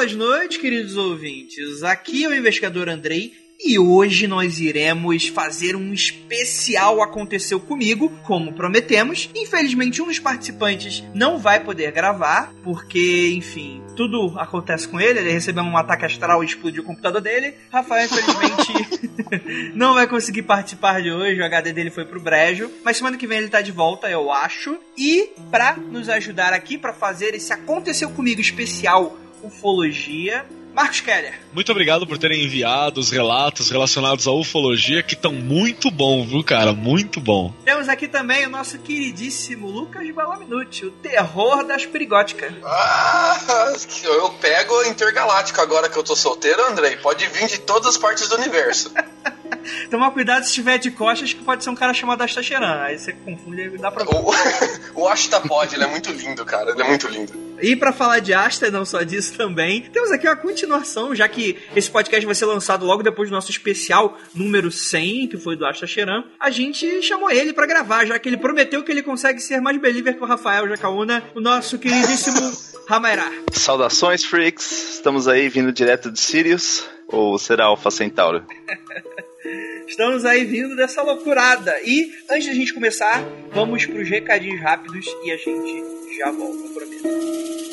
Belas noites, queridos ouvintes. Aqui é o investigador Andrei e hoje nós iremos fazer um especial Aconteceu Comigo, como prometemos. Infelizmente, um dos participantes não vai poder gravar, porque, enfim, tudo acontece com ele. Ele recebeu um ataque astral e explodiu o computador dele. Rafael, infelizmente, não vai conseguir participar de hoje. O HD dele foi pro brejo. Mas semana que vem ele tá de volta, eu acho. E, pra nos ajudar aqui, para fazer esse Aconteceu Comigo especial Ufologia, Marcos Keller. Muito obrigado por terem enviado os relatos relacionados à ufologia, que estão muito bom, viu, cara? Muito bom. Temos aqui também o nosso queridíssimo Lucas Balaminuti, o terror das perigóticas. Ah, eu pego intergaláctico agora que eu tô solteiro, Andrei. Pode vir de todas as partes do universo. Toma cuidado se tiver de costas, que pode ser um cara chamado Astacheran. Aí você confunde e dá pra. O, o Asta pode, ele é muito lindo, cara. Ele é muito lindo. E para falar de Asta, e não só disso também, temos aqui uma continuação, já que esse podcast vai ser lançado logo depois do nosso especial número 100, que foi do Asta Cheran. A gente chamou ele para gravar, já que ele prometeu que ele consegue ser mais believer que o Rafael Jacaúna, o nosso queridíssimo Ramairá. Saudações, freaks. Estamos aí vindo direto de Sirius, ou será Alpha Centauro? Estamos aí vindo dessa loucurada. E antes da gente começar, vamos pros recadinhos rápidos e a gente já volta, prometo.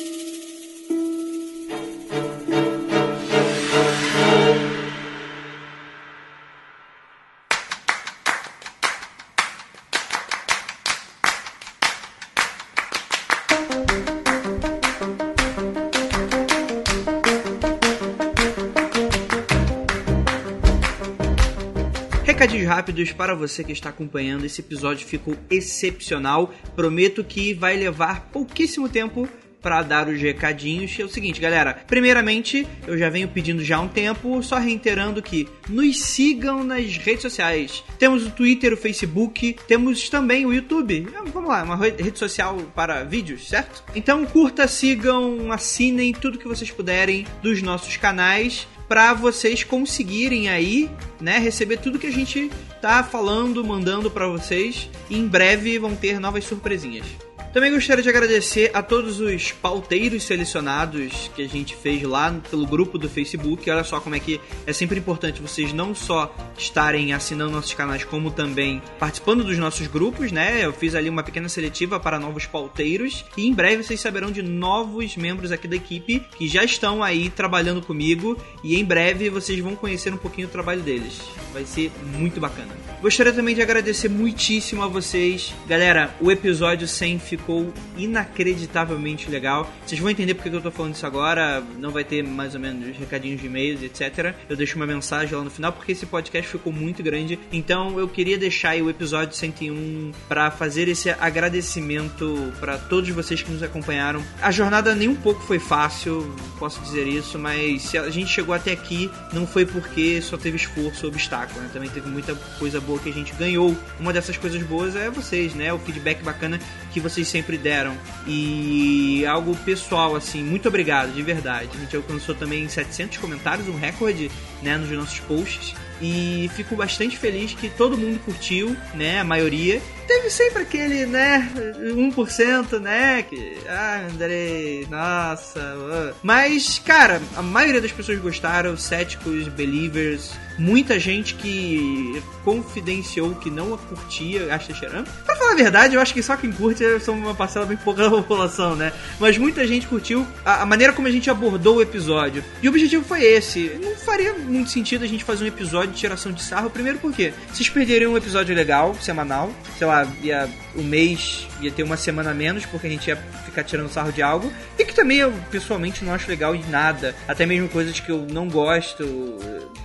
Recadinhos rápidos para você que está acompanhando. Esse episódio ficou excepcional. Prometo que vai levar pouquíssimo tempo para dar os recadinhos. É o seguinte, galera. Primeiramente, eu já venho pedindo já há um tempo, só reiterando que nos sigam nas redes sociais. Temos o Twitter, o Facebook, temos também o YouTube. Vamos lá, uma rede social para vídeos, certo? Então curta, sigam, assinem tudo que vocês puderem dos nossos canais para vocês conseguirem aí, né, receber tudo que a gente tá falando, mandando para vocês. E em breve vão ter novas surpresinhas. Também gostaria de agradecer a todos os pauteiros selecionados que a gente fez lá pelo grupo do Facebook. Olha só como é que é sempre importante vocês não só estarem assinando nossos canais, como também participando dos nossos grupos, né? Eu fiz ali uma pequena seletiva para novos pauteiros e em breve vocês saberão de novos membros aqui da equipe que já estão aí trabalhando comigo e em breve vocês vão conhecer um pouquinho o trabalho deles. Vai ser muito bacana. Gostaria também de agradecer muitíssimo a vocês. Galera, o episódio 100 ficou inacreditavelmente legal. Vocês vão entender porque eu tô falando isso agora. Não vai ter mais ou menos recadinhos de e-mails, etc. Eu deixo uma mensagem lá no final porque esse podcast ficou muito grande. Então eu queria deixar o episódio 101 para fazer esse agradecimento para todos vocês que nos acompanharam. A jornada nem um pouco foi fácil, posso dizer isso, mas se a gente chegou até aqui não foi porque só teve esforço ou obstáculo, né? Também teve muita coisa boa que a gente ganhou. Uma dessas coisas boas é vocês, né? O feedback bacana que vocês sempre deram. E algo pessoal, assim, muito obrigado, de verdade. A gente alcançou também 700 comentários, um recorde, né, nos nossos posts. E fico bastante feliz que todo mundo curtiu, né? A maioria. Teve sempre aquele, né? 1%, né? Que. Ah, Andrei, nossa. Uh. Mas, cara, a maioria das pessoas gostaram, céticos, believers. Muita gente que confidenciou que não a curtia Asta Cheran. Pra falar a verdade, eu acho que só quem curte são uma parcela bem pouca da população, né? Mas muita gente curtiu a, a maneira como a gente abordou o episódio. E o objetivo foi esse. Não faria muito sentido a gente fazer um episódio de tiração de sarro. Primeiro porque vocês perderiam um episódio legal, semanal. Sei lá, ia um mês, ia ter uma semana menos, porque a gente ia ficar tirando sarro de algo. E que também eu, pessoalmente, não acho legal de nada. Até mesmo coisas que eu não gosto.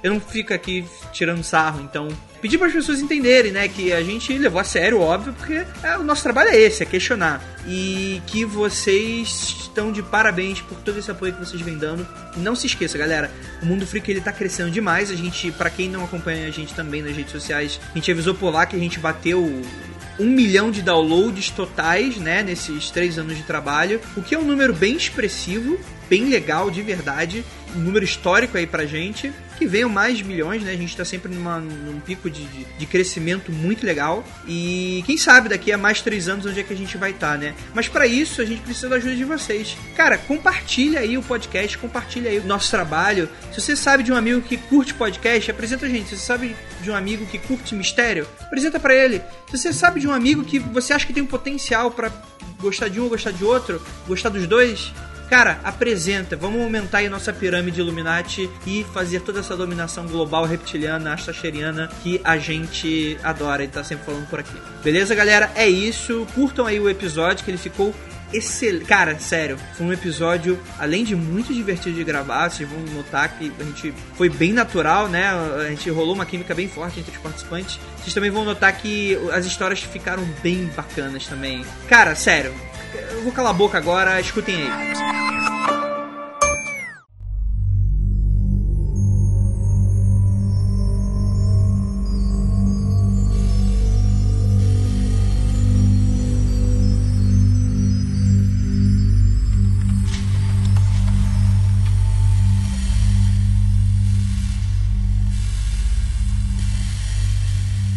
Eu não fico aqui tirando sarro, então pedir para as pessoas entenderem, né, que a gente levou a sério, óbvio, porque é, o nosso trabalho é esse, é questionar. E que vocês estão de parabéns por todo esse apoio que vocês vêm dando. E não se esqueça, galera, o Mundo Freak ele tá crescendo demais. A gente, para quem não acompanha a gente também nas redes sociais, a gente avisou por lá que a gente bateu um milhão de downloads totais, né, nesses três anos de trabalho, o que é um número bem expressivo, bem legal de verdade, um número histórico aí pra gente que venham mais milhões, né? A gente está sempre numa, num pico de, de, de, crescimento muito legal. E quem sabe daqui a mais três anos onde é que a gente vai estar, tá, né? Mas para isso a gente precisa da ajuda de vocês. Cara, compartilha aí o podcast, compartilha aí o nosso trabalho. Se você sabe de um amigo que curte podcast, apresenta a gente. Se você sabe de um amigo que curte mistério, apresenta para ele. Se você sabe de um amigo que você acha que tem um potencial para gostar de um ou gostar de outro, gostar dos dois, Cara, apresenta, vamos aumentar aí nossa pirâmide Illuminati e fazer toda essa dominação global reptiliana, astacheriana que a gente adora e tá sempre falando por aqui. Beleza, galera? É isso. Curtam aí o episódio que ele ficou excelente. Cara, sério, foi um episódio, além de muito divertido de gravar, vocês vão notar que a gente foi bem natural, né? A gente rolou uma química bem forte entre os participantes. Vocês também vão notar que as histórias ficaram bem bacanas também. Cara, sério, eu vou calar a boca agora, escutem aí.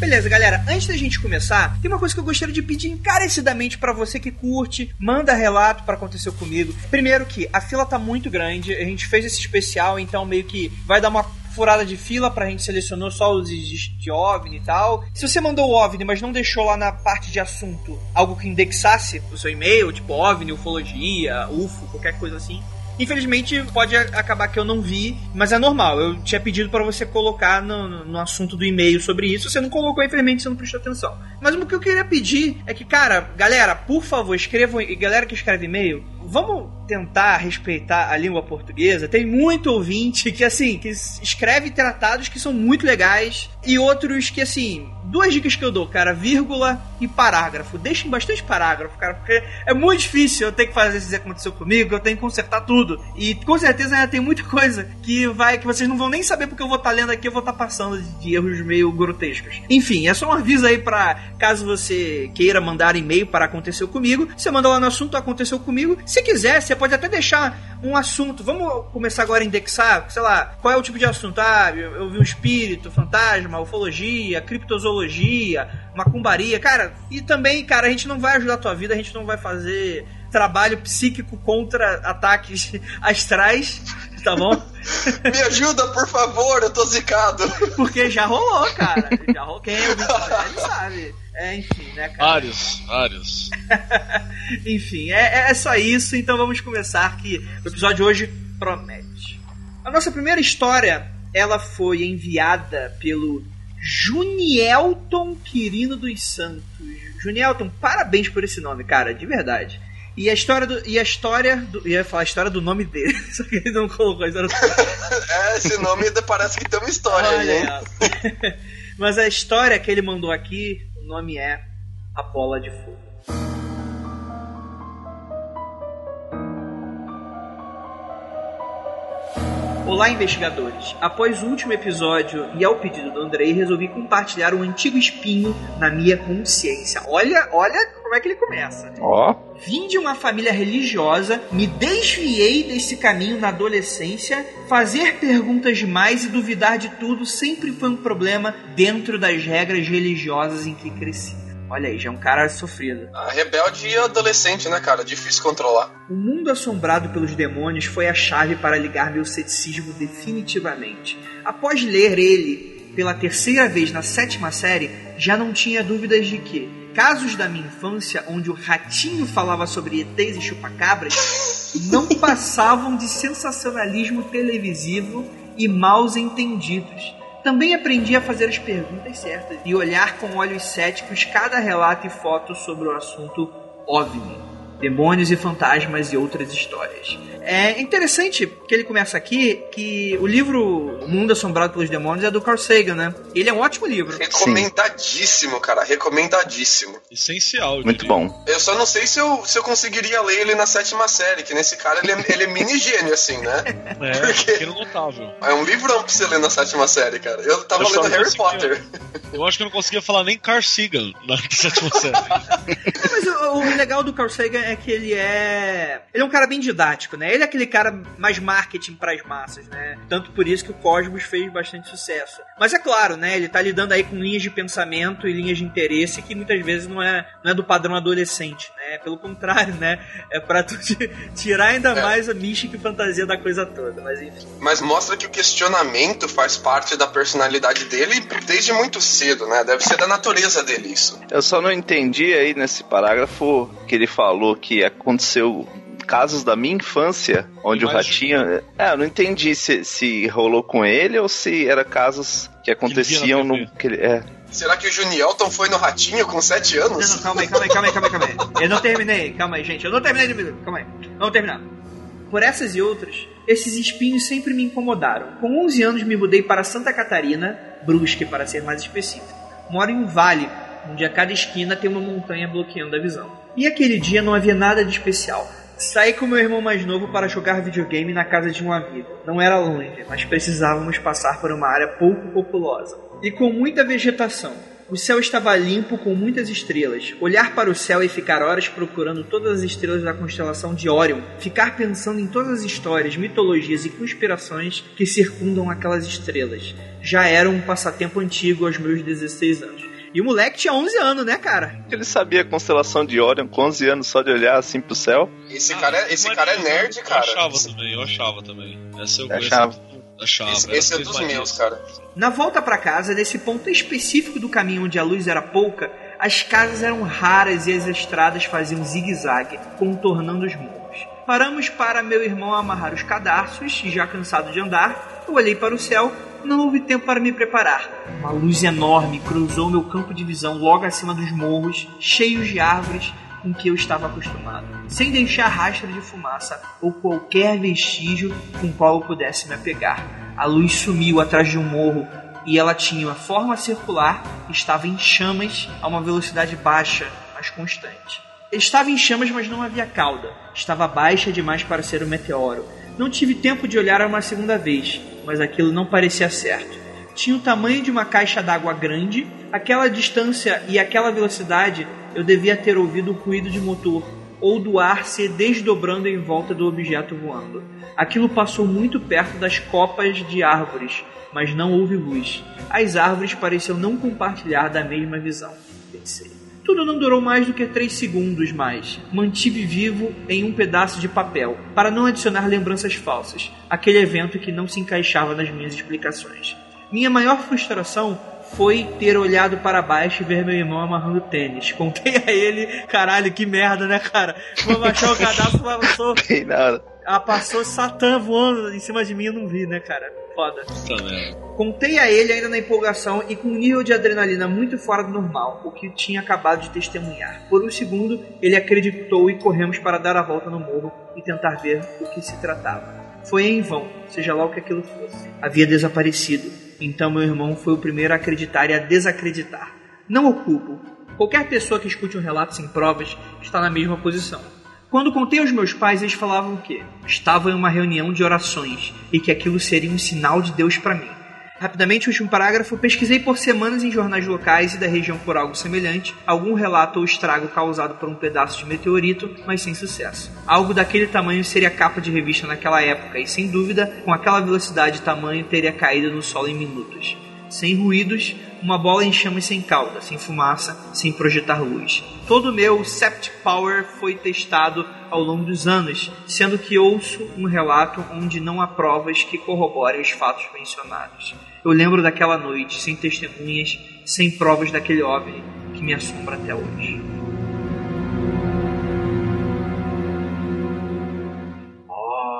Beleza, galera, antes da gente começar, tem uma coisa que eu gostaria de pedir encarecidamente para você que curte, manda relato para acontecer comigo. Primeiro que a fila tá muito grande, a gente fez esse especial, então meio que vai dar uma furada de fila pra gente selecionou só os de, OVNI e tal. Se você mandou o OVNI, mas não deixou lá na parte de assunto algo que indexasse o seu e-mail, tipo OVNI, ufologia, UFO, qualquer coisa assim, Infelizmente, pode acabar que eu não vi, mas é normal. Eu tinha pedido para você colocar no, no, assunto do e-mail sobre isso. Você não colocou, infelizmente, você não prestou atenção. Mas o que eu queria pedir é que, cara, galera, por favor, escrevam. Galera que escreve e-mail, vamos tentar respeitar a língua portuguesa. Tem muito ouvinte que, assim, que escreve tratados que são muito legais e outros que, assim, duas dicas que eu dou, cara, vírgula e parágrafo. Deixem bastante parágrafo, cara, porque é muito difícil eu ter que fazer isso que aconteceu comigo, eu tenho que consertar tudo. E com certeza ainda tem muita coisa que vai que vocês não vão nem saber porque eu vou estar tá lendo aqui, eu vou estar tá passando de erros meio grotescos. Enfim, é só um aviso aí para caso você queira mandar e-mail para aconteceu comigo, você manda lá no assunto aconteceu comigo. Se quiser, você pode até deixar um assunto. Vamos começar agora a indexar, sei lá, qual é o tipo de assunto? Ah, eu, eu vi um espírito, fantasma, ufologia, criptozoologia, macumbaria. Cara, e também, cara, a gente não vai ajudar a tua vida, a gente não vai fazer trabalho psíquico contra ataques astrais, tá bom? Me ajuda, por favor, eu tô zicado. Porque já rolou, cara. Já rolou. Quem é o sabe. É, enfim, né, cara? Vários, vários. enfim, é, é só isso, então vamos começar que o episódio de hoje promete. A nossa primeira história, ela foi enviada pelo Junielton Quirino dos Santos. Junielton, parabéns por esse nome, cara, de verdade. E a história do. E a história do. Ia falar a história do nome dele, só que ele não colocou a história do... É, esse nome parece que tem uma história Olha, aí, hein? Mas a história que ele mandou aqui, nome é A Bola de Fogo. Olá, investigadores! Após o último episódio e ao pedido do Andrei, resolvi compartilhar um antigo espinho na minha consciência. Olha, olha como é que ele começa. Ó. Oh. Vim de uma família religiosa, me desviei desse caminho na adolescência. Fazer perguntas demais e duvidar de tudo sempre foi um problema dentro das regras religiosas em que cresci. Olha aí, já é um cara sofrido. A rebelde e adolescente, né, cara? Difícil controlar. O mundo assombrado pelos demônios foi a chave para ligar meu ceticismo definitivamente. Após ler ele pela terceira vez na sétima série, já não tinha dúvidas de que casos da minha infância onde o ratinho falava sobre ETs e chupacabras não passavam de sensacionalismo televisivo e maus entendidos também aprendi a fazer as perguntas certas e olhar com olhos céticos cada relato e foto sobre o assunto OVNI. demônios e fantasmas e outras histórias. É interessante que ele começa aqui que o livro O Mundo Assombrado pelos Demônios é do Carl Sagan, né? Ele é um ótimo livro. Recomendadíssimo, cara. Recomendadíssimo. Essencial. Muito diria. bom. Eu só não sei se eu, se eu conseguiria ler ele na sétima série, que nesse cara ele é, ele é mini gênio, assim, né? É, Por quê? pequeno notável. É um livrão pra você ler na sétima série, cara. Eu tava Eu lendo Harry conseguia. Potter. Eu acho que eu não conseguia falar nem Carl Sagan na sétima série. Mas o, o legal do Carl Sagan é que ele é. Ele é um cara bem didático, né? Ele é aquele cara mais marketing pras massas, né? Tanto por isso que o Cosmos fez bastante sucesso. Mas é claro, né? Ele tá lidando aí com linhas de pensamento e linhas de interesse que muitas vezes não é, não é do padrão adolescente, né? Pelo contrário, né? É pra tu ti- tirar ainda É. mais a mística e fantasia da coisa toda. Mas enfim. Mas mostra que o questionamento faz parte da personalidade dele desde muito cedo, né? Deve ser da natureza dele isso. Eu só não entendi aí nesse parágrafo que ele falou que aconteceu casos da minha infância, onde o Imagina. ratinho. É, eu não entendi se, se rolou com ele ou se era casos que aconteciam na no. Que ele, é. Será que o Junielton foi no Ratinho com 7 Não, anos? não, calma aí, calma aí, calma aí, calma aí, calma aí. Eu não terminei, calma aí, gente. Eu não terminei de me. Calma aí. Vamos terminar. Por essas e outras, esses espinhos sempre me incomodaram. Com 11 anos me mudei para Santa Catarina, Brusque para ser mais específico. Moro em um vale, onde a cada esquina tem uma montanha bloqueando a visão. E aquele dia não havia nada de especial. Saí com meu irmão mais novo para jogar videogame na casa de um amigo. Não era longe, mas precisávamos passar por uma área pouco populosa. E com muita vegetação. O céu estava limpo com muitas estrelas. Olhar para o céu e ficar horas procurando todas as estrelas da constelação de Órion, ficar pensando em todas as histórias, mitologias e conspirações que circundam aquelas estrelas, já era um passatempo antigo aos meus 16 anos. E o moleque tinha 11 anos, né, cara? Ele sabia a constelação de Orion com 11 anos só de olhar assim pro céu. Esse cara, é- esse cara é nerd, cara. Eu achava também, eu achava também. Essa eu Achava. essa- achava. Esse, esse é dos meus, cara. Na volta para casa, nesse ponto específico do caminho onde a luz era pouca, as casas eram raras e as estradas faziam zigue-zague, contornando os morros. Paramos para meu irmão amarrar os cadarços e, já cansado de andar, eu olhei para o céu. Não houve tempo para me preparar. Uma luz enorme cruzou meu campo de visão logo acima dos morros, cheios de árvores com que eu estava acostumado, sem deixar rastro de fumaça ou qualquer vestígio com qual eu pudesse me apegar. A luz sumiu atrás de um morro e ela tinha uma forma circular estava em chamas a uma velocidade baixa, mas constante. Estava em chamas, mas não havia cauda. Estava baixa demais para ser um meteoro. Não tive tempo de olhar uma segunda vez, mas aquilo não parecia certo. Tinha o tamanho de uma caixa d'água grande, aquela distância e aquela velocidade eu devia ter ouvido o ruído de motor ou do ar se desdobrando em volta do objeto voando. Aquilo passou muito perto das copas de árvores, mas não houve luz. As árvores pareciam não compartilhar da mesma visão, pensei. Tudo não durou mais do que três segundos mais. Mantive vivo em um pedaço de papel, para não adicionar lembranças falsas, aquele evento que não se encaixava nas minhas explicações. Minha maior frustração foi ter olhado para baixo e ver meu irmão amarrando tênis. Contei a ele, caralho, que merda, né, cara? Vou baixar o cadastro, passou, Bem na hora. ah, passou Satã voando em cima de mim, eu não vi, né, cara? Foda. Contei a ele ainda na empolgação e com um nível de adrenalina muito fora do normal, o que tinha acabado de testemunhar. Por um segundo, ele acreditou e corremos para dar a volta no morro e tentar ver o que se tratava. Foi em vão, seja lá o que aquilo fosse. Havia desaparecido, então meu irmão foi o primeiro a acreditar e a desacreditar. Não o culpo. Qualquer pessoa que escute um relato sem provas está na mesma posição. Quando contei aos meus pais, eles falavam que estavam em uma reunião de orações e que aquilo seria um sinal de Deus para mim. Rapidamente, o último parágrafo, pesquisei por semanas em jornais locais e da região por algo semelhante, algum relato ou estrago causado por um pedaço de meteorito, mas sem sucesso. Algo daquele tamanho seria capa de revista naquela época e, sem dúvida, com aquela velocidade e tamanho, teria caído no solo em minutos. Sem ruídos, uma bola em chamas sem cauda, sem fumaça, sem projetar luz. Todo o meu Septic Power foi testado ao longo dos anos, sendo que ouço um relato onde não há provas que corroborem os fatos mencionados. Eu lembro daquela noite, sem testemunhas, sem provas daquele OVNI que me assombra até hoje.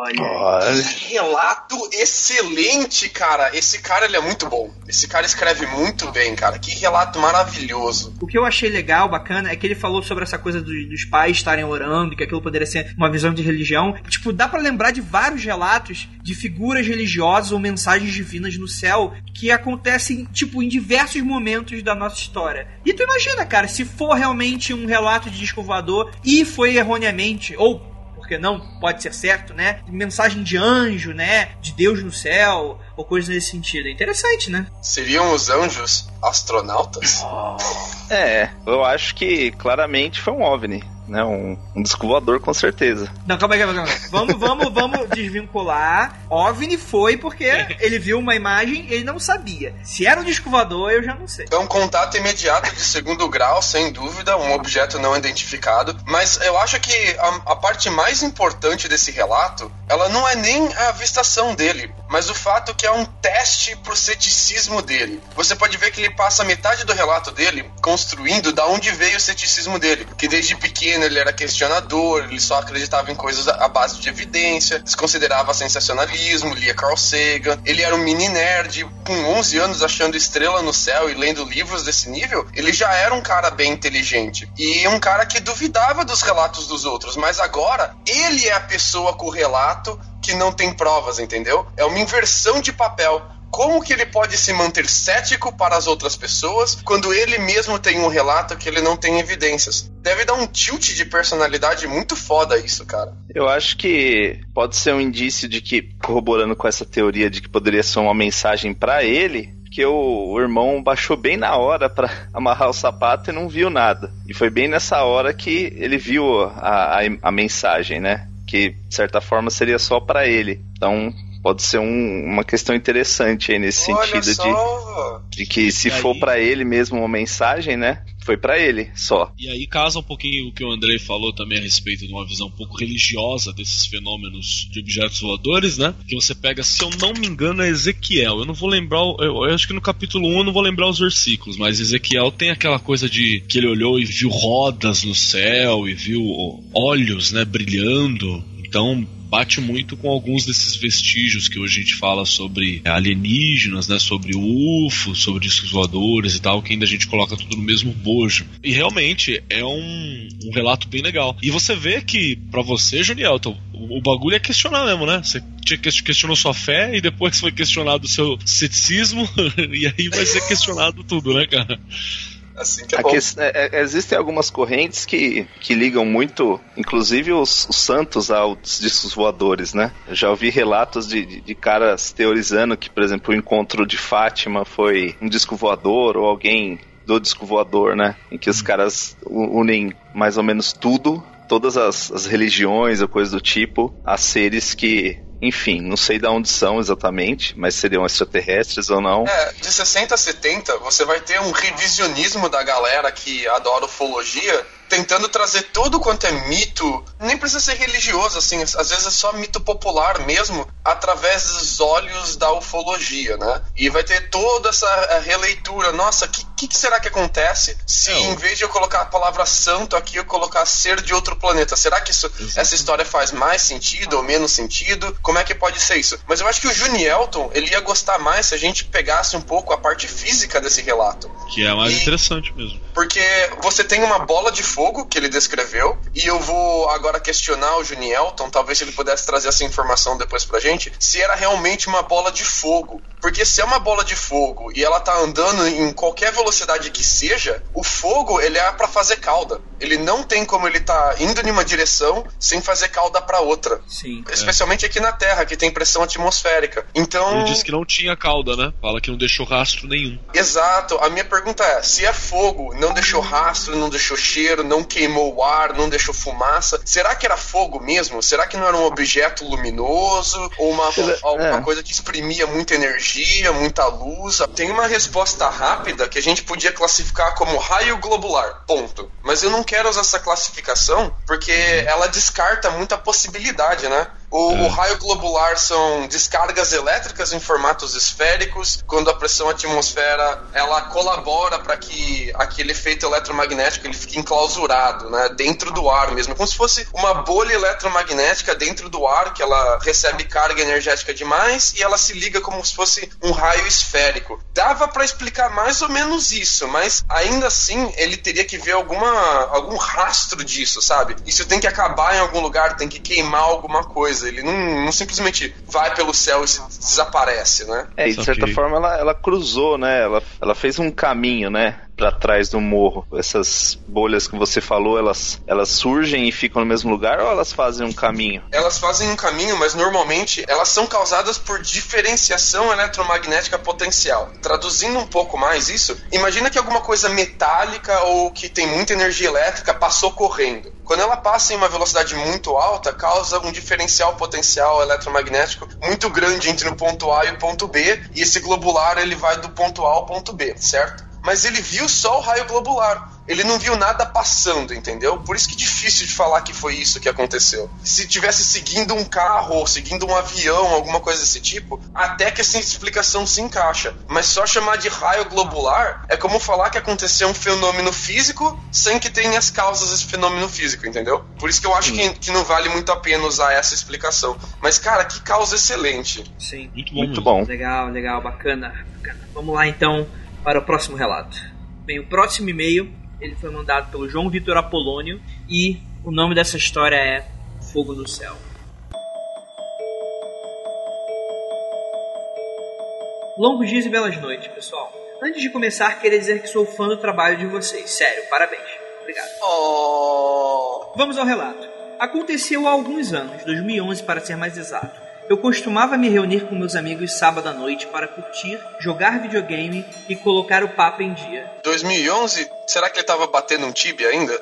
Olha Olha. Que relato excelente, cara. Esse cara, ele é muito bom. Esse cara escreve muito bem, cara. Que relato maravilhoso. O que eu achei legal, bacana, é que ele falou sobre essa coisa do- dos pais estarem orando, que aquilo poderia ser uma visão de religião. Tipo, dá pra lembrar de vários relatos de figuras religiosas ou mensagens divinas no céu que acontecem, tipo, em diversos momentos da nossa história. E tu imagina, cara, se for realmente um relato de disco voador e foi erroneamente, ou porque não pode ser certo, né? Mensagem de anjo, né? De Deus no céu, ou coisa nesse sentido. É interessante, né? Seriam os anjos astronautas? É, eu acho que claramente foi um OVNI, né? Um, um disco voador com certeza. Não, calma aí, calma aí. Vamos, vamos, vamos desvincular. OVNI foi porque ele viu uma imagem ele não sabia. Se era um disco voador, eu já não sei. É um contato imediato de segundo grau, sem dúvida, um objeto não identificado. Mas eu acho que a, a parte mais importante desse relato, ela não é nem a avistação dele, mas o fato que é um teste pro ceticismo dele. Você pode ver que ele passa metade do relato dele construindo da onde veio o ceticismo dele. Que desde pequeno ele era questionador, ele só acreditava em coisas à base de evidência, desconsiderava sensacionalismo, lia Carl Sagan. Ele era um mini nerd, com 11 anos achando estrela no céu e lendo livros desse nível. Ele já era um cara bem inteligente. E um cara que duvidava dos relatos dos outros. Mas agora, ele é a pessoa com o relato que não tem provas, entendeu? É uma inversão de papel. Como que ele pode se manter cético para as outras pessoas quando ele mesmo tem um relato que ele não tem evidências? Deve dar um tilt de personalidade muito foda isso, cara. Eu acho que pode ser um indício de que, corroborando com essa teoria de que poderia ser uma mensagem pra ele, que o, irmão baixou bem na hora pra amarrar o sapato e não viu nada. E foi bem nessa hora que ele viu a, a, a mensagem, né? Que de certa forma seria só pra ele. Então pode ser um- uma questão interessante aí nesse Olha sentido de, só. de que se E aí- for pra ele mesmo uma mensagem, né? Foi pra ele só. E aí casa um pouquinho o que o Andrei falou também a respeito de uma visão um pouco religiosa desses fenômenos de objetos voadores, né? Que você pega, se eu não me engano, é Ezequiel. Eu não vou lembrar, o- eu, eu acho que no capítulo 1 eu não vou lembrar os versículos, mas Ezequiel tem aquela coisa de que ele olhou e viu rodas no céu e viu olhos, né, brilhando. Então bate muito com alguns desses vestígios que hoje a gente fala sobre alienígenas, né, sobre UFO, sobre discos voadores e tal, que ainda a gente coloca tudo no mesmo bojo. E realmente é um, um relato bem legal. E você vê que, pra você, Junielton, o, o bagulho é questionar mesmo, né? Você questionou sua fé e depois foi questionado o seu ceticismo, e aí vai ser questionado tudo, né, cara? Assim que é A bom. que- é, é, existem algumas correntes que, que ligam muito, inclusive os, os santos aos discos voadores, né? Eu já ouvi relatos de, de, de caras teorizando que, por exemplo, o encontro de Fátima foi um disco voador ou alguém do disco voador, né? Em que os caras unem mais ou menos tudo, todas as, as religiões ou coisas do tipo, a seres que, enfim, não sei de onde são exatamente, mas seriam extraterrestres ou não. É, de 60 a 70, você vai ter um revisionismo da galera que adora ufologia, tentando trazer tudo quanto é mito, nem precisa ser religioso, assim, às vezes é só mito popular mesmo, através dos olhos da ufologia, né? E vai ter toda essa eh, releitura. Nossa, o que, que, será que acontece se É, o- em vez de eu colocar a palavra santo aqui, eu colocar ser de outro planeta? Será que isso, essa história faz mais sentido ou menos sentido? Como é que pode ser isso? Mas eu acho que o Junielton, ele ia gostar mais se a gente pegasse um pouco a parte física desse relato. Que é mais E- interessante mesmo. Porque você tem uma bola de fogo que ele descreveu, e eu vou agora questionar o Junielton, talvez ele pudesse trazer essa informação depois pra gente, se era realmente uma bola de fogo. Porque se é uma bola de fogo e ela tá andando em qualquer velocidade que seja, o fogo ele é pra fazer cauda. Ele não tem como ele tá indo em uma direção sem fazer cauda pra outra. Sim. Especialmente aqui na Terra, que tem pressão atmosférica. Então. Ele disse que não tinha cauda, né? Fala que não deixou rastro nenhum. Exato. A minha pergunta é: se é fogo, não deixou rastro, não deixou cheiro, não queimou o ar, não deixou fumaça, será que era fogo mesmo? Será que não era um objeto luminoso ou uma, alguma é. coisa que exprimia muita energia, muita luz? Tem uma resposta rápida que a gente podia classificar como raio globular. Ponto. Mas eu não quero usar essa classificação porque ela descarta muita possibilidade, né? O, é. o, raio globular são descargas elétricas em formatos esféricos. Quando a pressão atmosfera ela colabora para que aquele efeito eletromagnético ele fique enclausurado, né, dentro do ar mesmo, como se fosse uma bolha eletromagnética dentro do ar que ela recebe carga energética demais e ela se liga como se fosse um raio esférico. Dava para explicar mais ou menos isso, mas ainda assim ele teria que ver alguma algum rastro disso, sabe? Isso tem que acabar em algum lugar, tem que queimar alguma coisa. Ele não, não simplesmente vai pelo céu e desaparece, né? É, e de certa forma ela, ela cruzou, né? Ela, ela fez um caminho, né? Para trás do morro. Essas bolhas que você falou, elas, elas surgem e ficam no mesmo lugar ou elas fazem um caminho? Elas fazem um caminho, mas normalmente elas são causadas por diferenciação eletromagnética potencial. Traduzindo um pouco mais isso, imagina que alguma coisa metálica ou que tem muita energia elétrica passou correndo. Quando ela passa em uma velocidade muito alta, causa um diferencial potencial eletromagnético muito grande entre o ponto A e o ponto B, e esse globular ele vai do ponto A ao ponto B, certo? Mas ele viu só o raio globular. Ele não viu nada passando, entendeu? Por isso que é difícil de falar que foi isso que aconteceu. Se tivesse seguindo um carro ou seguindo um avião, alguma coisa desse tipo, até que essa explicação se encaixa. Mas só chamar de raio globular é como falar que aconteceu um fenômeno físico sem que tenha as causas desse fenômeno físico, entendeu? Por isso que eu acho que, que, não vale muito a pena usar essa explicação. Mas, cara, que causa excelente. Sim. Muito bom. Muito bom. Legal, legal, bacana, bacana. Vamos lá então para o próximo relato. Bem, o próximo e-mail ele foi mandado pelo João Vitor Apolônio e o nome dessa história é Fogo no Céu. Longos dias e belas noites, pessoal. Antes de começar, queria dizer que sou fã do trabalho de vocês. Sério, parabéns. Obrigado. Oh. Vamos ao relato. Aconteceu há alguns anos, 2011 para ser mais exato. Eu costumava me reunir com meus amigos sábado à noite para curtir, jogar videogame e colocar o papo em dia. 2011? Será que ele estava batendo um tibia ainda?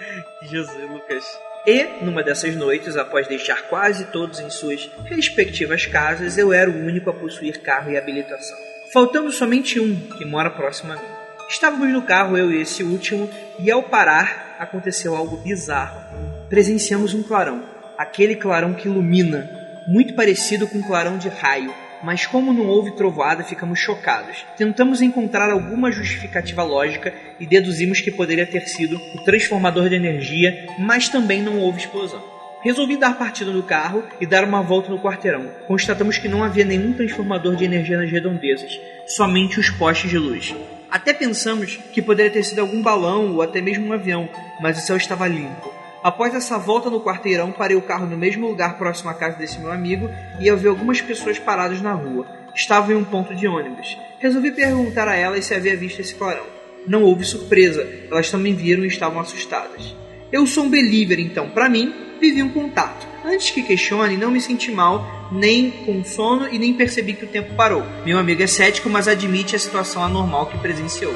Jesus, Lucas. E, numa dessas noites, após deixar quase todos em suas respectivas casas, eu era o único a possuir carro e habilitação. Faltando somente um, que mora próximo a mim. Estávamos no carro, eu e esse último, e ao parar, aconteceu algo bizarro. Presenciamos um clarão. Aquele clarão que ilumina, muito parecido com um clarão de raio, mas como não houve trovoada, ficamos chocados. Tentamos encontrar alguma justificativa lógica e deduzimos que poderia ter sido o transformador de energia, mas também não houve explosão. Resolvi dar partida no carro e dar uma volta no quarteirão. Constatamos que não havia nenhum transformador de energia nas redondezas, somente os postes de luz. Até pensamos que poderia ter sido algum balão ou até mesmo um avião, mas o céu estava limpo. Após essa volta no quarteirão, parei o carro no mesmo lugar próximo à casa desse meu amigo e eu vi algumas pessoas paradas na rua. Estavam em um ponto de ônibus. Resolvi perguntar a elas se havia visto esse clarão. Não houve surpresa, elas também viram e estavam assustadas. Eu sou um believer, então, para mim, vivi um contato. Antes que questione, não me senti mal, nem com sono e nem percebi que o tempo parou. Meu amigo é cético, mas admite a situação anormal que presenciou.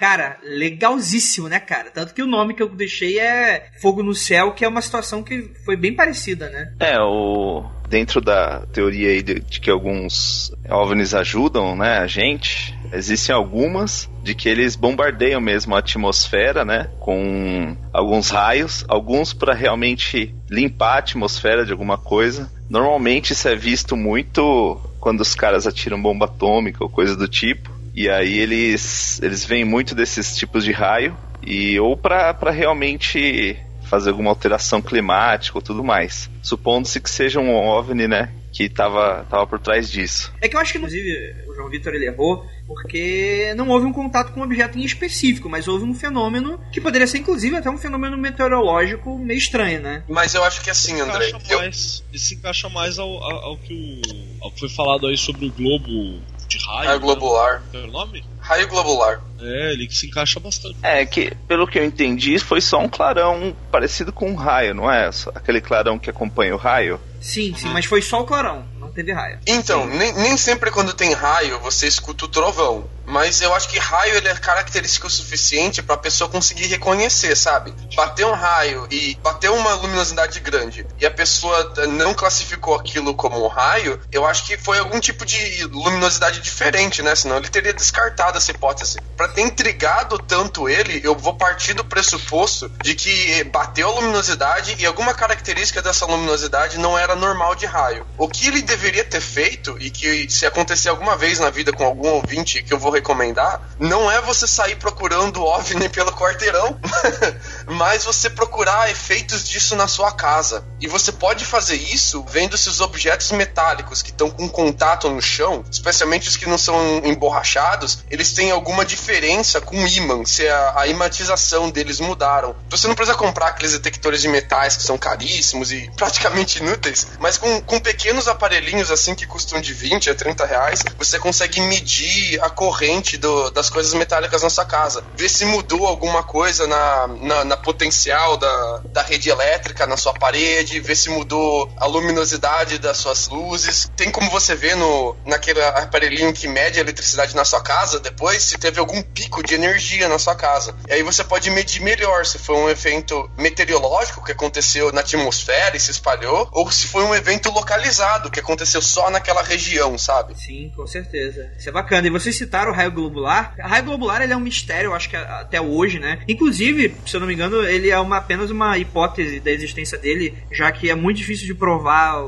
Cara, legalzíssimo, né, cara? Tanto que o nome que eu deixei é Fogo no Céu, que é uma situação que foi bem parecida, né? É, o dentro da teoria aí de, de, que alguns OVNIs ajudam, né, a gente, existem algumas de que eles bombardeiam mesmo a atmosfera, né, com alguns raios, alguns para realmente limpar a atmosfera de alguma coisa. Normalmente isso é visto muito quando os caras atiram bomba atômica ou coisa do tipo. E aí eles, eles vêm muito desses tipos de raio, e ou para realmente fazer alguma alteração climática ou tudo mais. Supondo-se que seja um OVNI, né? Que tava, tava por trás disso. É que eu acho que, inclusive, o João Vitor ele errou porque não houve um contato com um objeto em específico, mas houve um fenômeno que poderia ser, inclusive, até um fenômeno meteorológico meio estranho, né? Mas eu acho que assim, André. Mais, eu... Se encaixa mais ao, ao, ao, que o, ao que foi falado aí sobre o globo de raio. Raio globular. Qual é o nome? Raio globular. É, ele se encaixa bastante. É, que pelo que eu entendi, foi só um clarão parecido com um raio, não é? Aquele clarão que acompanha o raio. Sim, sim, mas foi só o clarão, não teve raio. Então, nem, nem sempre quando tem raio você escuta o trovão. Mas eu acho que raio ele é característico o suficiente pra pessoa conseguir reconhecer, sabe? Bater um raio e bater uma luminosidade grande e a pessoa não classificou aquilo como um raio, eu acho que foi algum tipo de luminosidade diferente, né? Senão ele teria descartado essa hipótese. Pra ter intrigado tanto ele, eu vou partir do pressuposto de que bateu a luminosidade e alguma característica dessa luminosidade não era normal de raio. O que ele deveria ter feito, e que se acontecer alguma vez na vida com algum ouvinte que eu vou recomendar, não é você sair procurando OVNI pelo quarteirão, mas você procurar efeitos disso na sua casa. E você pode fazer isso vendo se os objetos metálicos que estão com contato no chão, especialmente os que não são emborrachados, eles têm alguma diferença com o ímã, se a, a imatização deles mudaram. Você não precisa comprar aqueles detectores de metais que são caríssimos e praticamente inúteis, mas com, com pequenos aparelhinhos assim que custam de 20 a 30 reais, você consegue medir a corrente do, das coisas metálicas na sua casa. Ver se mudou alguma coisa na, na, na potencial da, da rede elétrica na sua parede, ver se mudou a luminosidade das suas luzes. Tem como você ver no, naquele aparelhinho que mede a eletricidade na sua casa depois se teve algum pico de energia na sua casa. E aí você pode medir melhor se foi um evento meteorológico que aconteceu na atmosfera e se espalhou, ou se foi um evento localizado que aconteceu só naquela região, sabe? Sim, com certeza. Isso é bacana. E vocês citaram o raio globular. O raio globular ele é um mistério, eu acho que até hoje, né? Inclusive, se eu não me engano, ele é uma, apenas uma hipótese da existência dele, já que é muito difícil de provar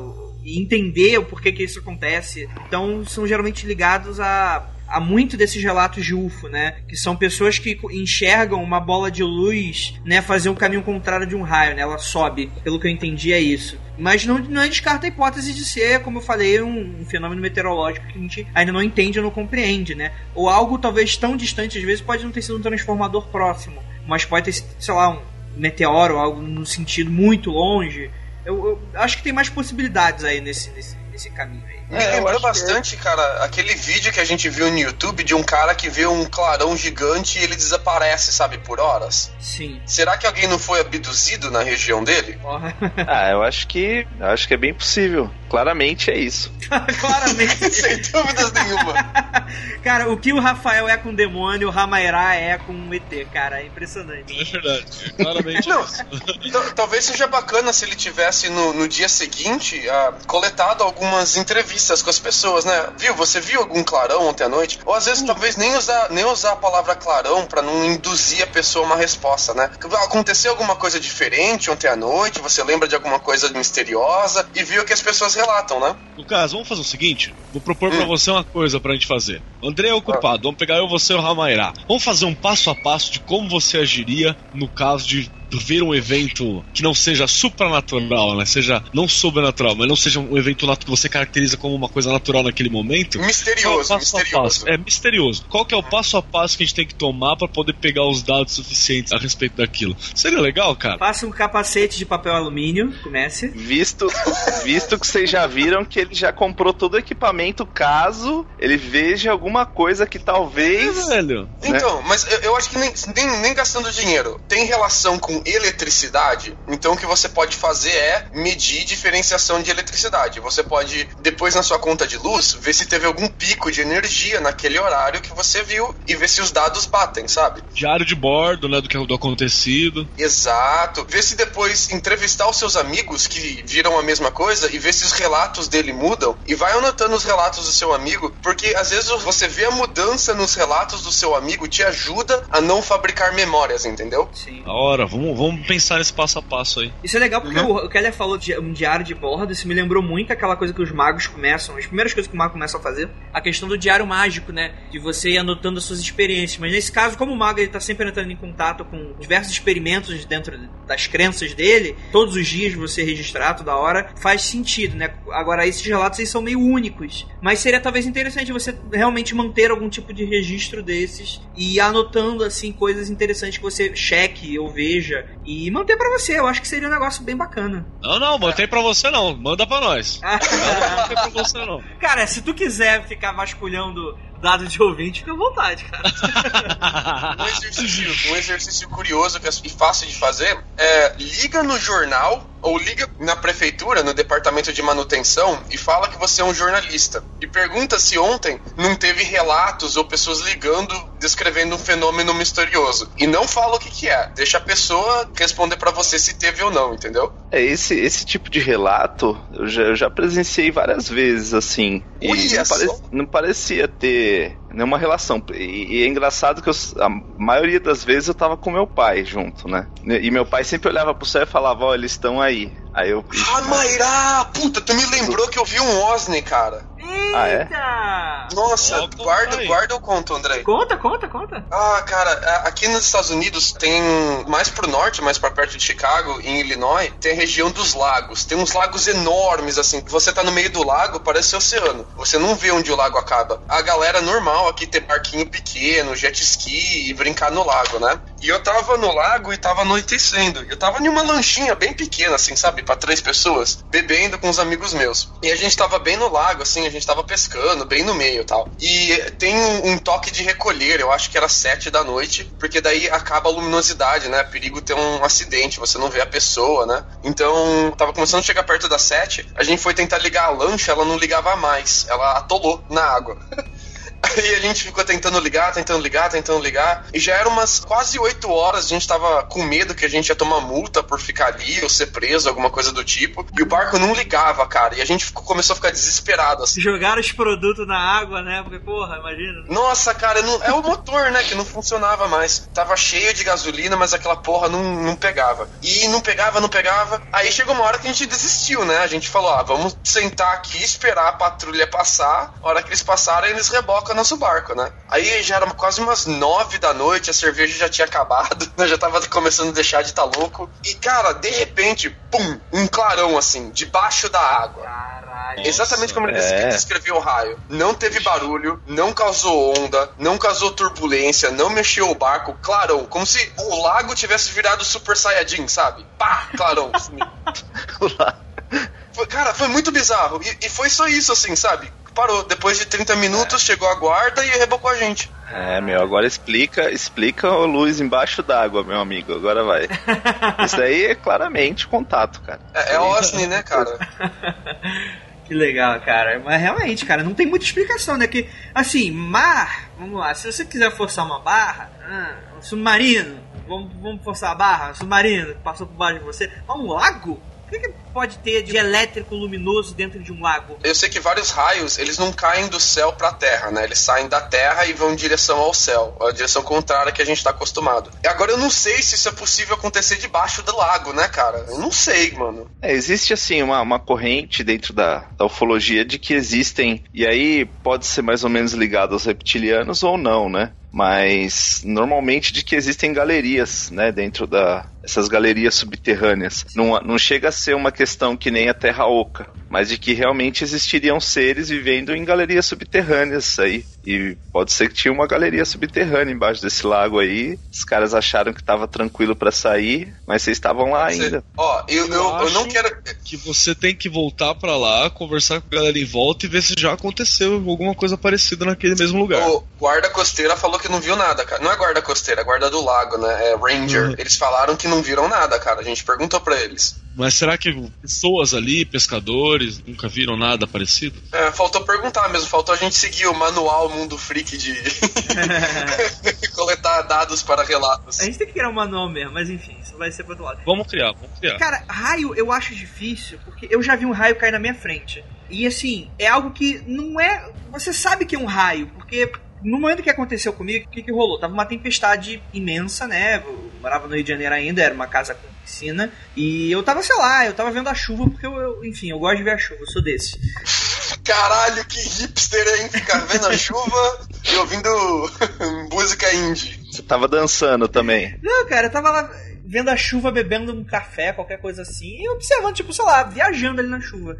e entender o porquê que isso acontece. Então, são geralmente ligados a há muito desses relatos de UFO, né? Que são pessoas que enxergam uma bola de luz, né? Fazer um caminho contrário de um raio, né? Ela sobe. Pelo que eu entendi, é isso. Mas não, não descarta a hipótese de ser, como eu falei, um, um, fenômeno meteorológico que a gente ainda não entende ou não compreende, né? Ou algo talvez tão distante, às vezes, pode não ter sido um transformador próximo. Mas pode ter, sei lá, um meteoro, algo no sentido muito longe. Eu, eu acho que tem mais possibilidades aí nesse, nesse, nesse caminho aí. Me é, lembrou bastante, que... cara, aquele vídeo que a gente viu no YouTube de um cara que vê um clarão gigante e ele desaparece, sabe, por horas. Sim. Será que alguém não foi abduzido na região dele? ah, eu acho que. Acho que é bem possível. Claramente é isso. Claramente. Sem dúvidas nenhuma. cara, o que o Rafael é com demônio, o Ramairá é com um ET, cara. É impressionante. É verdade. É claramente não, isso. Talvez seja bacana se ele tivesse no, no dia seguinte uh, coletado algumas entrevistas com as pessoas, né? Viu? Você viu algum clarão ontem à noite? Ou às vezes talvez nem usar, nem usar a palavra clarão para não induzir a pessoa a uma resposta, né? Aconteceu alguma coisa diferente ontem à noite? Você lembra de alguma coisa misteriosa e viu que as pessoas relatam, né? Lucas, vamos fazer o seguinte: vou propor hum. para você uma coisa pra gente fazer. André é ocupado, ah. vamos pegar eu, você e o Ramairá. Vamos fazer um passo a passo de como você agiria no caso de ver um evento que não seja supranatural, né? Seja não sobrenatural, mas não seja um evento que você caracteriza como uma coisa natural naquele momento. Misterioso, é misterioso. É misterioso. Qual que é o passo a passo que a gente tem que tomar para poder pegar os dados suficientes a respeito daquilo? Seria legal, cara? Faça um capacete de papel alumínio, comece. Visto, visto que vocês já viram que ele já comprou todo o equipamento caso ele veja alguma coisa que talvez. É, velho. Né? Então, mas eu, eu acho que nem, nem, nem gastando dinheiro tem relação com eletricidade, então o que você pode fazer é medir diferenciação de eletricidade. Você pode, depois na sua conta de luz, ver se teve algum pico de energia naquele horário que você viu e ver se os dados batem, sabe? Diário de bordo, né, do que do acontecido. Exato. Ver se depois entrevistar os seus amigos que viram a mesma coisa e ver se os relatos dele mudam e vai anotando os relatos do seu amigo, porque às vezes você vê a mudança nos relatos do seu amigo te ajuda a não fabricar memórias, entendeu? Sim. A hora, vamos vamos, pensar nesse passo a passo aí. Isso é legal porque uhum. o, o Keller falou de um diário de bordo, isso me lembrou muito aquela coisa que os magos começam, as primeiras coisas que o mago começa a fazer, a questão do diário mágico, né? De você ir anotando as suas experiências. Mas nesse caso, como o mago ele tá sempre entrando em contato com diversos experimentos dentro das crenças dele, todos os dias você registrar toda hora, faz sentido, né? Agora, esses relatos aí são meio únicos. Mas seria talvez interessante você realmente manter algum tipo de registro desses e ir anotando, assim, coisas interessantes que você cheque ou veja e manter para você. Eu acho que seria um negócio bem bacana. Não, não, mantém para você não. Manda para nós. não, não pra você não. Cara, se tu quiser ficar vasculhando dado de ouvinte, fica à vontade, cara. um, exercício, um exercício curioso e fácil de fazer é liga no jornal ou liga na prefeitura, no departamento de manutenção, e fala que você é um jornalista. E pergunta se ontem não teve relatos ou pessoas ligando descrevendo um fenômeno misterioso. E não fala o que, que é. Deixa a pessoa responder para você se teve ou não, entendeu? É, esse, esse tipo de relato eu já, eu já presenciei várias vezes, assim. E não, pare, não, parecia ter nenhuma relação. E, e é engraçado que eu, a maioria das vezes eu tava com meu pai junto, né? E meu pai sempre olhava pro céu e falava, ó, oh, eles estão aí. Aí eu. Ah! Puta, tu me lembrou que eu vi um Osni, cara. Eita! Ah, é? Nossa, guarda, guarda o conto, André. Conta, conta, conta. Ah, cara, aqui nos Estados Unidos tem mais pro norte, mais pra perto de Chicago, em Illinois, tem a região dos lagos. Tem uns lagos enormes, assim, que você tá no meio do lago, parece oceano. Você não vê onde o lago acaba. A galera normal aqui tem barquinho pequeno, jet ski e brincar no lago, né? E eu tava no lago e tava anoitecendo. Eu tava em uma lanchinha bem pequena, assim, sabe? para três pessoas, bebendo com os amigos meus. E a gente tava bem no lago, assim, a gente tava pescando, bem no meio tal. E tem um, um toque de recolher, eu acho que era sete da noite, porque daí acaba a luminosidade, né? Perigo ter um acidente, você não vê a pessoa, né? Então, tava começando a chegar perto das sete, a gente foi tentar ligar a lancha, ela não ligava mais, ela atolou na água. Aí a gente ficou tentando ligar, tentando ligar, tentando ligar. E já eram umas quase oito horas, a gente tava com medo que a gente ia tomar multa por ficar ali ou ser preso, alguma coisa do tipo. E o barco não ligava, cara. E a gente ficou, começou a ficar desesperado. Assim. Jogaram os produtos na água, né? Porque, porra, imagina. Nossa, cara, não, é o motor, né? Que não funcionava mais. Tava cheio de gasolina, mas aquela porra não, não pegava. E não pegava, não pegava. Aí chegou uma hora que a gente desistiu, né? A gente falou, ah, vamos sentar aqui, esperar a patrulha passar. A hora que eles passarem, eles rebocam nosso barco, né? Aí já era quase umas nove da noite, a cerveja já tinha acabado, né? já tava começando a deixar de estar tá louco. E, cara, de repente, pum, um clarão assim, debaixo da água. Caralho. Exatamente como ele é. descreveu o raio. Não teve barulho, não causou onda, não causou turbulência, não mexeu o barco, clarão. Como se o lago tivesse virado Super Saiyajin, sabe? Pá, clarão. Foi, cara, foi muito bizarro. E, e, foi só isso, assim, sabe? Parou. Depois de 30 minutos, é. chegou a guarda e rebocou a gente. É, meu, agora explica, explica o luz embaixo d'água, meu amigo. Agora vai. Isso aí é claramente contato, cara. É, é OSNI, né, cara? que legal, cara. Mas realmente, cara, não tem muita explicação, né? Que, assim, mar, vamos lá, se você quiser forçar uma barra, ah, um submarino, vamos, vamos forçar a barra, um submarino que passou por baixo de você, um lago? O que, que pode ter de elétrico luminoso dentro de um lago? Eu sei que vários raios, eles não caem do céu para a Terra, né? Eles saem da Terra e vão em direção ao céu, a direção contrária que a gente está acostumado. E agora eu não sei se isso é possível acontecer debaixo do lago, né, cara? Eu não sei, mano. É, existe assim uma, uma corrente dentro da, da ufologia de que existem, e aí pode ser mais ou menos ligado aos reptilianos ou não, né? mas normalmente de que existem galerias, né, dentro da essas galerias subterrâneas. Não, não chega a ser uma questão que nem a Terra Oca, mas de que realmente existiriam seres vivendo em galerias subterrâneas aí. E pode ser que tinha uma galeria subterrânea embaixo desse lago aí. Os caras acharam que estava tranquilo para sair, mas vocês estavam lá ainda. Ó, eu, eu, eu, eu não quero. Que você tem que voltar para lá, conversar com a galera em volta e ver se já aconteceu alguma coisa parecida naquele mesmo lugar. O guarda costeira falou que não viu nada, cara. Não é guarda costeira, é guarda do lago, né? É Ranger. Uhum. Eles falaram que não viram nada, cara. A gente perguntou para eles. Mas será que pessoas ali, pescadores, nunca viram nada parecido? É, faltou perguntar mesmo, faltou a gente seguir o manual Mundo Freak de coletar dados para relatos. A gente tem que criar um manual mesmo, mas enfim, isso vai ser pro outro lado. Vamos criar, vamos criar. Cara, raio eu acho difícil, porque eu já vi um raio cair na minha frente. E assim, é algo que não é. Você sabe que é um raio, porque no momento que aconteceu comigo, o que, que rolou? Tava uma tempestade imensa, né? Eu morava no Rio de Janeiro ainda, era uma casa com piscina. E eu tava, sei lá, eu tava vendo a chuva, porque eu, eu enfim, eu gosto de ver a chuva, eu sou desse. Caralho, que hipster, hein? Ficar vendo a chuva e ouvindo música indie. Você tava dançando também. Não, cara, eu tava lá vendo a chuva, bebendo um café, qualquer coisa assim, e observando, tipo, sei lá, viajando ali na chuva.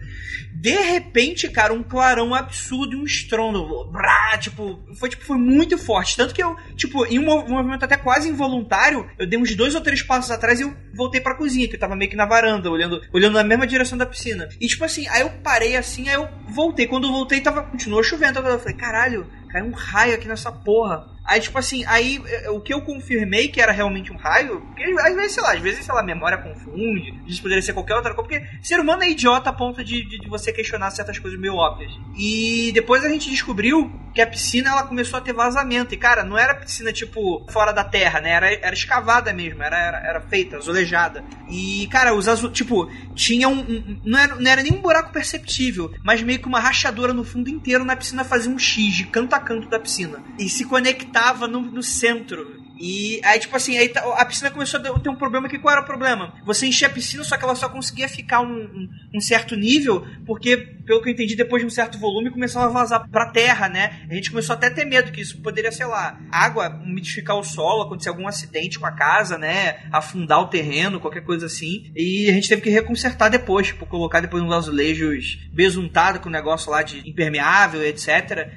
De repente, cara, um clarão absurdo e um estrondo. Brá, tipo, foi, tipo, foi muito forte. Tanto que eu, tipo, em um movimento até quase involuntário, eu dei uns dois ou três passos atrás e eu voltei pra cozinha, que eu tava meio que na varanda, olhando, olhando na mesma direção da piscina. E, tipo assim, aí eu parei assim, aí eu voltei. Quando eu voltei, tava, continuou chovendo. Eu falei, caralho, caiu um raio aqui nessa porra. Aí, tipo assim, aí eh, o que eu confirmei que era realmente um raio, porque às vezes, sei lá, às vezes, sei lá, a memória confunde, isso poderia ser qualquer outra coisa, porque ser humano é idiota a ponto de, de, de, você questionar certas coisas meio óbvias. E depois a gente descobriu que a piscina ela começou a ter vazamento. E, cara, não era piscina tipo fora da terra, né? Era, era escavada mesmo, era, era, era feita, azulejada. E, cara, os azul, tipo, tinha um. um não, era, não era nem um buraco perceptível, mas meio que uma rachadura no fundo inteiro na piscina fazia um X de canto a canto da piscina. E se conectava no, no centro. E aí, tipo assim, aí tá, a piscina começou a ter um problema que qual era o problema? Você enchia a piscina, só que ela só conseguia ficar um, um, um, certo nível, porque, pelo que eu entendi, depois de um certo volume começava a vazar pra terra, né? A gente começou até a ter medo que isso poderia, sei lá, água umidificar o solo, acontecer algum acidente com a casa, né? Afundar o terreno, qualquer coisa assim. E a gente teve que reconsertar depois, tipo, colocar depois uns azulejos besuntados com o negócio lá de impermeável, etc.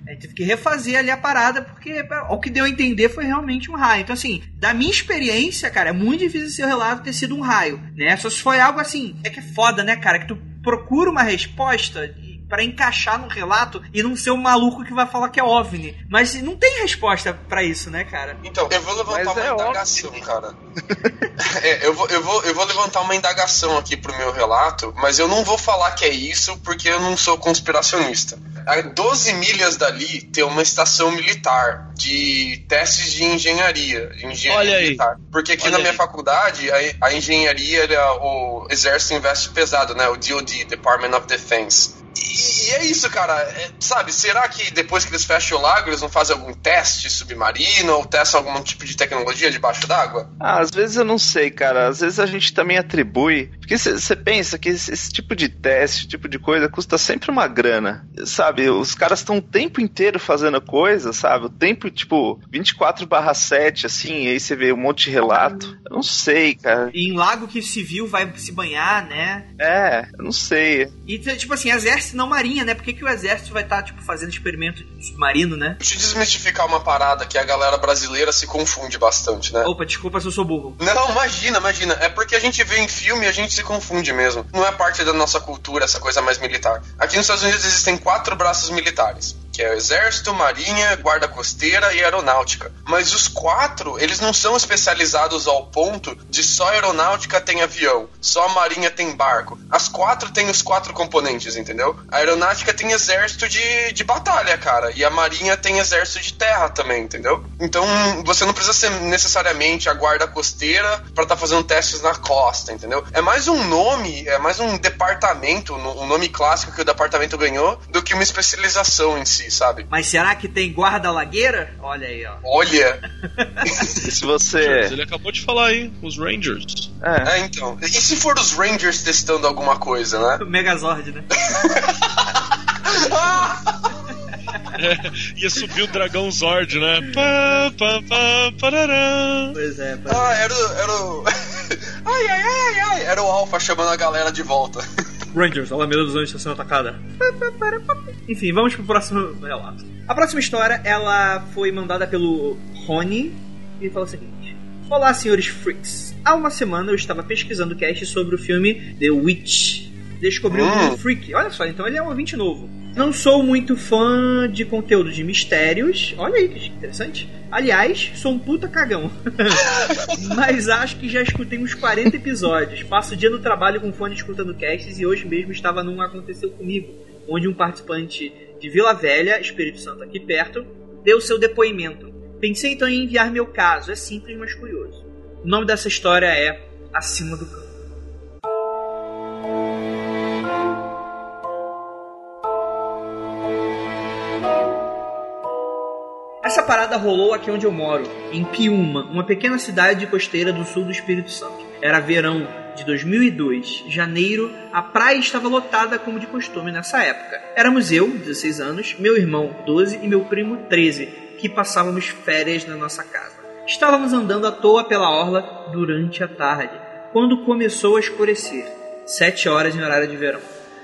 A gente teve que refazer ali a parada, porque o que deu a entender foi realmente um raio. Então, assim, da minha experiência, cara, é muito difícil seu relato ter sido um raio, né? Só se foi algo assim, é que é foda, né, cara? Que tu procura uma resposta para encaixar no relato e não ser o um maluco que vai falar que é OVNI. Mas não tem resposta para isso, né, cara? Então, eu vou levantar Mas uma é indagação, óbvio. cara. é, eu, vou, eu, vou, eu vou levantar uma indagação aqui pro meu relato, mas eu não vou falar que é isso porque eu não sou conspiracionista. A 12 milhas dali tem uma estação militar de testes de engenharia. De engenharia Olha militar. aí. Porque aqui Olha na minha aí. faculdade, a, a engenharia era o exército investe pesado, né? O DoD, Department of Defense. E, e é isso, cara. É, sabe, será que depois que eles fecham o lago, eles não fazem algum teste submarino ou testam algum tipo de tecnologia debaixo d'água? Ah, às vezes eu não sei, cara. Às vezes a gente também atribui. Porque você pensa que esse, esse, tipo de teste, esse tipo de coisa, custa sempre uma grana. Sabe, os caras estão o tempo inteiro fazendo coisa, sabe? O tempo, tipo, 24 barra 7, assim, e aí você vê um monte de relato. Eu não sei, cara. E em lago que civil vai se banhar, né? É, eu não sei. E, tipo assim, exército não marinha, né? Por que, que o exército vai estar, tá, tipo, fazendo experimento submarino, né? Deixa eu desmistificar uma parada que a galera brasileira se confunde bastante, né? Opa, desculpa se eu sou burro. Não, imagina, imagina. É porque a gente vê em filme e a gente se confunde mesmo. Não é parte da nossa cultura essa coisa mais militar. Aqui nos Estados Unidos existem quatro braços militares que é Exército, Marinha, Guarda Costeira e Aeronáutica. Mas os quatro, eles não são especializados ao ponto de só Aeronáutica tem avião, só a Marinha tem barco. As quatro têm os quatro componentes, entendeu? A Aeronáutica tem exército de, de batalha, cara, e a Marinha tem exército de terra também, entendeu? Então você não precisa ser necessariamente a Guarda Costeira para estar tá fazendo testes na costa, entendeu? É mais um nome, é mais um departamento, um nome clássico que o departamento ganhou, do que uma especialização em si sabe? Mas será que tem guarda-lagueira? Olha aí, ó. Olha! se você. Ele acabou de falar aí, os Rangers. É. é, então. E se for os Rangers testando alguma coisa, né? O Megazord, né? É, ia subir o dragão Zord, né? Pá, pá, pá, parará. Pois é, pois Ah, era, o- era o. ai, ai, ai, ai. Era o Alpha chamando a galera de volta. Rangers, Alameda dos Anjos está sendo atacada. Enfim, vamos pro próximo relato. A próxima história, ela foi mandada pelo Rony e fala o seguinte. Olá, senhores freaks. Há uma semana eu estava pesquisando cast sobre o filme The Witch. Descobri Hum. um freak. Olha só, então ele é um ouvinte novo. Não sou muito fã de conteúdo de mistérios. Olha aí que interessante. Aliás, sou um puta cagão. Mas acho que já escutei uns 40 episódios. Passo o dia no trabalho com fone escutando casts e hoje mesmo estava num Aconteceu Comigo, onde um participante de Vila Velha, Espírito Santo aqui perto, deu seu depoimento. Pensei então em enviar meu caso, é simples, mas curioso. O nome dessa história é Acima do Campo. Essa parada rolou aqui onde eu moro, em Piúma, uma pequena cidade costeira do sul do Espírito Santo. Era verão de 2002, janeiro, a praia estava lotada como de costume nessa época. Éramos eu, 16 anos, meu irmão, 12 e meu primo, 13, que passávamos férias na nossa casa. Estávamos andando à toa pela orla durante a tarde, quando começou a escurecer, 7 horas em horário de verão.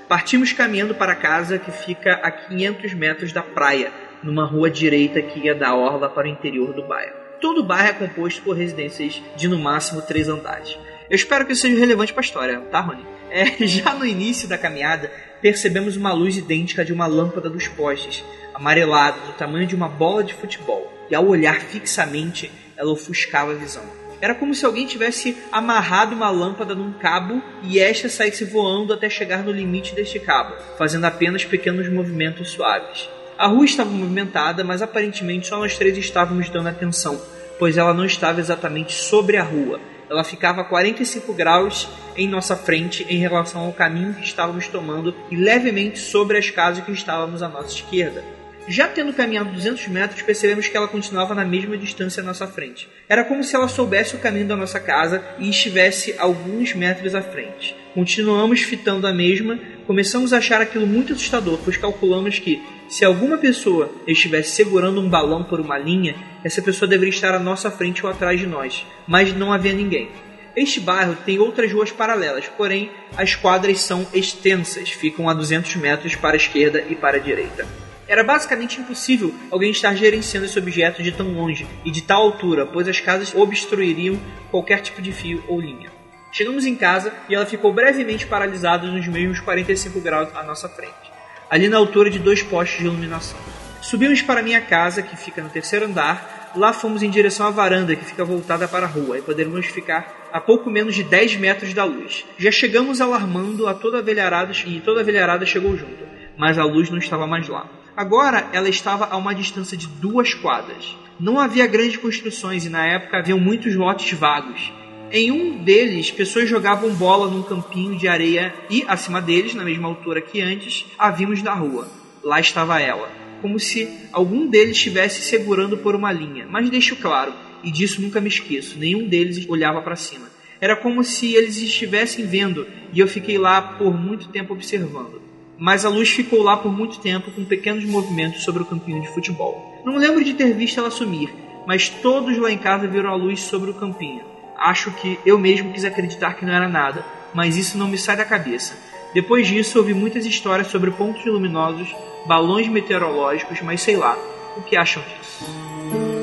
Partimos caminhando para a casa que fica a 500 metros da praia, numa rua direita que ia da orla para o interior do bairro. Todo o bairro é composto por residências de no máximo três andares. Eu espero que isso seja relevante para a história, tá, Rony? É, já no início da caminhada, percebemos uma luz idêntica de uma lâmpada dos postes, amarelada, do tamanho de uma bola de futebol, e ao olhar fixamente, ela ofuscava a visão. Era como se alguém tivesse amarrado uma lâmpada num cabo e esta saísse voando até chegar no limite deste cabo, fazendo apenas pequenos movimentos suaves. A rua estava movimentada, mas aparentemente só nós três estávamos dando atenção, pois ela não estava exatamente sobre a rua. Ela ficava a 45 graus em nossa frente em relação ao caminho que estávamos tomando e levemente sobre as casas que estávamos à nossa esquerda. Já tendo caminhado 200 metros, percebemos que ela continuava na mesma distância à nossa frente. Era como se ela soubesse o caminho da nossa casa e estivesse alguns metros à frente. Continuamos fitando a mesma, começamos a achar aquilo muito assustador, pois calculamos que, se alguma pessoa estivesse segurando um balão por uma linha, essa pessoa deveria estar à nossa frente ou atrás de nós, mas não havia ninguém. Este bairro tem outras ruas paralelas, porém as quadras são extensas, ficam a 200 metros para a esquerda e para a direita. Era basicamente impossível alguém estar gerenciando esse objeto de tão longe e de tal altura, pois as casas obstruiriam qualquer tipo de fio ou linha. Chegamos em casa e ela ficou brevemente paralisada nos mesmos 45 graus à nossa frente, ali na altura de dois postes de iluminação. Subimos para minha casa, que fica no terceiro andar. Lá fomos em direção à varanda, que fica voltada para a rua, e poderíamos ficar a pouco menos de 10 metros da luz. Já chegamos alarmando a toda velharada e toda a velharada chegou junto, mas a luz não estava mais lá. Agora ela estava a uma distância de duas quadras. Não havia grandes construções e na época haviam muitos lotes vagos. Em um deles, pessoas jogavam bola num campinho de areia e, acima deles, na mesma altura que antes, a vimos da rua. Lá estava ela, como se algum deles estivesse segurando por uma linha. Mas deixo claro, e disso nunca me esqueço, nenhum deles olhava para cima. Era como se eles estivessem vendo e eu fiquei lá por muito tempo observando mas a luz ficou lá por muito tempo com pequenos movimentos sobre o campinho de futebol. Não lembro de ter visto ela sumir, mas todos lá em casa viram a luz sobre o campinho. Acho que eu mesmo quis acreditar que não era nada, mas isso não me sai da cabeça. Depois disso, ouvi muitas histórias sobre pontos luminosos, balões meteorológicos, mas sei lá, o que acham disso?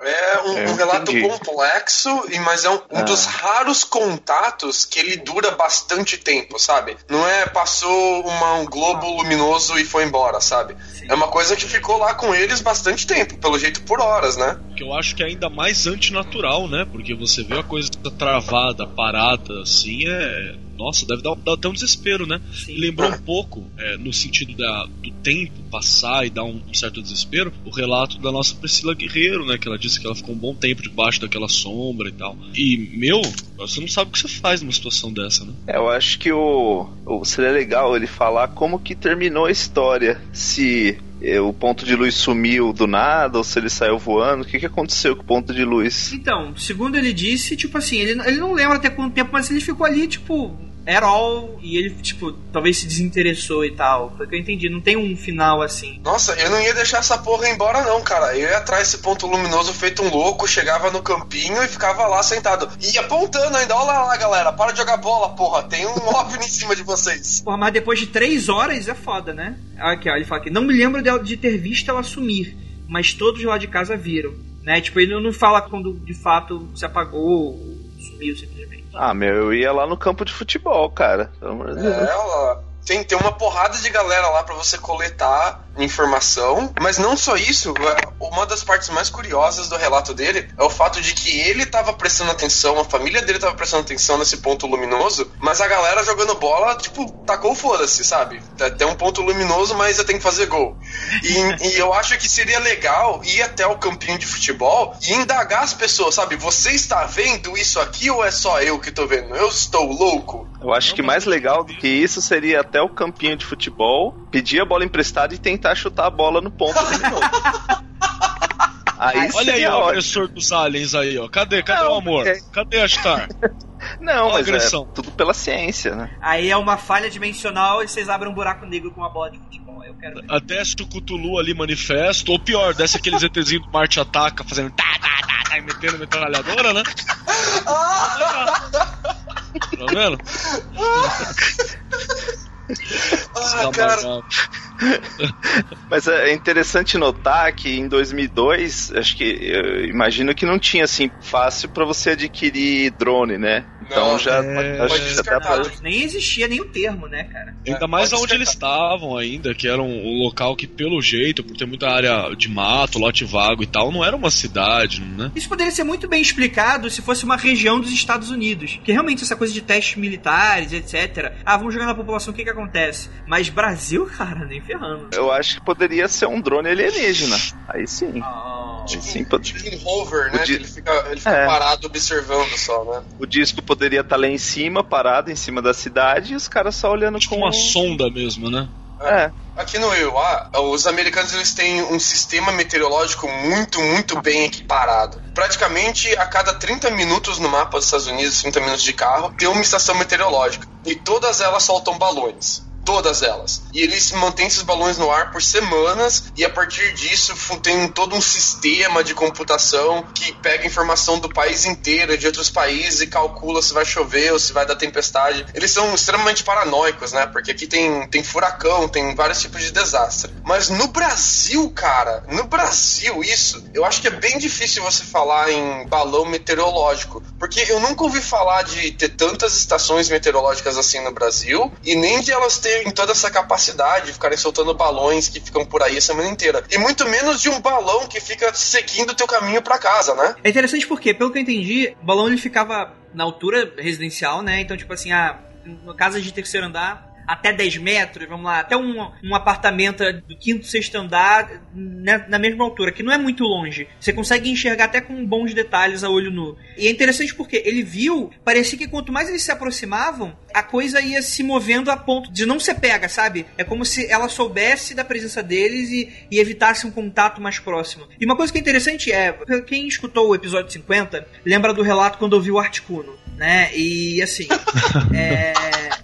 É um, É, um relato entendi. complexo, e mas é um, um Ah. dos raros contatos que ele dura bastante tempo, sabe? Não é passou uma- um globo luminoso e foi embora, sabe? Sim. É uma coisa que ficou lá com eles bastante tempo, pelo jeito por horas, né? Que eu acho que é ainda mais antinatural, né? Porque você vê a coisa travada, parada, assim, é. Nossa, deve dar, dar até um desespero, né? Sim. Lembrou um pouco, é, no sentido da, do tempo passar e dar um, um certo desespero, o relato da nossa Priscila Guerreiro, né? Que ela disse que ela ficou um bom tempo debaixo daquela sombra e tal. E, meu, você não sabe o que você faz numa situação dessa, né? É, eu acho que o, o- seria legal ele falar como que terminou a história. Se o ponto de luz sumiu do nada ou se ele saiu voando. O que, que aconteceu com o ponto de luz? Então, segundo ele disse, tipo assim, ele, ele não lembra até quanto tempo, mas ele ficou ali, tipo, at all, e ele, tipo, talvez se desinteressou e tal. Foi o que eu entendi, não tem um final assim. Nossa, eu não ia deixar essa porra embora, não, cara. Eu ia atrás desse ponto luminoso feito um louco, chegava no campinho e ficava lá sentado. E apontando ainda, olha lá, galera, para de jogar bola, porra. Tem um OVNI em cima de vocês. Porra, mas depois de três horas é foda, né? Aqui, ó, ele fala aqui, não me lembro de ter visto ela sumir, mas todos lá de casa viram. Né? Tipo, ele não fala quando de fato se apagou ou sumiu simplesmente. Ah, meu, eu ia lá no campo de futebol, cara. É, ela tem, tem uma porrada de galera lá pra você coletar informação. Mas não só isso, é, uma das partes mais curiosas do relato dele é o fato de que ele tava prestando atenção, a família dele tava prestando atenção nesse ponto luminoso, mas a galera jogando bola, tipo, tacou foda-se, sabe? Tem um ponto luminoso, mas eu tenho que fazer gol. E, e eu acho que seria legal ir até o campinho de futebol e indagar as pessoas, sabe? Você está vendo isso aqui ou é só eu que tô vendo? Eu estou louco? Eu acho que mais legal do que isso seria até o campinho de futebol, pedir a bola emprestada e tentar chutar a bola no ponto luminoso. Aí Olha aí seria o agressor dos aliens aí, ó. Cadê? Cadê Não, o amor? porque- Cadê a Star? Não, mas é agressão. tudo pela ciência, né? Aí é uma falha dimensional e vocês abrem um buraco negro com uma bola de futebol. Eu quero ver. Até se o Cthulhu ali manifesta, ou pior, desce aqueles ETzinhos do Marte Ataca fazendo tá, tá, tá, tá, e metendo metralhadora, né? Tá vendo? Ah, cara, Mas é interessante notar que em 2002, acho que eu imagino que não tinha assim fácil para você adquirir drone, né? Então Não, já é, acho que já dá pra... Nem existia nem o termo, né, cara? Ainda É, mais onde eles estavam ainda, que era um, um local que, pelo jeito, por ter muita área de mato, lote vago e tal, não era uma cidade, né? Isso poderia ser muito bem explicado se fosse uma região dos Estados Unidos. Que realmente essa coisa de testes militares, etc. Ah, vamos jogar na população, o que que acontece? Mas Brasil, cara, nem ferrando. Eu acho que poderia ser um drone alienígena. Aí sim. Ah, Tipo, Sim, um- pode- tipo um hover, né? O di- ele fica, ele fica É. parado observando só, né? O disco poderia estar lá em cima, parado em cima da cidade, e os caras só olhando Tipo com uma sonda mesmo, né? É. Aqui no EUA, os americanos eles têm um sistema meteorológico muito, muito bem equiparado. Praticamente a cada 30 minutos no mapa dos Estados Unidos, 30 minutos de carro, tem uma estação meteorológica. E todas elas soltam balões. Todas elas. E eles mantêm esses balões no ar por semanas, e a partir disso tem todo um sistema de computação que pega informação do país inteiro, de outros países, e calcula se vai chover ou se vai dar tempestade. Eles são extremamente paranoicos, né? Porque aqui tem, tem furacão, tem vários tipos de desastre. Mas no Brasil, cara, no Brasil, isso, eu acho que é bem difícil você falar em balão meteorológico. Porque eu nunca ouvi falar de ter tantas estações meteorológicas assim no Brasil, e nem de elas terem toda essa capacidade de ficarem soltando balões que ficam por aí a semana inteira. E muito menos de um balão que fica seguindo o teu caminho pra casa, né? É interessante porque, pelo que eu entendi, o balão ele ficava na altura residencial, né? Então, tipo assim, ah, uma casa de terceiro andar, até 10 metros, vamos lá, até um, um apartamento do quinto, sexto andar né, na mesma altura, que não é muito longe. Você consegue enxergar até com bons detalhes a olho nu. E é interessante porque ele viu, parecia que quanto mais eles se aproximavam, a coisa ia se movendo a ponto de não ser pega, sabe? É como se ela soubesse da presença deles e, e evitasse um contato mais próximo. E uma coisa que é interessante é, quem escutou o episódio 50, lembra do relato quando ouviu o Articuno, né? E assim, é,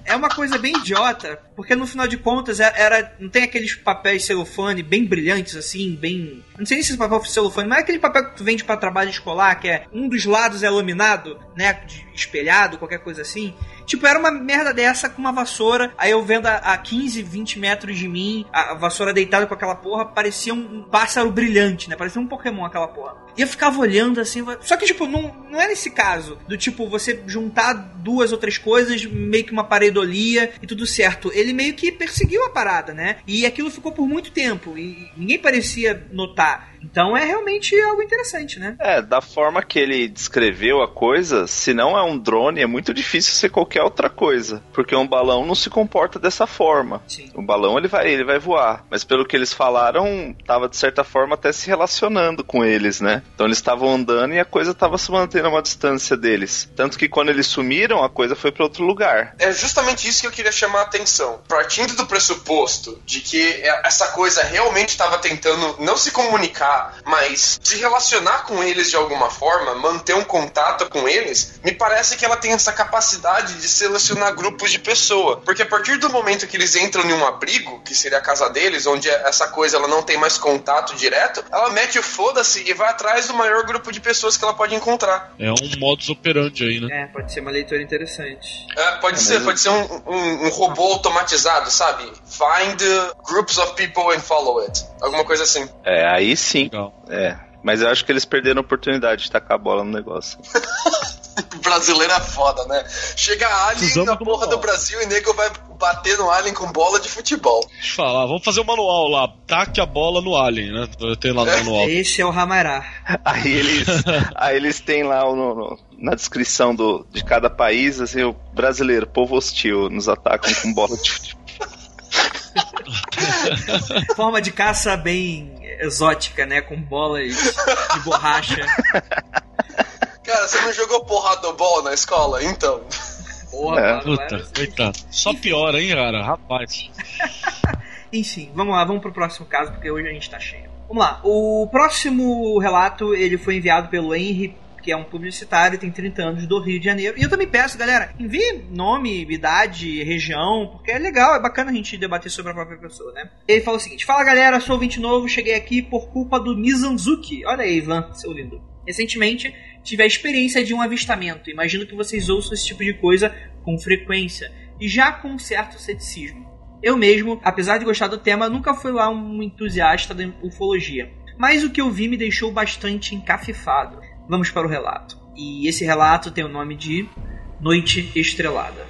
é uma coisa bem idiota, porque no final de contas era, era- não tem aqueles papéis celofane bem brilhantes assim, bem, não sei se esse papel é celofane, mas é aquele papel que tu vende para trabalho escolar, que é um dos lados é laminado, né, espelhado, qualquer coisa assim. Tipo, era uma merda dessa com uma vassoura. Aí eu vendo a, a 15, 20 metros de mim, a, a vassoura deitada com aquela porra, parecia um, um pássaro brilhante, né? Parecia um Pokémon aquela porra. E eu ficava olhando assim. Só que, tipo, não, não é nesse caso. Do tipo, você juntar duas ou três coisas, meio que uma pareidolia e tudo certo. Ele meio que perseguiu a parada, né? E aquilo ficou por muito tempo. E ninguém parecia notar. Então é realmente algo interessante, né? É, da forma que ele descreveu a coisa, se não é um drone, é muito difícil ser qualquer outra coisa. Porque um balão não se comporta dessa forma. Sim. O balão ele vai, ele vai voar. Mas pelo que eles falaram, tava de certa forma até se relacionando com eles, né? Então eles estavam andando e a coisa tava se mantendo a uma distância deles. Tanto que quando eles sumiram, a coisa foi para outro lugar. É justamente isso que eu queria chamar a atenção. Partindo do pressuposto de que essa coisa realmente estava tentando não se comunicar, mas se relacionar com eles de alguma forma, manter um contato com eles, me parece que ela tem essa capacidade de selecionar grupos de pessoa. Porque a partir do momento que eles entram em um abrigo, que seria a casa deles, onde essa coisa ela não tem mais contato direto, ela mete o foda-se e vai atrás do maior grupo de pessoas que ela pode encontrar. É um modus operandi aí, né? É, pode ser uma leitura interessante. É, pode ser, pode ser um, um- um robô automatizado, sabe? Find groups of people and follow it. Alguma coisa assim. É, aí sim. Legal. É. Mas eu acho que eles perderam a oportunidade de tacar a bola no negócio. Brasileiro é foda, né? Chega Alien Precisamos na porra do Brasil e nego vai bater no Alien com bola de futebol. Deixa eu falar, vamos fazer o manual lá. Taque a bola no Alien, né? Tem lá no manual. Esse é o Ramará. Aí eles, aí eles têm lá no- no- na descrição do, de cada país, assim, o brasileiro, povo hostil, nos atacam com bola de futebol. Forma de caça bem exótica, né? Com bolas de borracha. Cara, você não jogou porrada bola na escola? Então. Porra, É, Puta, era- coitado. Só piora, hein, cara? Rapaz. Enfim, vamos lá, vamos pro próximo caso, porque hoje a gente tá cheio. Vamos lá, o próximo relato, ele foi enviado pelo Henry, que é um publicitário, tem 30 anos, do Rio de Janeiro. E eu também peço, galera, envie nome, idade, região, porque é legal, é bacana a gente debater sobre a própria pessoa, né? Ele fala o seguinte, fala galera, sou ouvinte novo, cheguei aqui por culpa do Mizanzuki. Olha aí, Ivan, seu lindo. Recentemente, tive a experiência de um avistamento. Imagino que vocês ouçam esse tipo de coisa com frequência e já com um certo ceticismo. Eu mesmo, apesar de gostar do tema, nunca fui lá um entusiasta da ufologia. Mas o que eu vi me deixou bastante encafifado. Vamos para o relato. E esse relato tem o nome de Noite Estrelada.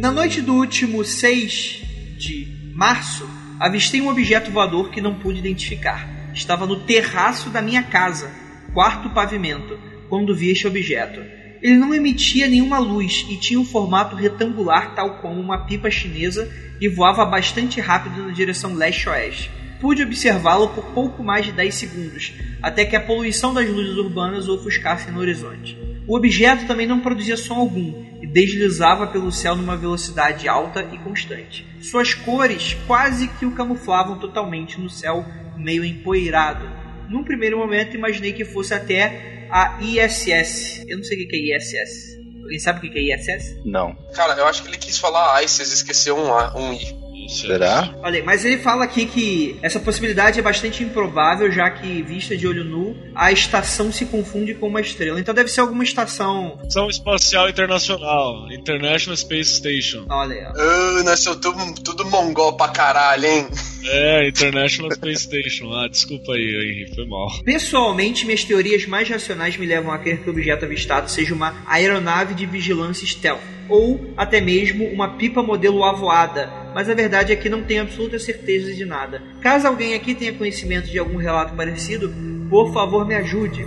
Na noite do último 6 de março, avistei um objeto voador que não pude identificar. Estava no terraço da minha casa, quarto pavimento, quando vi este objeto. Ele não emitia nenhuma luz e tinha um formato retangular, tal como uma pipa chinesa, e voava bastante rápido na direção leste-oeste. Pude observá-lo por pouco mais de 10 segundos, até que a poluição das luzes urbanas ofuscasse no horizonte. O objeto também não produzia som algum e deslizava pelo céu numa velocidade alta e constante. Suas cores quase que o camuflavam totalmente no céu meio empoeirado. Num primeiro momento imaginei que fosse até a ISS. Eu não sei o que é ISS. Alguém sabe o que é ISS? Não. Cara, eu acho que ele quis falar ISIS, esqueceu um, A, um I. Será? Olha, mas ele fala aqui que essa possibilidade é bastante improvável, já que, vista de olho nu, a estação se confunde com uma estrela. Então deve ser alguma estação. Estação Espacial Internacional, International Space Station. Olha aí, ó. Ah, nós somos tudo, tudo mongol pra caralho, hein? É, International Space Station. Ah, desculpa aí, Henrique, foi mal. Pessoalmente, minhas teorias mais racionais me levam a crer que o objeto avistado seja uma aeronave de vigilância stealth, ou até mesmo uma pipa modelo avoada, mas a verdade é que não tenho absoluta certeza de nada. Caso alguém aqui tenha conhecimento de algum relato parecido, por favor me ajude.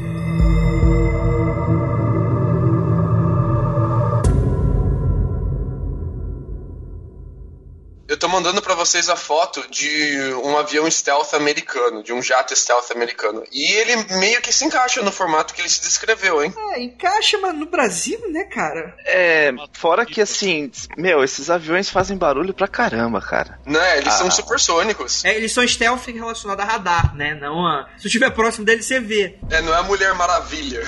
Mandando pra vocês a foto de um avião stealth americano, de um jato stealth americano. E ele meio que se encaixa no formato que ele se descreveu, hein? É, encaixa, mas no Brasil, né, cara? É, fora que assim, meu, esses aviões fazem barulho pra caramba, cara. Né? Eles Ah. são supersônicos. É, eles são stealth relacionados a radar, né? Não a... Se estiver próximo dele, você vê. É, não é a Mulher Maravilha.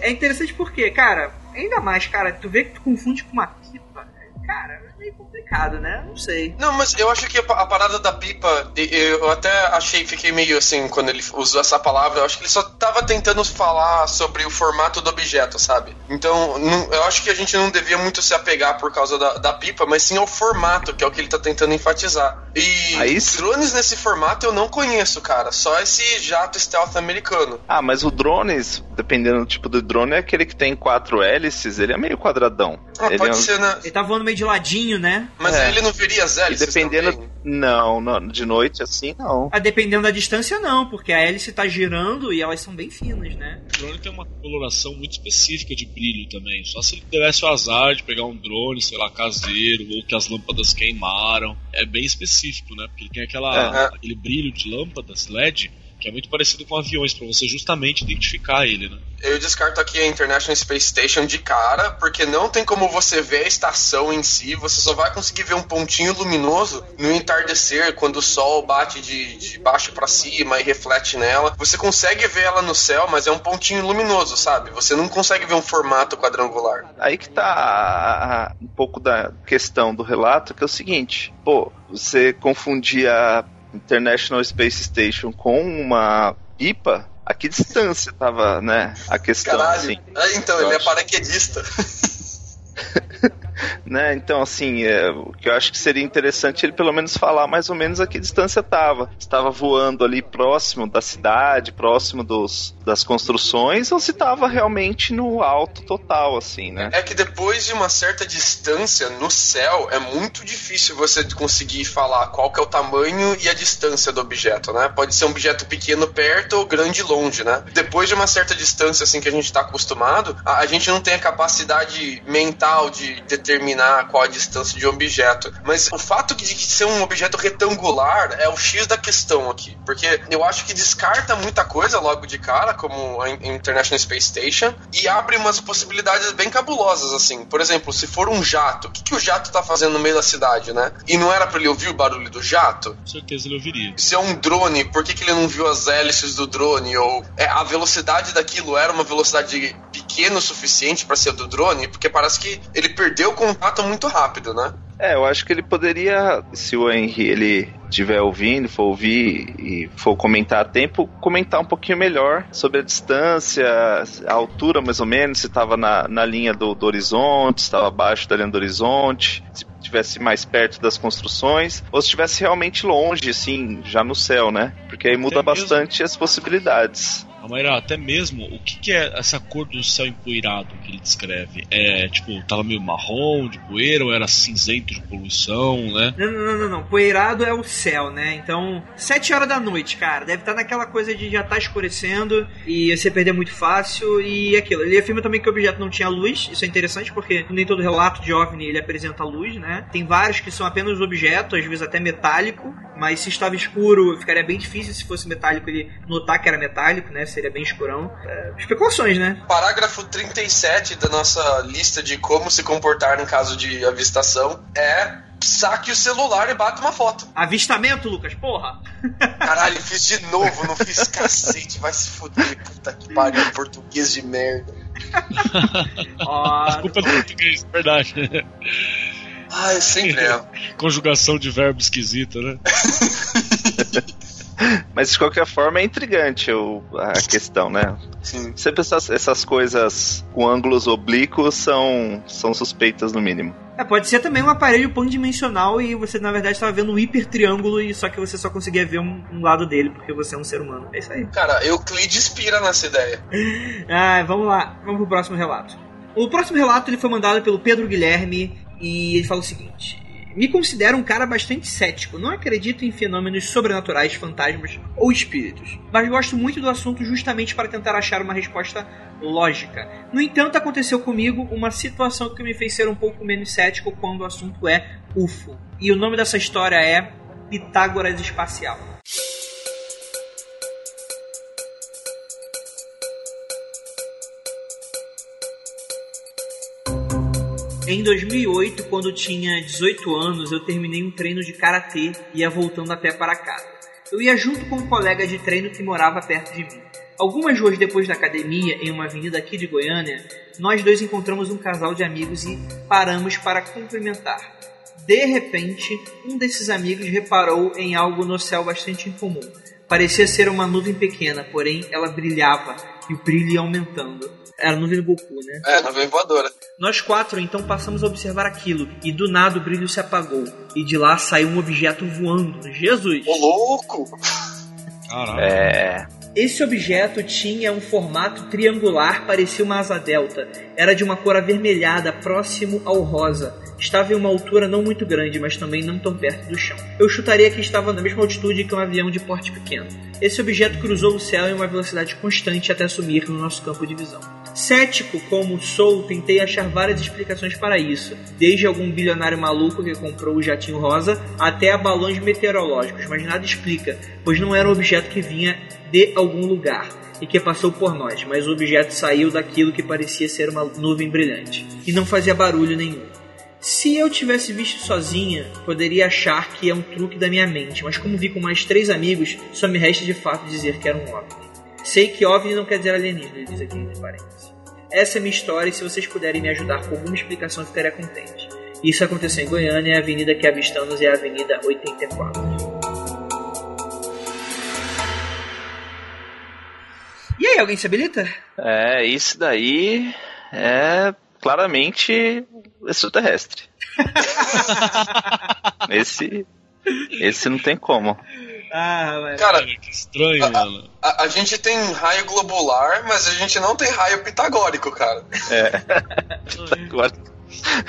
É interessante porque, cara, ainda mais, cara, tu vê que tu confunde com uma pipa. Cara, é meio complicado, né? Não sei. Não, mas eu acho que a, pa- a parada da pipa, eu até achei, fiquei meio assim, quando ele usou essa palavra, eu acho que ele só tava tentando falar sobre o formato do objeto, sabe? Então, não- eu acho que a gente não devia muito se apegar por causa da, da pipa, mas sim ao formato, que é o que ele tá tentando enfatizar. E Aí sim. drones nesse formato eu não conheço, cara, só esse jato stealth americano. Ah, mas o drones, dependendo do tipo do drone, é aquele que tem quatro hélices, ele é meio quadradão. Ah, ele pode é um- ser, né? Ele tá voando meio de ladinho, né? Mas É. ele não veria as E hélices dependendo. também? Não, não, de noite assim não. Ah, dependendo da distância, não, porque a hélice tá girando e elas são bem finas, né? O drone tem uma coloração muito específica de brilho também. Só se ele tivesse o azar de pegar um drone, sei lá, caseiro, ou que as lâmpadas queimaram. É bem específico, né? Porque ele tem aquela, É. aquele brilho de lâmpadas LED que é muito parecido com aviões, pra você justamente identificar ele, né? Eu descarto aqui a International Space Station de cara, porque não tem como você ver a estação em si, você só vai conseguir ver um pontinho luminoso no entardecer, quando o sol bate de, de baixo pra cima e reflete nela. Você consegue ver ela no céu, mas é um pontinho luminoso, sabe? Você não consegue ver um formato quadrangular. Aí que tá um pouco da questão do relato, que é o seguinte, pô, você confundia International Space Station com uma pipa, a que distância tava, né, a questão, Caralho. assim, Ah, então, ele é paraquedista. né, então assim, é, o que eu acho que seria interessante ele pelo menos falar mais ou menos a que distância tava, estava voando ali próximo da cidade, próximo dos, das construções, ou se tava realmente no alto total, assim, né. É que depois de uma certa distância no céu, é muito difícil você conseguir falar qual que é o tamanho e a distância do objeto, né? Pode ser um objeto pequeno perto ou grande longe, né? Depois de uma certa distância, assim, que a gente tá acostumado, a, a gente não tem a capacidade mental de determinar qual a distância de um objeto. Mas o fato de ser um objeto retangular é o X da questão aqui. Porque eu acho que descarta muita coisa logo de cara, como a International Space Station, e abre umas possibilidades bem cabulosas, assim. Por exemplo, se for um jato, o que, que o jato tá fazendo no meio da cidade, né? E não era pra ele ouvir o barulho do jato? Com certeza ele ouviria. Se é um drone, por que, que ele não viu as hélices do drone? Ou é, a velocidade daquilo era uma velocidade pequena o suficiente para ser do drone? Porque parece que ele perdeu o contato muito rápido, né? É, eu acho que ele poderia, se o Henry ele estiver ouvindo, for ouvir e for comentar a tempo, comentar um pouquinho melhor sobre a distância, a altura mais ou menos, se estava na, na linha do, do horizonte, se estava abaixo da linha do horizonte, se estivesse mais perto das construções, ou se estivesse realmente longe, assim, já no céu, né? Porque aí muda bastante as possibilidades. Amaira, até mesmo, o que, que, é essa cor do céu empoeirado que ele descreve? É, tipo, tava meio marrom de poeira ou era cinzento de poluição, né? Não, não, não, não. Poeirado é o céu, né? Então, sete horas da noite, cara. Deve estar tá naquela coisa de já tá escurecendo e você perder muito fácil e aquilo. Ele afirma também que o objeto não tinha luz. Isso é interessante porque nem todo relato de OVNI ele apresenta luz, né? Tem vários que são apenas objetos, às vezes até metálico, mas se estava escuro, ficaria bem difícil se fosse metálico ele notar que era metálico, né? Seria bem escurão. É, especulações, né? Parágrafo 37 da nossa lista de como se comportar no caso de avistação é saque o celular e bate uma foto. Avistamento, Lucas, porra! Caralho, fiz de novo, não fiz cacete, vai se fuder, puta que pariu, português de merda. A culpa é do português, verdade. Ah, sempre é. Conjugação de verbo esquisita, né? Mas de qualquer forma é intrigante o, a questão, né? Sim. Sempre essas, essas coisas com ângulos oblíquos são, são suspeitas no mínimo. É, pode ser também um aparelho pandimensional e você na verdade estava vendo um hipertriângulo e só que você só conseguia ver um, um, lado dele porque você é um ser humano. É isso aí. Cara, Euclides inspira nessa ideia. ah, vamos lá, vamos pro próximo relato. O próximo relato ele foi mandado pelo Pedro Guilherme e ele fala o seguinte: me considero um cara bastante cético. Não acredito em fenômenos sobrenaturais, fantasmas ou espíritos. Mas gosto muito do assunto justamente para tentar achar uma resposta lógica. No entanto, aconteceu comigo uma situação que me fez ser um pouco menos cético quando o assunto é UFO. E o nome dessa história é Pitágoras Espacial. Em 2008, quando tinha 18 anos, eu terminei um treino de karatê e ia voltando a pé para casa. Eu ia junto com um colega de treino que morava perto de mim. Algumas ruas depois da academia, em uma avenida aqui de Goiânia, nós dois encontramos um casal de amigos e paramos para cumprimentar. De repente, um desses amigos reparou em algo no céu bastante incomum. Parecia ser uma nuvem pequena, porém ela brilhava e o brilho ia aumentando. Era a nuvem do Goku, né? É, nuvem voadora. Nós quatro então passamos a observar aquilo, e do nada o brilho se apagou, e de lá saiu um objeto voando. Jesus! Ô louco! Caralho. É. Esse objeto tinha um formato triangular, parecia uma asa delta. Era de uma cor avermelhada, próximo ao rosa. Estava em uma altura não muito grande, mas também não tão perto do chão. Eu chutaria que estava na mesma altitude que um avião de porte pequeno. Esse objeto cruzou o céu em uma velocidade constante até sumir no nosso campo de visão. Cético como sou, tentei achar várias explicações para isso, desde algum bilionário maluco que comprou o jatinho rosa até a balões meteorológicos, mas nada explica, pois não era um objeto que vinha de algum lugar e que passou por nós, mas o objeto saiu daquilo que parecia ser uma nuvem brilhante e não fazia barulho nenhum. Se eu tivesse visto sozinha, poderia achar que é um truque da minha mente, mas como vi com mais três amigos, só me resta de fato dizer que era um OVNI. Sei que OVNI não quer dizer alienígena, ele diz aqui entre parênteses. Essa é a minha história e se vocês puderem me ajudar com alguma explicação, ficaria contente. Isso aconteceu em Goiânia, a avenida que avistamos é a Avenida 84. E aí, alguém se habilita? É, isso daí é claramente extraterrestre. esse, esse não tem como. Ah, Cara, que estranho, a, mano. A, a, gente tem raio globular, mas a gente não tem raio pitagórico, cara. É. Pitagórico.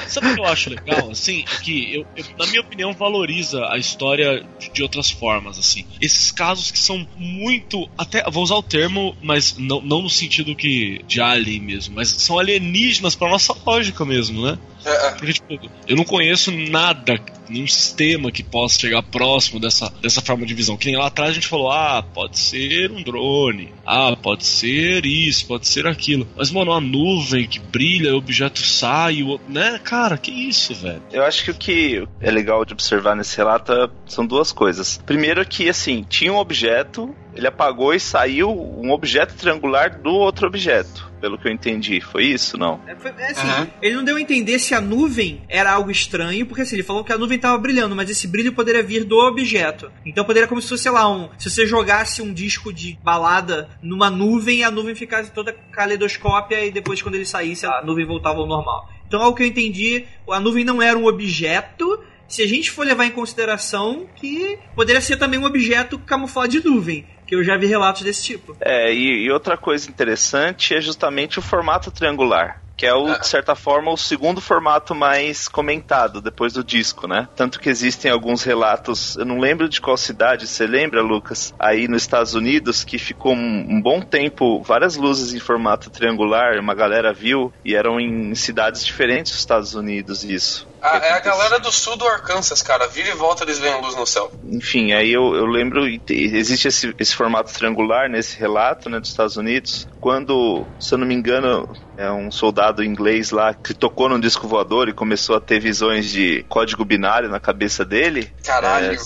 Sabe o que eu acho legal? Assim, é que eu, eu, na minha opinião, valoriza a história de, de, outras formas, assim. Esses casos que são muito. Até. Vou usar o termo, mas não, não no sentido que. de alien mesmo, mas são alienígenas pra nossa lógica mesmo, né? É, é. Porque, tipo, eu não conheço nada, nenhum sistema que possa chegar próximo dessa, dessa forma de visão. Que nem lá atrás a gente falou, ah, pode ser um drone, ah, pode ser isso, pode ser aquilo. Mas, mano, uma nuvem que brilha, o objeto sai, o, né? Cara, que isso, velho? Eu acho que o que é legal de observar nesse relato são duas coisas. Primeiro que, assim, tinha um objeto ele apagou e saiu um objeto triangular do outro objeto pelo que eu entendi. Foi isso, não? É, foi, é assim, uhum. ele não deu a entender se a nuvem era algo estranho, porque assim, ele falou que a nuvem estava brilhando, mas esse brilho poderia vir do objeto. Então poderia como se fosse, sei lá, um, se você jogasse um disco de balada numa nuvem, a nuvem ficasse toda caleidoscópia e depois quando ele saísse a nuvem voltava ao normal. Então, ao que eu entendi, a nuvem não era um objeto, se a gente for levar em consideração que poderia ser também um objeto camuflado de nuvem que eu já vi relatos desse tipo. É, e, e outra coisa interessante é justamente o formato triangular que é o, de certa forma o segundo formato mais comentado depois do disco, né? Tanto que existem alguns relatos, eu não lembro de qual cidade, você lembra, Lucas? Aí nos Estados Unidos que ficou um, um bom tempo várias luzes em formato triangular, uma galera viu e eram em cidades diferentes dos Estados Unidos isso. Ah, é a galera do sul do Arkansas, cara. Vira e volta eles veem luz no céu. Enfim, aí eu, eu lembro, existe esse, esse formato triangular nesse relato, né, dos Estados Unidos. Quando, se eu não me engano, é um soldado inglês lá que tocou num disco voador e começou a ter visões de código binário na cabeça dele. Caralho.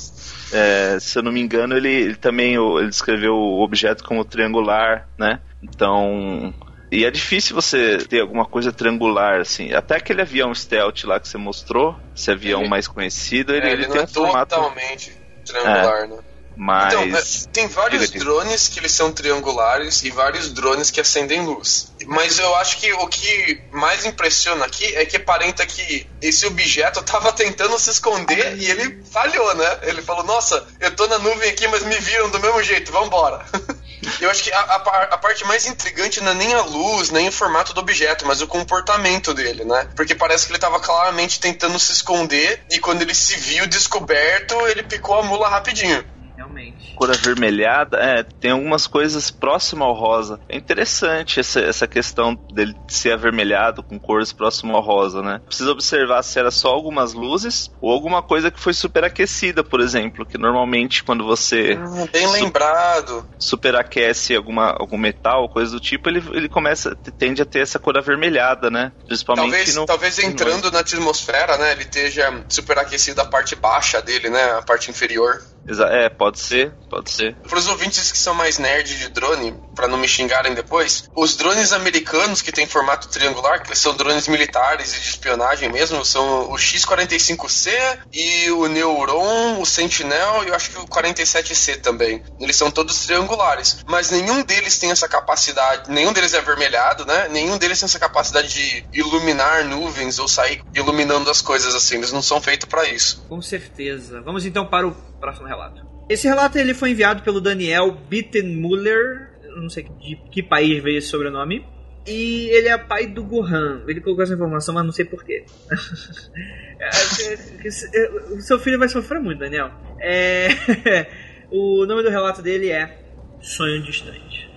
É, é, se eu não me engano, ele, ele também ele descreveu o objeto como triangular, né? Então, e é difícil você ter alguma coisa triangular, assim. Até aquele avião stealth lá que você mostrou, esse avião ele, mais conhecido, ele, é, ele, ele tem um formato... totalmente triangular, é. né? Mas. Então, é, tem vários drones que eles são triangulares e vários drones que acendem luz. Mas eu acho que o que mais impressiona aqui é que aparenta que esse objeto estava tentando se esconder e ele falhou, né? Ele falou: Nossa, eu tô na nuvem aqui, mas me viram do mesmo jeito, vambora. Eu acho que a, a, a, parte mais intrigante não é nem a luz, nem o formato do objeto, mas o comportamento dele, né? Porque parece que ele estava claramente tentando se esconder e quando ele se viu descoberto, ele picou a mula rapidinho Cor avermelhada, é, tem algumas coisas próximas ao rosa. É interessante essa, essa questão dele ser avermelhado com cores próximas ao rosa, né? Precisa observar se era só algumas luzes ou alguma coisa que foi superaquecida, por exemplo, que normalmente quando você... Ah, bem lembrado. Superaquece alguma, algum metal, coisa do tipo, ele, ele começa, tende a ter essa cor avermelhada, né? Principalmente talvez, no... Talvez entrando na atmosfera, né? Ele esteja superaquecido a parte baixa dele, né? A parte inferior. É, pode ser, pode ser. Para os ouvintes que são mais nerds de drone, para não me xingarem depois, os drones americanos que têm formato triangular, que são drones militares e de espionagem mesmo, são o X-45C e o Neuron, o Sentinel e eu acho que o 47C também. Eles são todos triangulares, mas nenhum deles tem essa capacidade, nenhum deles é avermelhado, né? Nenhum deles tem essa capacidade de iluminar nuvens ou sair iluminando as coisas assim. Eles não são feitos para isso. Com certeza. Vamos então para o próximo relato. Esse relato ele foi enviado pelo Daniel Bittenmuller, não sei de que país veio esse sobrenome. E ele é pai do Gohan. Ele colocou essa informação, mas não sei porquê. É, o seu filho vai sofrer muito, Daniel. É... o nome do relato dele é Sonho Distante.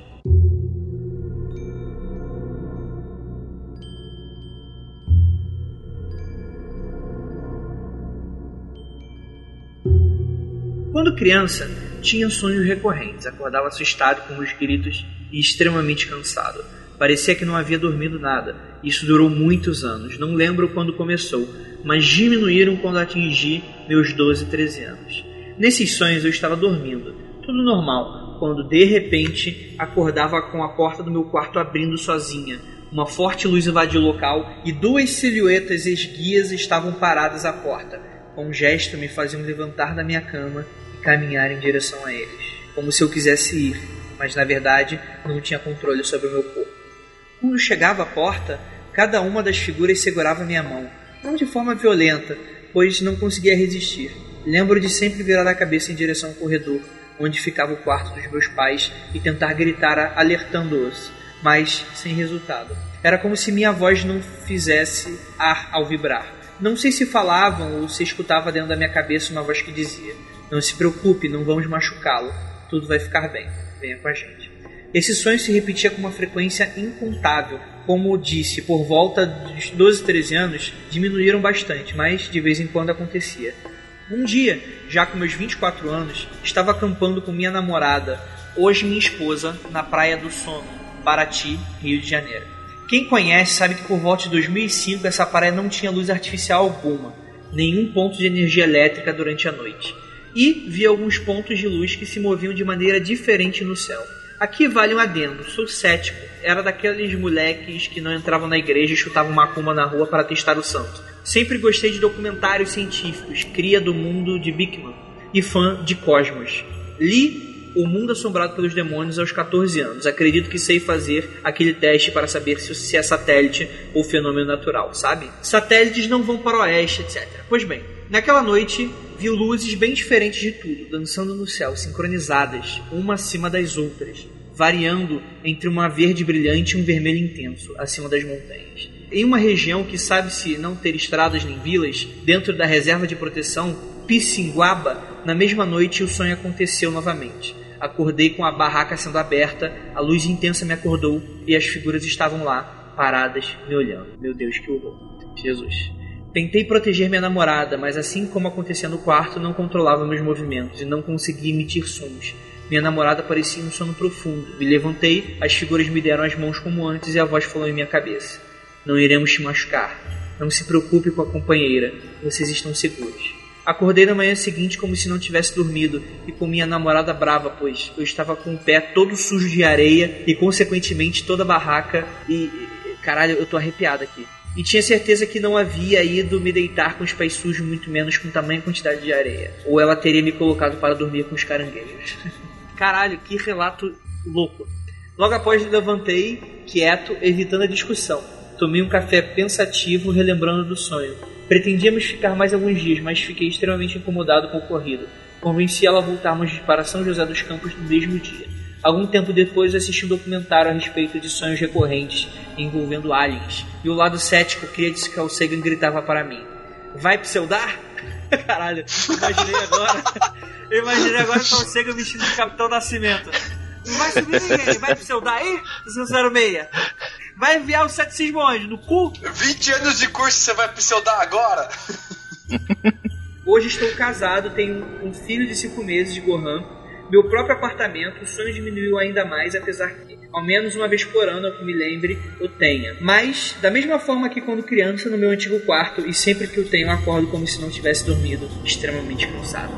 Quando criança, tinha sonhos recorrentes, acordava assustado com os gritos e extremamente cansado. Parecia que não havia dormido nada. Isso durou muitos anos. Não lembro quando começou, mas diminuíram quando atingi meus 12, 13 anos. Nesses sonhos eu estava dormindo, tudo normal, quando de repente acordava com a porta do meu quarto abrindo sozinha. Uma forte luz invadiu o local e duas silhuetas esguias estavam paradas à porta. Com um gesto me faziam levantar da minha cama caminhar em direção a eles, como se eu quisesse ir, mas na verdade não tinha controle sobre o meu corpo. Quando chegava à porta, cada uma das figuras segurava minha mão, não de forma violenta, pois não conseguia resistir. Lembro de sempre virar a cabeça em direção ao corredor, onde ficava o quarto dos meus pais, e tentar gritar alertando-os, mas sem resultado. Era como se minha voz não fizesse ar ao vibrar. Não sei se falavam ou se escutava dentro da minha cabeça uma voz que dizia: não se preocupe, não vamos machucá-lo. Tudo vai ficar bem. Venha com a gente. Esse sonho se repetia com uma frequência incontável. Como disse, por volta dos 12, 13 anos, diminuíram bastante, mas de vez em quando acontecia. Um dia, já com meus 24 anos, estava acampando com minha namorada, hoje minha esposa, na Praia do Sono, Paraty, Rio de Janeiro. Quem conhece sabe que por volta de 2005 essa praia não tinha luz artificial alguma, nenhum ponto de energia elétrica durante a noite. e vi alguns pontos de luz que se moviam de maneira diferente no céu. Aqui vale um adendo, sou cético. Era daqueles moleques que não entravam na igreja e chutavam macumba na rua para testar o santo. Sempre gostei de documentários científicos, cria do mundo de Bickman e fã de Cosmos. Li O Mundo Assombrado pelos Demônios aos 14 anos. Acredito que sei fazer aquele teste para saber se é satélite ou fenômeno natural, sabe? Satélites não vão para o oeste, etc. Pois bem, naquela noite viu luzes bem diferentes de tudo, dançando no céu, sincronizadas, uma acima das outras, variando entre uma verde brilhante e um vermelho intenso, acima das montanhas. Em uma região que sabe-se não ter estradas nem vilas, dentro da reserva de proteção Pissinguaba, na mesma noite o sonho aconteceu novamente. Acordei com a barraca sendo aberta, a luz intensa me acordou e as figuras estavam lá, paradas, me olhando. Meu Deus, que horror. Jesus. Tentei proteger minha namorada, mas assim como acontecia no quarto, não controlava meus movimentos e não conseguia emitir sons. Minha namorada parecia um sono profundo. Me levantei, as figuras me deram as mãos como antes e a voz falou em minha cabeça: Não iremos te machucar. Não se preocupe com a companheira. Vocês estão seguros. Acordei na manhã seguinte como se não tivesse dormido e com minha namorada brava, pois eu estava com o pé todo sujo de areia e consequentemente toda barraca e caralho, eu tô arrepiado aqui e tinha certeza que não havia ido me deitar com os pés sujos, muito menos com tamanha quantidade de areia. Ou ela teria me colocado para dormir com os caranguejos. Caralho, que relato louco. Logo após levantei, quieto, evitando a discussão. Tomei um café pensativo, relembrando do sonho. Pretendíamos ficar mais alguns dias, mas fiquei extremamente incomodado com o ocorrido. Convenci ela a voltarmos para São José dos Campos no mesmo dia. Algum tempo depois assisti um documentário a respeito de sonhos recorrentes envolvendo aliens. E o lado cético queria que Carl Sagan gritava para mim: Vai pseudar? Caralho, imaginei agora. imaginei agora o Carl Sagan vestido de Capitão Nascimento. Não vai subir ninguém, vai pseudar aí? 06. Vai enviar o ceticismo onde? No cu? 20 anos de curso você vai pseudar agora? Hoje estou casado, tenho um filho de 5 meses de Gohan meu próprio apartamento, o sonho diminuiu ainda mais, apesar que, ao menos uma vez por ano, que me lembre, eu tenha. Mas, da mesma forma que quando criança, no meu antigo quarto, e sempre que eu tenho, acordo como se não tivesse dormido, extremamente cansado.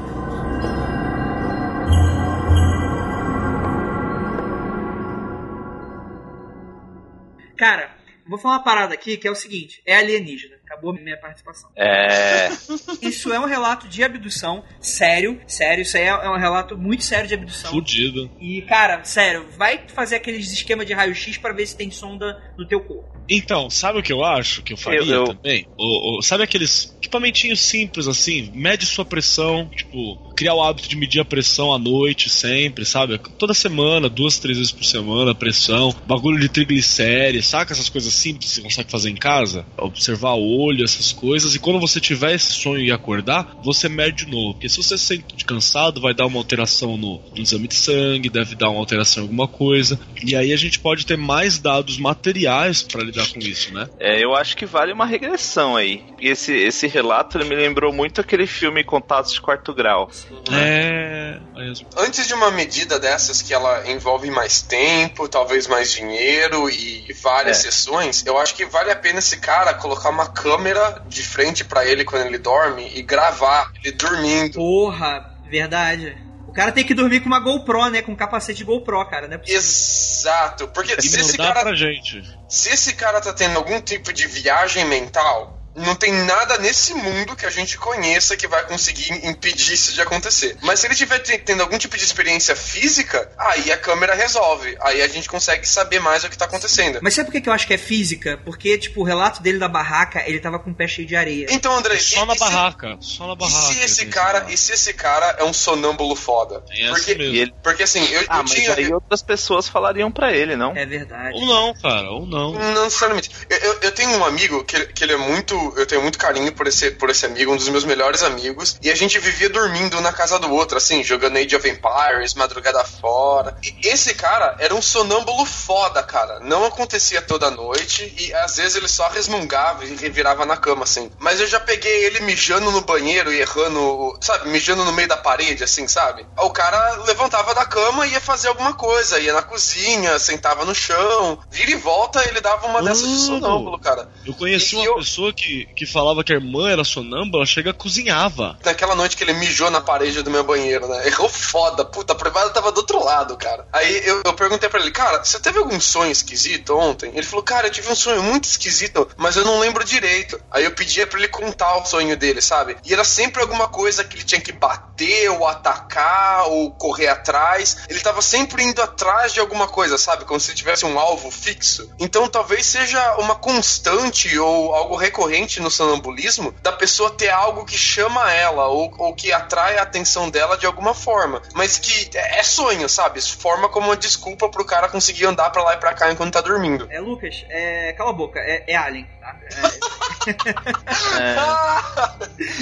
Cara, vou falar uma parada aqui que é o seguinte: é alienígena. Acabou minha participação. É. Isso é um relato de abdução, sério, sério. Isso aí é um relato muito sério de abdução. Fudido. E, cara, sério, vai fazer aqueles esquemas de raio-x para ver se tem sonda no teu corpo. Então, sabe o que eu acho que eu faria Eu- eu- também? O, o- sabe aqueles equipamentinhos simples assim? Mede sua pressão, tipo, criar o hábito de medir a pressão à noite sempre, sabe? Toda semana, duas, três vezes por semana, pressão, bagulho de triglicérides, saca essas coisas simples que você consegue fazer em casa? Observar o olho, essas coisas, e quando você tiver esse sonho e acordar, você mede de novo. Porque se você se sente cansado, vai dar uma alteração no, no exame de sangue, deve dar uma alteração em alguma coisa. E aí a gente pode ter mais dados materiais para lidar com isso, né? É, eu acho que vale uma regressão aí. E esse, esse relato ele me lembrou muito aquele filme Contatos de Quarto Grau. É. é Antes de uma medida dessas que ela envolve mais tempo, talvez mais dinheiro e várias É. sessões, eu acho que vale a pena esse cara colocar uma câmera de frente pra ele quando ele dorme e gravar ele dormindo. Porra, verdade. O cara tem que dormir com uma GoPro, né? Com um capacete de GoPro, cara, né? Exato, porque E se esse, cara, pra gente. se esse cara tá tendo algum tipo de viagem mental, não tem nada nesse mundo que a gente conheça que vai conseguir impedir isso de acontecer. Mas se ele estiver tendo algum tipo de experiência física, aí a câmera resolve. Aí a gente consegue saber mais o que tá acontecendo. Mas sabe por que eu acho que é física? Porque, tipo, o relato dele da barraca, ele tava com o pé cheio de areia. Então, André, Só e- na e se- barraca. Só na E barraca. se esse cara, e se esse cara é um sonâmbulo foda? Essa Porque. E ele... porque assim, eu, Ah, eu mas tinha. aí outras pessoas falariam pra ele, não? É verdade. Ou não, cara, ou não. Não necessariamente. Eu, eu, eu tenho um amigo que, que ele é muito. Eu tenho muito carinho por esse, por esse amigo, um dos meus melhores amigos. E a gente vivia dormindo na casa do outro, assim, jogando Age of Empires, madrugada fora. E esse cara era um sonâmbulo foda, cara. Não acontecia toda noite e às vezes ele só resmungava e revirava na cama, assim. Mas eu já peguei ele mijando no banheiro e errando, sabe, mijando no meio da parede, assim, sabe? O cara levantava da cama e ia fazer alguma coisa, ia na cozinha, sentava no chão, vira e volta, ele dava uma dessas de sonâmbulo, cara. Eu conheci E uma eu- pessoa que que, que falava que a irmã era sonâmbula, chega cozinhava. Naquela noite que ele mijou na parede do meu banheiro, né? Errou foda, puta, a privada tava do outro lado, cara. Aí eu, eu perguntei pra ele, cara, você teve algum sonho esquisito ontem? Ele falou, cara, eu tive um sonho muito esquisito, mas eu não lembro direito. Aí eu pedia pra ele contar o sonho dele, sabe? E era sempre alguma coisa que ele tinha que bater, ou atacar, ou correr atrás. Ele tava sempre indo atrás de alguma coisa, sabe? Como se tivesse um alvo fixo. Então talvez seja uma constante ou algo recorrente no sonambulismo da pessoa ter algo que chama ela ou, ou que atrai a atenção dela de alguma forma. Mas que é, é sonho, sabe? Forma como uma desculpa pro cara conseguir andar pra lá e pra cá enquanto tá dormindo. É, Lucas, é, cala a boca, é, é Alien, tá?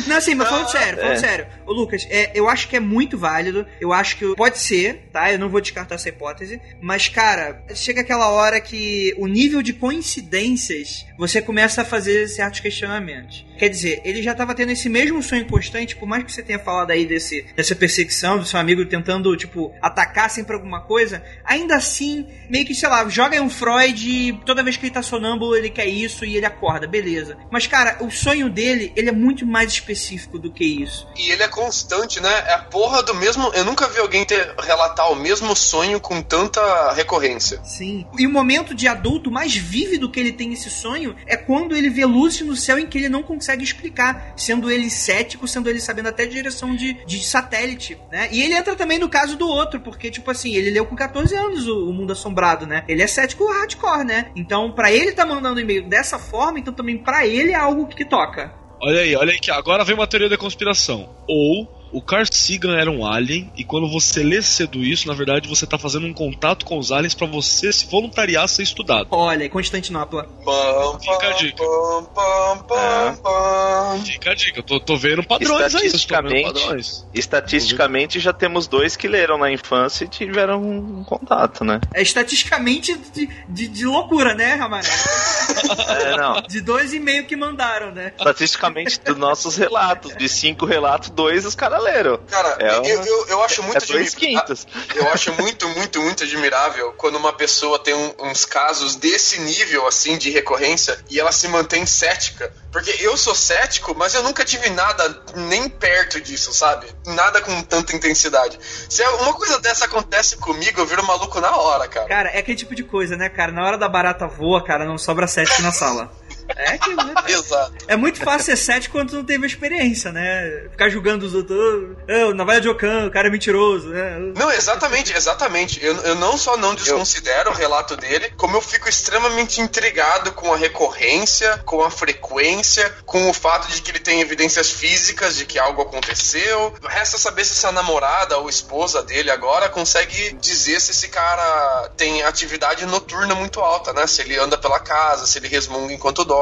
Não, assim, mas falando sério, falando É. sério. Ô, Lucas, é, eu acho que é muito válido. Eu acho que pode ser, tá? Eu não vou descartar essa hipótese. Mas, cara, chega aquela hora que o nível de coincidências você começa a fazer certos questionamentos. Quer dizer, ele já tava tendo esse mesmo sonho constante, por mais que você tenha falado aí desse, dessa perseguição do seu amigo tentando, tipo, atacar sempre alguma coisa, ainda assim, meio que, sei lá, joga aí um Freud e toda vez que ele tá sonâmbulo, ele quer isso e ele acorda, beleza. Mas, cara, o sonho dele, ele é muito mais específico do que isso. E ele é constante, né? É a porra do mesmo. Eu nunca vi alguém ter relatar o mesmo sonho com tanta recorrência. Sim. E o momento de adulto mais vívido que ele tem esse sonho é quando ele vê luzes no céu em que ele não consegue explicar, sendo ele cético, sendo ele sabendo até direção de, de satélite, né? E ele entra também no caso do outro, porque, tipo assim, ele leu com 14 anos o, o Mundo Assombrado, né? Ele é cético hardcore, né? Então, pra ele tá mandando e-mail dessa forma, então também pra ele é algo que toca. Olha aí, olha aí que agora vem uma teoria da conspiração. Ou o Carl Sagan era um alien e quando você lê cedo isso, na verdade você tá fazendo um contato com os aliens pra você se voluntariar a ser estudado. Olha, Constantinopla. Pam, Fica a dica. pam. Fica a dica, eu tô, tô vendo padrões aí, padrões. estatisticamente já temos dois que leram na infância e tiveram um contato, né? É estatisticamente de, de, de loucura, né, Ramaré? É, não. De dois e meio que mandaram, né? Estatisticamente dos nossos relatos, de cinco relatos, dois os caras leram. Cara, É eu, uma- eu, eu acho muito É admirável. quintos. Eu acho muito, muito, muito admirável quando uma pessoa tem um- uns casos desse nível, assim, de recorrência e ela se mantém cética. Porque eu sou cético, mas eu nunca tive nada nem perto disso, sabe? Nada com tanta intensidade. Se uma coisa dessa acontece comigo, eu viro maluco na hora, cara. Cara, é aquele tipo de coisa, né, cara? Na hora da barata voa, cara, não sobra cético na sala. É aquilo, né? Exato. É muito fácil ser cético quando tu não teve a experiência, né? Ficar julgando os outros. Oh, navalha de Ocan, o cara é mentiroso, né? Não, exatamente, exatamente. Eu, eu não só não desconsidero o relato dele, como eu fico extremamente intrigado com a recorrência, com a frequência, com o fato de que ele tem evidências físicas de que algo aconteceu. Resta saber se essa namorada ou esposa dele agora consegue dizer se esse cara tem atividade noturna muito alta, né? Se ele anda pela casa, se ele resmunga enquanto dorme.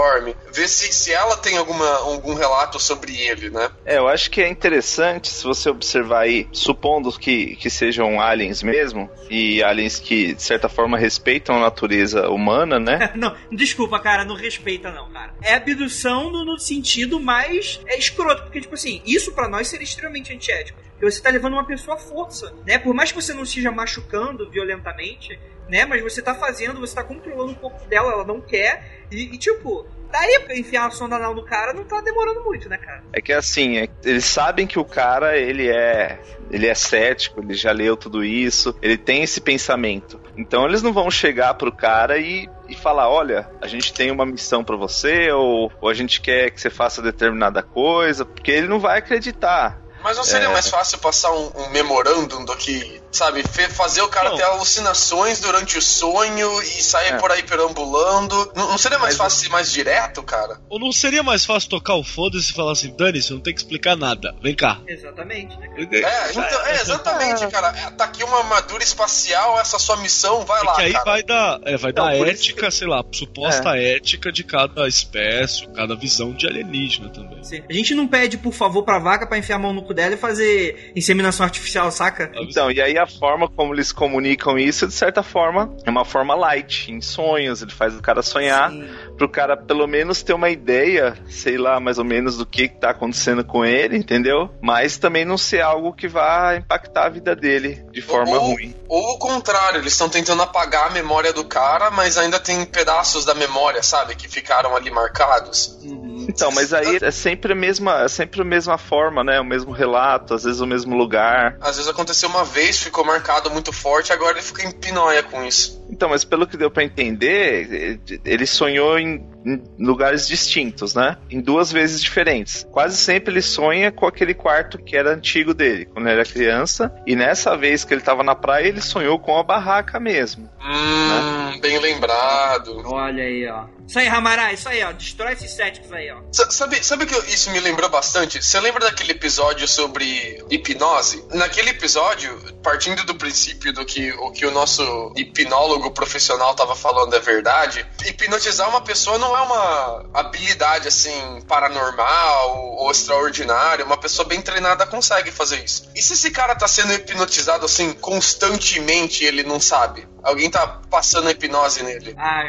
Ver se, se ela tem alguma, algum relato sobre ele, né? É, eu acho que é interessante se você observar aí, supondo que, que sejam aliens mesmo, e aliens que, de certa forma, respeitam a natureza humana, né? Não, desculpa, cara, não respeita não, cara. É abdução no, no sentido mais é, escroto, porque, tipo assim, isso pra nós seria extremamente antiético. Porque você tá levando uma pessoa à força, né? Por mais que você não esteja machucando violentamente, né? Mas você tá fazendo, você tá controlando um pouco dela, ela não quer. E, e, tipo, daí pra enfiar a sonda anal no cara não tá demorando muito, né, cara? É que assim, é- eles sabem que o cara, ele é. Ele é cético, ele já leu tudo isso, ele tem esse pensamento. Então eles não vão chegar pro cara e, e falar, olha, a gente tem uma missão pra você, ou, ou a gente quer que você faça determinada coisa, porque ele não vai acreditar. Mas não seria É. mais fácil passar um, um memorandum do que, sabe, fazer o cara Não. ter alucinações durante o sonho e sair É. por aí perambulando? Não, não seria mais Mas- fácil ser mais direto, cara? Ou não seria mais fácil tocar o foda-se e falar assim, Dani, você não tem que explicar nada, vem cá. Exatamente, né, cara? É, então, é exatamente, cara. É, Tá aqui uma armadura espacial, essa é sua missão, vai lá, que aí cara. vai dar, é, vai Não, dar isso ética, sei lá, suposta ética de cada espécie, cada visão de alienígena também. Sim. A gente não pede, por favor, pra vaca pra enfiar a mão no cu dela e fazer inseminação artificial, saca? Então, e aí a forma como eles comunicam isso, de certa forma, é uma forma light, em sonhos, ele faz o cara sonhar, Sim. pro cara pelo menos ter uma ideia, sei lá, mais ou menos do que, que tá acontecendo com ele, entendeu? Mas também não ser algo que vá impactar a vida dele de forma ou, ruim. Ou o contrário, eles estão tentando apagar a memória do cara, mas ainda tem pedaços da memória, sabe, que ficaram ali marcados. Uhum. Então, mas aí é sempre a mesma, é sempre a mesma forma, né? O mesmo relato, às vezes o mesmo lugar. Às vezes aconteceu uma vez, ficou marcado muito forte, agora ele fica em pinóia com isso. Então, mas pelo que deu para entender, ele sonhou em, em, lugares distintos, né? Em duas vezes diferentes. Quase sempre ele sonha com aquele quarto que era antigo dele, quando ele era criança. E nessa vez que ele tava na praia, ele sonhou com a barraca mesmo. Hum, né? bem lembrado. Olha aí, ó. Isso aí, Ramará, isso aí, ó. Destrói esses céticos aí, ó. sabe, sabe que isso me lembrou bastante? Você lembra daquele episódio sobre hipnose? Naquele episódio, partindo do princípio do que o que o nosso hipnólogo profissional estava falando é verdade, hipnotizar uma pessoa não é uma habilidade assim paranormal ou extraordinária. Uma pessoa bem treinada consegue fazer isso. E se esse cara tá sendo hipnotizado assim constantemente ele não sabe? Alguém tá passando a hipnose nele. Ah,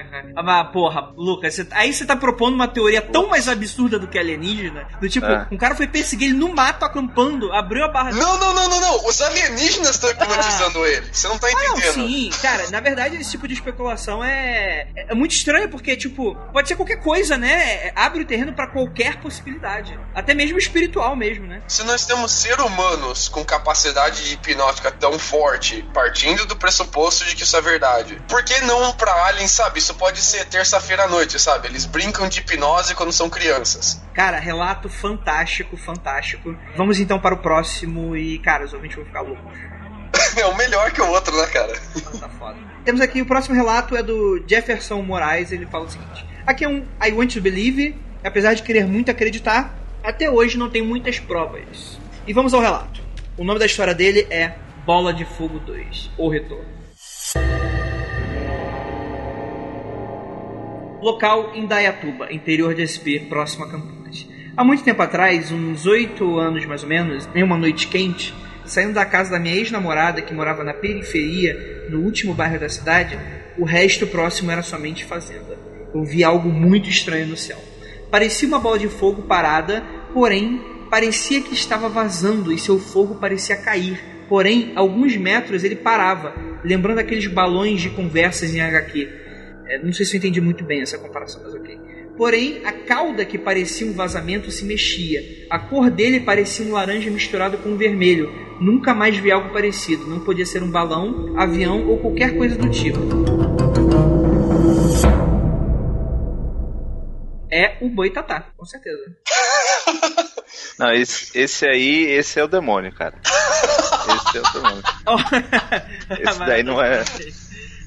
mas porra, Lucas, cê, aí você tá propondo uma teoria tão mais absurda do que alienígena. Do tipo, é. um cara foi perseguir ele no mato acampando, abriu a barra. Não, não, não, não, não. Os alienígenas estão hipnotizando ah. ele. Você não tá entendendo. Ah, não, sim, cara, na verdade, esse tipo de especulação é, é muito estranho, porque, tipo, pode ser qualquer coisa, né? Abre o terreno para qualquer possibilidade. Até mesmo espiritual mesmo, né? Se nós temos seres humanos com capacidade hipnótica tão forte, partindo do pressuposto de que isso é verdade. Por que não pra Alien, sabe? Isso pode ser terça-feira à noite, sabe? Eles brincam de hipnose quando são crianças. Cara, relato fantástico, fantástico. Vamos então para o próximo e, cara, os ouvintes vão ficar loucos. é um melhor que o outro, né, cara? tá foda. Temos aqui o próximo relato é do Jefferson Moraes. Ele fala o seguinte: Aqui é um I want to believe, apesar de querer muito acreditar, até hoje não tem muitas provas. E vamos ao relato. O nome da história dele é Bola de Fogo 2, O Retorno. Local em Dayatuba, interior de SP, próximo a Campinas. Há muito tempo atrás, uns oito anos mais ou menos, em uma noite quente, saindo da casa da minha ex-namorada, que morava na periferia, no último bairro da cidade, o resto próximo era somente fazenda. Eu vi algo muito estranho no céu. Parecia uma bola de fogo parada, porém parecia que estava vazando e seu fogo parecia cair. Porém, alguns metros ele parava, lembrando aqueles balões de conversas em HQ. É, não sei se eu entendi muito bem essa comparação, mas ok. Porém, a cauda que parecia um vazamento se mexia. A cor dele parecia um laranja misturado com um vermelho. Nunca mais vi algo parecido. Não podia ser um balão, avião ou qualquer coisa do tipo. É o Boitatá, com certeza. Não, esse, esse aí, esse é o demônio, cara. Esse é o demônio. esse daí não é.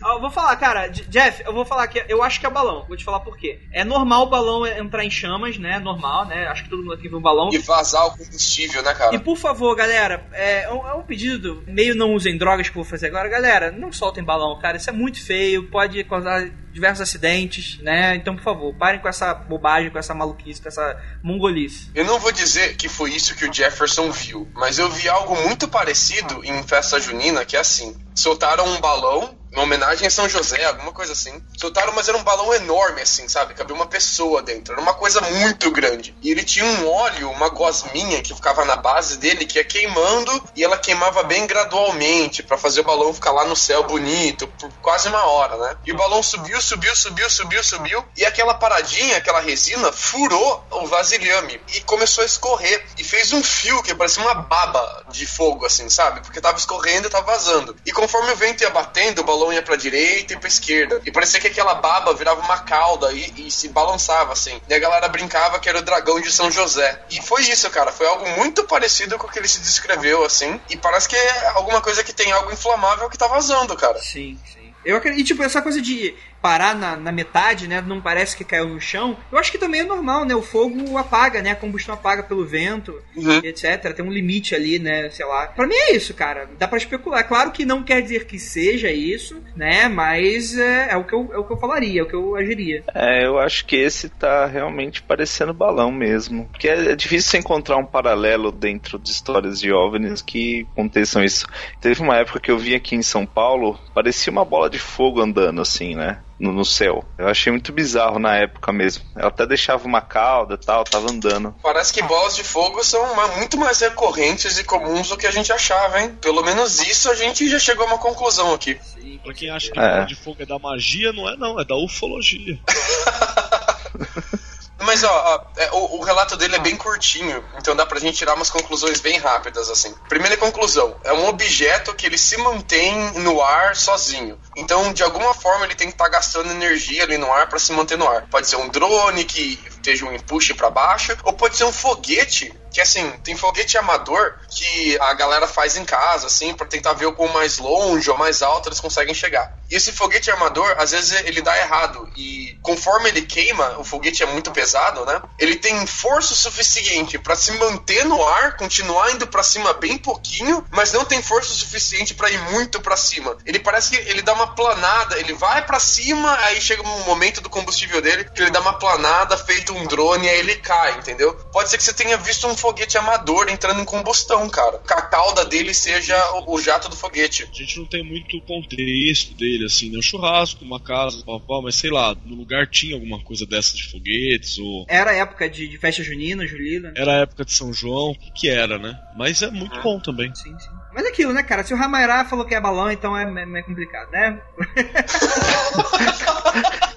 Eu vou falar, cara, Jeff, eu vou falar que eu acho que é balão. Vou te falar por quê. É normal o balão entrar em chamas, né? Normal, né? Acho que todo mundo aqui viu um balão. E vazar o combustível, né, cara? E por favor, galera, é, é, um, pedido. Meio não usem drogas que eu vou fazer agora. Galera, não soltem balão, cara. Isso é muito feio. Pode causar diversos acidentes, né? Então, por favor, parem com essa bobagem, com essa maluquice, com essa mongolice. Eu não vou dizer que foi isso que o Jefferson viu, mas eu vi algo muito parecido em festa junina, que é assim: soltaram um balão uma homenagem a São José, alguma coisa assim. Soltaram, mas era um balão enorme, assim, sabe? Cabia uma pessoa dentro. Era uma coisa muito grande. E ele tinha um óleo, uma gosminha que ficava na base dele, que ia queimando e ela queimava bem gradualmente para fazer o balão ficar lá no céu bonito, por quase uma hora, né? E o balão subiu, subiu, subiu, subiu, subiu. E aquela paradinha, aquela resina, furou o vasilhame e começou a escorrer. E fez um fio que parecia uma baba de fogo, assim, sabe? Porque tava escorrendo e tava vazando. E conforme o vento ia batendo, o balão balão ia pra direita e pra esquerda. E parecia que aquela baba virava uma cauda e, e, se balançava, assim. E a galera brincava que era o dragão de São José. E foi isso, cara. Foi algo muito parecido com o que ele se descreveu, assim. E parece que é alguma coisa que tem algo inflamável que tá vazando, cara. Sim, sim. Eu acredito, e, tipo, essa coisa de parar na, na, metade, né? Não parece que caiu no chão. Eu acho que também é normal, né? O fogo apaga, né? A combustão apaga pelo vento, uhum. etc. Tem um limite ali, né? Sei lá. Pra mim é isso, cara. Dá pra especular. Claro que não quer dizer que seja isso, né? Mas é, é o, que eu, é o que eu falaria, é o que eu agiria. É, eu acho que esse tá realmente parecendo balão mesmo. Porque é, é difícil encontrar um paralelo dentro de histórias de OVNIs que aconteçam isso. Teve uma época que eu vi aqui em São Paulo, parecia uma bola de fogo andando assim, né? No, no, céu. Eu achei muito bizarro na época mesmo. Ela até deixava uma cauda e tal, tava andando. Parece que bolas de fogo são muito mais recorrentes e comuns do que a gente achava, hein? Pelo menos isso a gente já chegou a uma conclusão aqui. Sim, pra quem acha que é. bola de fogo é da magia, não é não, é da ufologia. mas ó, ó é, o, o, relato dele é bem curtinho, então dá pra gente tirar umas conclusões bem rápidas, assim. Primeira conclusão, é um objeto que ele se mantém no ar sozinho. Então, de alguma forma, ele tem que estar tá gastando energia ali no ar para se manter no ar. Pode ser um drone que esteja um empuxe para baixo, ou pode ser um foguete que assim, tem foguete amador que a galera faz em casa, assim, para tentar ver o quão mais longe ou mais alto eles conseguem chegar. E esse foguete armador, às vezes ele dá errado. E conforme ele queima, o foguete é muito pesado, né? Ele tem força suficiente para se manter no ar, continuar indo para cima bem pouquinho, mas não tem força suficiente para ir muito para cima. Ele parece que ele dá uma planada, ele vai para cima, aí chega um momento do combustível dele que ele dá uma planada, feito um drone, aí ele cai, entendeu? Pode ser que você tenha visto um foguete amador entrando em combustão, cara. Que a cauda dele seja o, jato do foguete. A gente não tem muito contexto dele, assim, né? Um churrasco, uma casa, papá, mas sei lá, no lugar tinha alguma coisa dessa de foguetes ou. Era época de, de festa junina, julina. Era época de São João, o que, que era, né? Mas é muito ah. bom também. Sim, sim. Mas é aquilo, né, cara? Se o Ramairá falou que é balão, então é, é, é complicado, né?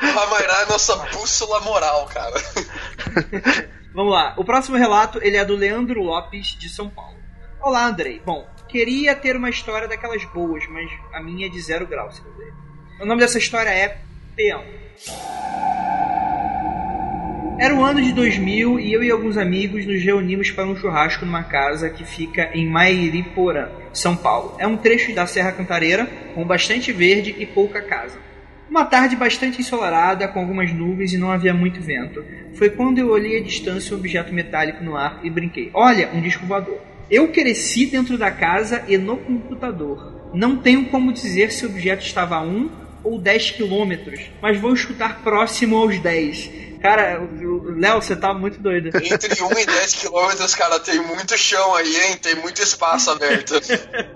Ramairá é nossa bússola moral, cara. Vamos lá. O próximo relato ele é do Leandro Lopes, de São Paulo. Olá, Andrei. Bom, queria ter uma história daquelas boas, mas a minha é de zero grau, se quiser. O nome dessa história é Peão. Era o ano de 2000 e eu e alguns amigos nos reunimos para um churrasco numa casa que fica em Mairiporã, São Paulo. É um trecho da Serra Cantareira, com bastante verde e pouca casa. Uma tarde bastante ensolarada, com algumas nuvens e não havia muito vento. Foi quando eu olhei à distância um objeto metálico no ar e brinquei. Olha, um disco voador. Eu cresci dentro da casa e no computador. Não tenho como dizer se o objeto estava a 1 ou 10 quilômetros, mas vou escutar próximo aos 10. Cara, Léo, você tá muito doido. Entre 1 e 10 quilômetros, cara, tem muito chão aí, hein? Tem muito espaço aberto.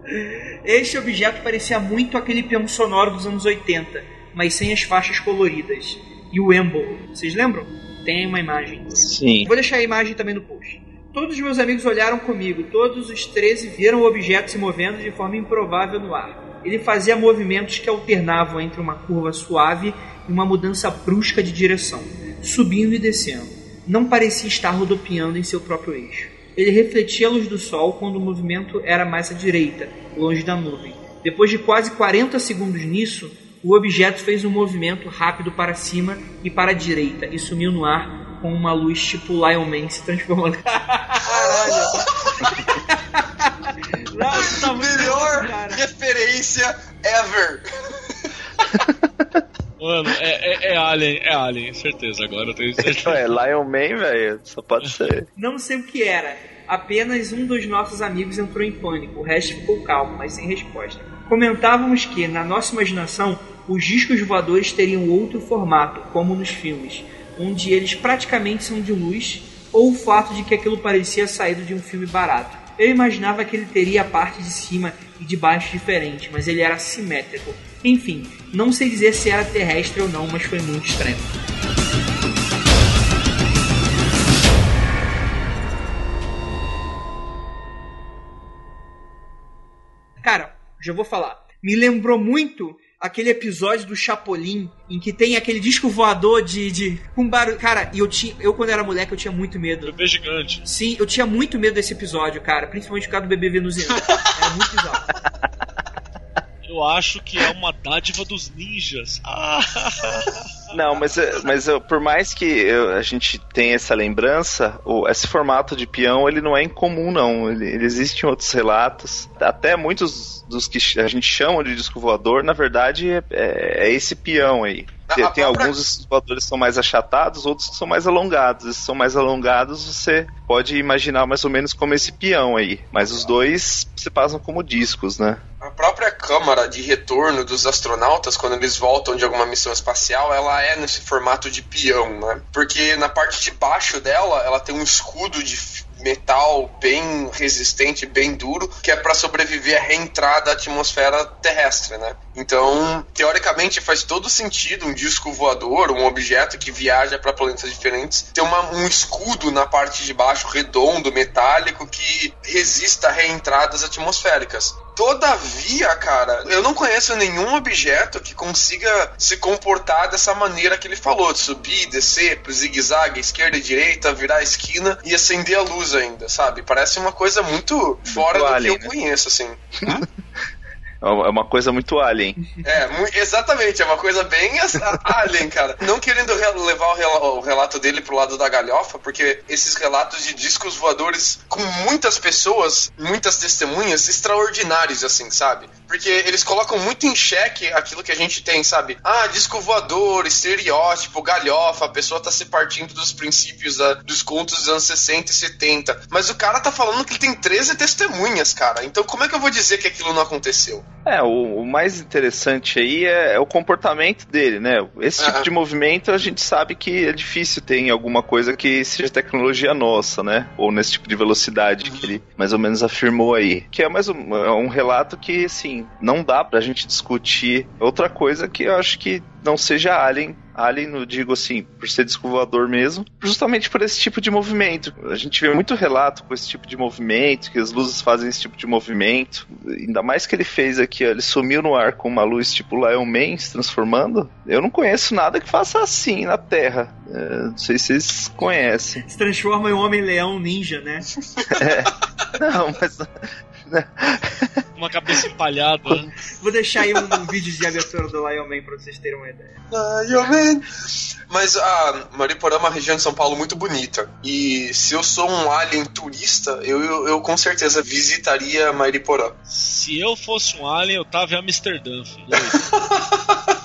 este objeto parecia muito aquele peão sonoro dos anos 80 mas sem as faixas coloridas. E o Emble, vocês lembram? Tem uma imagem. Sim. Vou deixar a imagem também no post. Todos os meus amigos olharam comigo, todos os 13 viram o objeto se movendo de forma improvável no ar. Ele fazia movimentos que alternavam entre uma curva suave e uma mudança brusca de direção, subindo e descendo. Não parecia estar rodopiando em seu próprio eixo. Ele refletia a luz do sol quando o movimento era mais à direita, longe da nuvem. Depois de quase 40 segundos nisso, o objeto fez um movimento rápido para cima e para a direita e sumiu no ar com uma luz tipo Lion Man se transformando. Caralho! Nossa, tá Melhor bom, referência ever! Mano, é, é, é, Alien, é Alien, certeza. Agora eu tenho certeza. É Lion Man, velho, só pode ser. Não sei o que era. Apenas um dos nossos amigos entrou em pânico, o resto ficou calmo, mas sem resposta. Comentávamos que, na nossa imaginação, os discos voadores teriam outro formato, como nos filmes, onde eles praticamente são de luz, ou o fato de que aquilo parecia saído de um filme barato. Eu imaginava que ele teria a parte de cima e de baixo diferente, mas ele era simétrico. Enfim, não sei dizer se era terrestre ou não, mas foi muito estranho. Já vou falar. Me lembrou muito aquele episódio do Chapolin em que tem aquele disco voador de, de com barulho. Cara, e eu tinha, eu quando era moleque eu tinha muito medo. Bebê gigante. Sim, eu tinha muito medo desse episódio, cara, principalmente por causa do bebê venusiano. era muito bizarro. Eu acho que é uma dádiva dos ninjas. Não, mas, mas por mais que eu, a gente tenha essa lembrança, o, esse formato de peão ele não é incomum, não. Ele, ele existe em outros relatos. Até muitos dos que a gente chama de disco voador, na verdade, é, é, é esse peão aí. Tem, própria... alguns voadores que são mais achatados, outros que são mais alongados. Esses são mais alongados, você pode imaginar mais ou menos como esse peão aí. Mas os dois se passam como discos, né? A própria câmara de retorno dos astronautas, quando eles voltam de alguma missão espacial, ela é nesse formato de peão, né? Porque na parte de baixo dela, ela tem um escudo de metal bem resistente, bem duro, que é para sobreviver à reentrada à atmosfera terrestre, né? Então, teoricamente, faz todo sentido um disco voador, um objeto que viaja para planetas diferentes, ter uma, um escudo na parte de baixo redondo, metálico, que resista a reentradas atmosféricas. Todavia, cara, eu não conheço nenhum objeto que consiga se comportar dessa maneira que ele falou, de subir, descer, pro zigue-zague, esquerda e direita, virar a esquina e acender a luz ainda, sabe? Parece uma coisa muito fora do alien, que eu né? conheço, assim. É uma coisa muito alien. É, exatamente, é uma coisa bem alien, cara. Não querendo re- levar o relato dele pro lado da galhofa, porque esses relatos de discos voadores com muitas pessoas, muitas testemunhas, extraordinários, assim, sabe? Porque eles colocam muito em xeque aquilo que a gente tem, sabe? Ah, disco voador, estereótipo, galhofa, a pessoa tá se partindo dos princípios da- dos contos dos anos 60 e 70. Mas o cara tá falando que ele tem 13 testemunhas, cara. Então como é que eu vou dizer que aquilo não aconteceu? É, o, o mais interessante aí é, é o comportamento dele, né? Esse tipo Ah. de movimento a gente sabe que é difícil ter em alguma coisa que seja tecnologia nossa, né? Ou nesse tipo de velocidade que ele mais ou menos afirmou aí. Que é mais um, é um relato que, assim, não dá pra gente discutir. Outra coisa que eu acho que não seja Alien. Alien, eu digo assim, por ser disco voador mesmo, justamente por esse tipo de movimento. A gente vê muito relato com esse tipo de movimento, que as luzes fazem esse tipo de movimento. Ainda mais que ele fez aqui, ó, ele sumiu no ar com uma luz tipo Lion Man se transformando. Eu não conheço nada que faça assim na Terra. É, não sei se vocês conhecem. Se transforma em um homem-leão ninja, né? Não, mas. Uma cabeça empalhada. né? Vou deixar aí um vídeo de abertura do Lion Man pra vocês terem uma ideia. Lion Man. Mas a Mariporã é uma região de São Paulo muito bonita. E se eu sou um alien turista, eu, eu, eu com certeza visitaria Mariporã. Se eu fosse um alien, eu tava em Amsterdã, filho.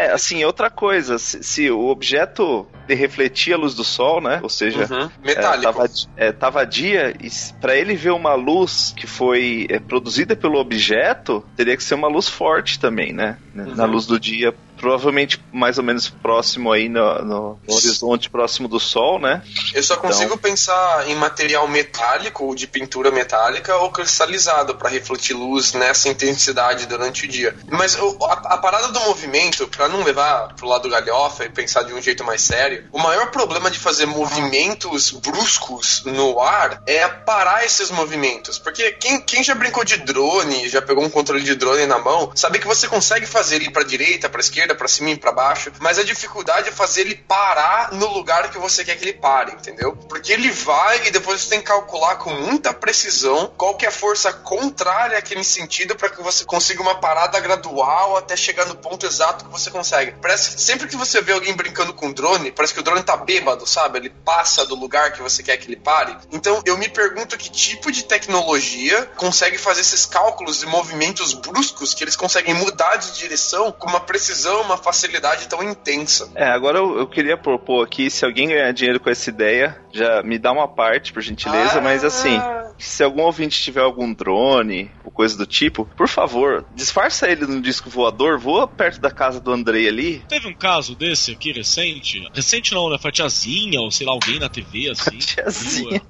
É, assim, outra coisa, se, se o objeto de refletir a luz do sol, né? Ou seja, Uhum. É, Metálico. tava, é, tava dia e para ele ver uma luz que foi é, produzida pelo objeto, teria que ser uma luz forte também, né? Na Uhum. luz do dia, provavelmente mais ou menos próximo aí no, no horizonte próximo do sol, né? Eu só consigo pensar em material metálico, ou de pintura metálica, ou cristalizado para refletir luz nessa intensidade durante o dia. Mas a, a parada do movimento, para não levar pro lado galhofa e pensar de um jeito mais sério, o maior problema de fazer movimentos bruscos no ar é parar esses movimentos. Porque quem, quem já brincou de drone, já pegou um controle de drone na mão, sabe que você consegue fazer ele para direita, para esquerda, para cima e para baixo, mas a dificuldade é fazer ele parar no lugar que você quer que ele pare, entendeu? Porque ele vai e depois você tem que calcular com muita precisão qual que é a força contrária àquele sentido para que você consiga uma parada gradual até chegar no ponto exato que você consegue. Parece que sempre que você vê alguém brincando com drone, parece que o drone tá bêbado, sabe? Ele passa do lugar que você quer que ele pare. Então eu me pergunto que tipo de tecnologia consegue fazer esses cálculos de movimentos bruscos que eles conseguem mudar de direção com uma precisão, uma facilidade tão intensa. É, agora eu, eu queria propor aqui, se alguém ganhar dinheiro com essa ideia, já me dá uma parte, por gentileza, Ah. mas assim, se algum ouvinte tiver algum drone ou coisa do tipo, por favor, disfarça ele no disco voador, voa perto da casa do Andrei ali. Teve um caso desse aqui recente. Recente não, né? Foi a tiazinha, ou sei lá, alguém na TV, assim. Tiazinha.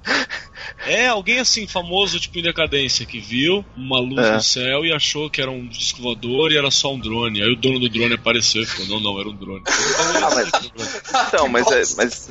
É, alguém assim, famoso, tipo em decadência, que viu uma luz É. no céu e achou que era um disco voador e era só um drone. Aí o dono do drone apareceu e falou: não, não, era um drone. Ah, mas- Então, mas, é, mas,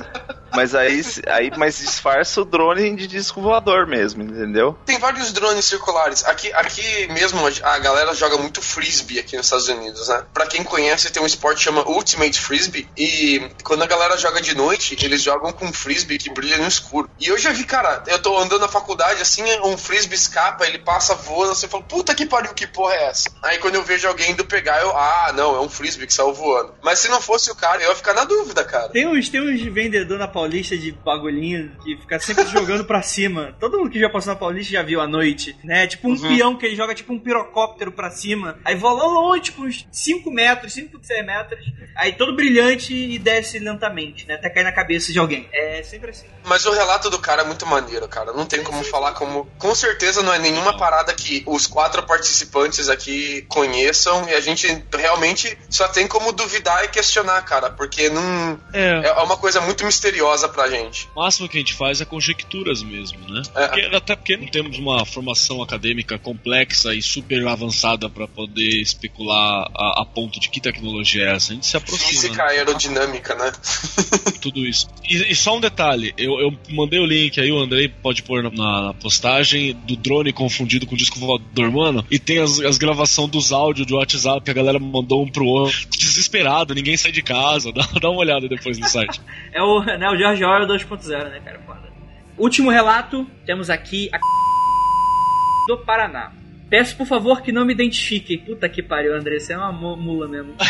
mas aí, aí mas disfarça o drone de disco voador mesmo, entendeu? Tem vários drones circulares. Aqui, aqui mesmo a galera joga muito frisbee aqui nos Estados Unidos, né? Pra quem conhece, tem um esporte que chama Ultimate Frisbee. E quando a galera joga de noite, eles jogam com frisbee que brilha no escuro. E eu já vi, cara, eu tô andando na faculdade assim, um frisbee escapa, ele passa voando, você fala, puta que pariu, que porra é essa? Aí quando eu vejo alguém indo pegar, eu, ah, não, é um frisbee que saiu voando. Mas se não fosse o cara, eu ia ficar na dúvida, cara. Tem uns, tem uns vendedor na Paulista de bagulhinho que fica sempre jogando pra cima. Todo mundo que já passou na Paulista já viu à noite, né? Tipo um peão que ele joga tipo um pirocóptero pra cima. Aí voa longe, tipo uns 5 metros, 5, 6 metros. Aí todo brilhante e desce lentamente, né? Até cair na cabeça de alguém. É sempre assim. Mas o relato do cara é muito maneiro, cara. Não tem como falar como. Com certeza não é nenhuma parada que os quatro participantes aqui conheçam e a gente realmente só tem como duvidar e questionar, cara. Porque não. É. É uma coisa muito misteriosa pra gente. O máximo que a gente faz é conjecturas mesmo, né? É. Porque- até porque não temos uma formação acadêmica complexa e super avançada para poder especular a, a ponto de que tecnologia é essa. A gente se aproxima. Física aerodinâmica, né? tudo isso. E, e só um detalhe, eu, eu mandei o link aí, o Andrei pode pôr na, na postagem do drone confundido com disco voador, mano, e tem as, as gravações dos áudios do WhatsApp que a galera mandou um pro outro, desesperado, ninguém sai de casa, dá, dá uma olhada depois no site. É o, né, o George Orwell 2.0, né, cara? Foda. Último relato, temos aqui a do Paraná. Peço, por favor, que não me identifiquem. Puta que pariu, André, você é uma mu- mula mesmo.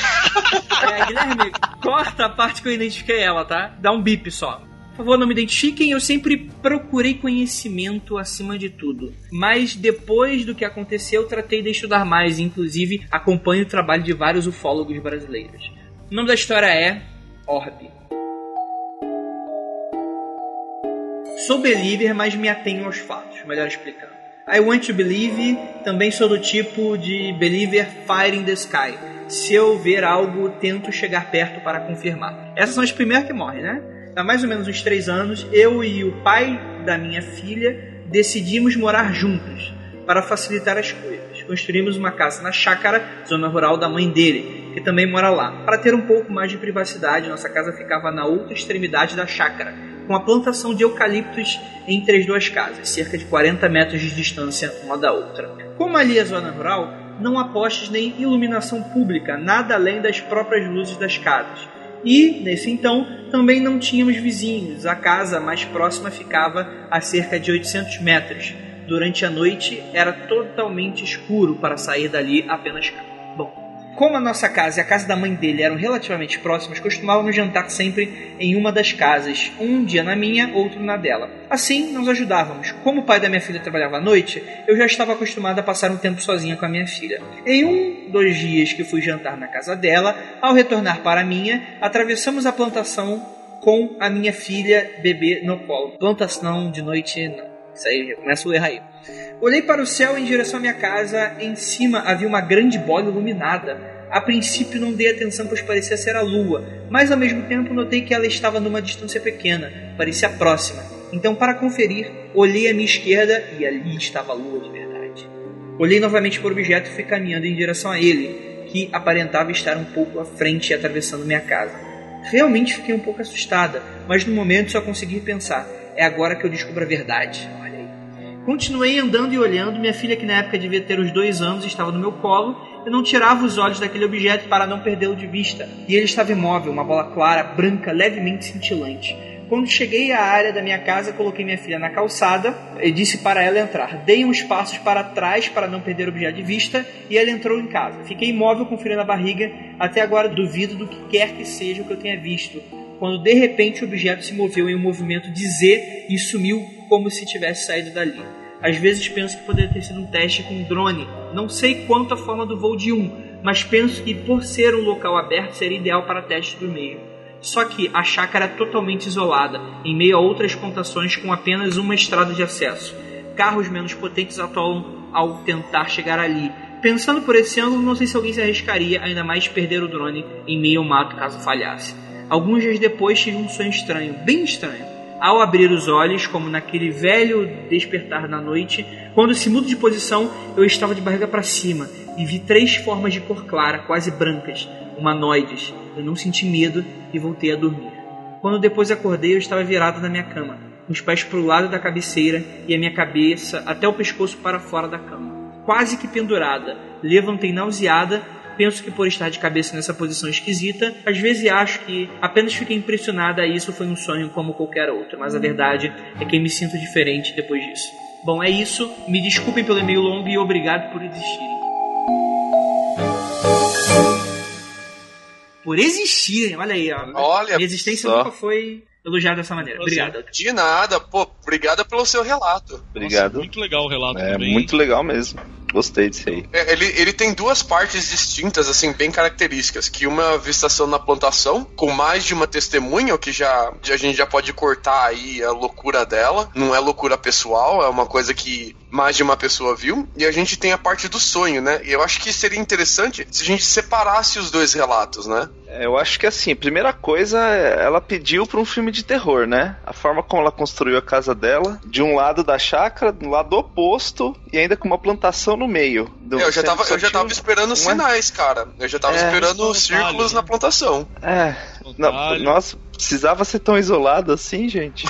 é, Guilherme, corta a parte que eu identifiquei ela, tá? Dá um bip só. Por favor, não me identifiquem, eu sempre procurei conhecimento acima de tudo. Mas depois do que aconteceu, eu tratei de estudar mais, inclusive acompanho o trabalho de vários ufólogos brasileiros. O nome da história é Orbe. Sou believer, mas me atenho aos fatos, melhor explicando. I want to believe, também sou do tipo de believer fire in the sky. Se eu ver algo, tento chegar perto para confirmar. Essas são as primeiras que morrem, né? Há mais ou menos uns três anos, eu e o pai da minha filha decidimos morar juntos para facilitar as coisas. Construímos uma casa na chácara, zona rural da mãe dele, que também mora lá. Para ter um pouco mais de privacidade, nossa casa ficava na outra extremidade da chácara, com a plantação de eucaliptos entre as duas casas, cerca de 40 metros de distância uma da outra. Como ali é zona rural, não há postes nem iluminação pública, nada além das próprias luzes das casas. E, nesse então, também não tínhamos vizinhos. A casa mais próxima ficava a cerca de 800 metros. Durante a noite era totalmente escuro para sair dali apenas. Bom, como a nossa casa e a casa da mãe dele eram relativamente próximas, costumávamos jantar sempre em uma das casas, um dia na minha, outro na dela. Assim, nos ajudávamos. Como o pai da minha filha trabalhava à noite, eu já estava acostumado a passar um tempo sozinha com a minha filha. Em um dos dias que fui jantar na casa dela, ao retornar para a minha, atravessamos a plantação com a minha filha bebê no colo. Plantação de noite, não. Isso aí, já começa o erro aí. Olhei para o céu em direção à minha casa. Em cima havia uma grande bola iluminada. A princípio não dei atenção, pois parecia ser a lua, mas ao mesmo tempo notei que ela estava numa distância pequena, parecia próxima. Então, para conferir, olhei à minha esquerda e ali estava a lua de verdade. Olhei novamente para o objeto e fui caminhando em direção a ele, que aparentava estar um pouco à frente e atravessando minha casa. Realmente fiquei um pouco assustada, mas no momento só consegui pensar: é agora que eu descubro a verdade. Olha aí. Continuei andando e olhando. Minha filha, que na época devia ter uns dois anos, estava no meu colo. Eu não tirava os olhos daquele objeto para não perdê-lo de vista. E ele estava imóvel, uma bola clara, branca, levemente cintilante. Quando cheguei à área da minha casa, coloquei minha filha na calçada e disse para ela entrar. Dei uns passos para trás para não perder o objeto de vista e ela entrou em casa. Fiquei imóvel com frio na barriga. Até agora duvido do que quer que seja o que eu tenha visto. Quando de repente o objeto se moveu em um movimento de Z e sumiu como se tivesse saído dali. Às vezes penso que poderia ter sido um teste com um drone. Não sei quanto a forma do voo de um, mas penso que por ser um local aberto seria ideal para testes do meio. Só que a chácara é totalmente isolada, em meio a outras plantações com apenas uma estrada de acesso. Carros menos potentes atolam ao tentar chegar ali. Pensando por esse ângulo, não sei se alguém se arriscaria, ainda mais perder o drone em meio ao mato caso falhasse. Alguns dias depois tive um sonho estranho, bem estranho. Ao abrir os olhos, como naquele velho despertar da noite, quando se mudo de posição, eu estava de barriga para cima e vi três formas de cor clara, quase brancas, humanoides. Eu não senti medo e voltei a dormir. Quando depois acordei, eu estava virado na minha cama, com os pés para o lado da cabeceira e a minha cabeça até o pescoço para fora da cama. Quase que pendurada, levantei nauseada penso que por estar de cabeça nessa posição esquisita, às vezes acho que apenas fiquei impressionada e isso foi um sonho como qualquer outro, mas a verdade é que me sinto diferente depois disso. Bom, é isso. Me desculpem pelo e-mail longo e obrigado por existirem. Por existirem, olha aí, ó. Olha Minha existência só. nunca foi elogiada dessa maneira. Obrigado. De nada, pô, obrigada pelo seu relato. Obrigado. Nossa, muito legal o relato É também. muito legal mesmo. Gostei disso aí. É, Ele, ele tem duas partes distintas, assim, bem características. Que uma é a avistação na plantação, com mais de uma testemunha, o que já, a gente já pode cortar aí a loucura dela. Não é loucura pessoal, é uma coisa que mais de uma pessoa viu. E a gente tem a parte do sonho, né? E eu acho que seria interessante se a gente separasse os dois relatos, né? É, Eu acho que assim, a primeira coisa, ela pediu pra um filme de terror, né? A forma como ela construiu a casa dela, de um lado da chácara, do lado oposto, e ainda com uma plantação no meio. Do- É, eu já tava, eu já tava esperando uma- sinais, cara. Eu já tava É, esperando círculos detalhes, na né? plantação. É, não, nossa, precisava ser tão isolado assim, gente?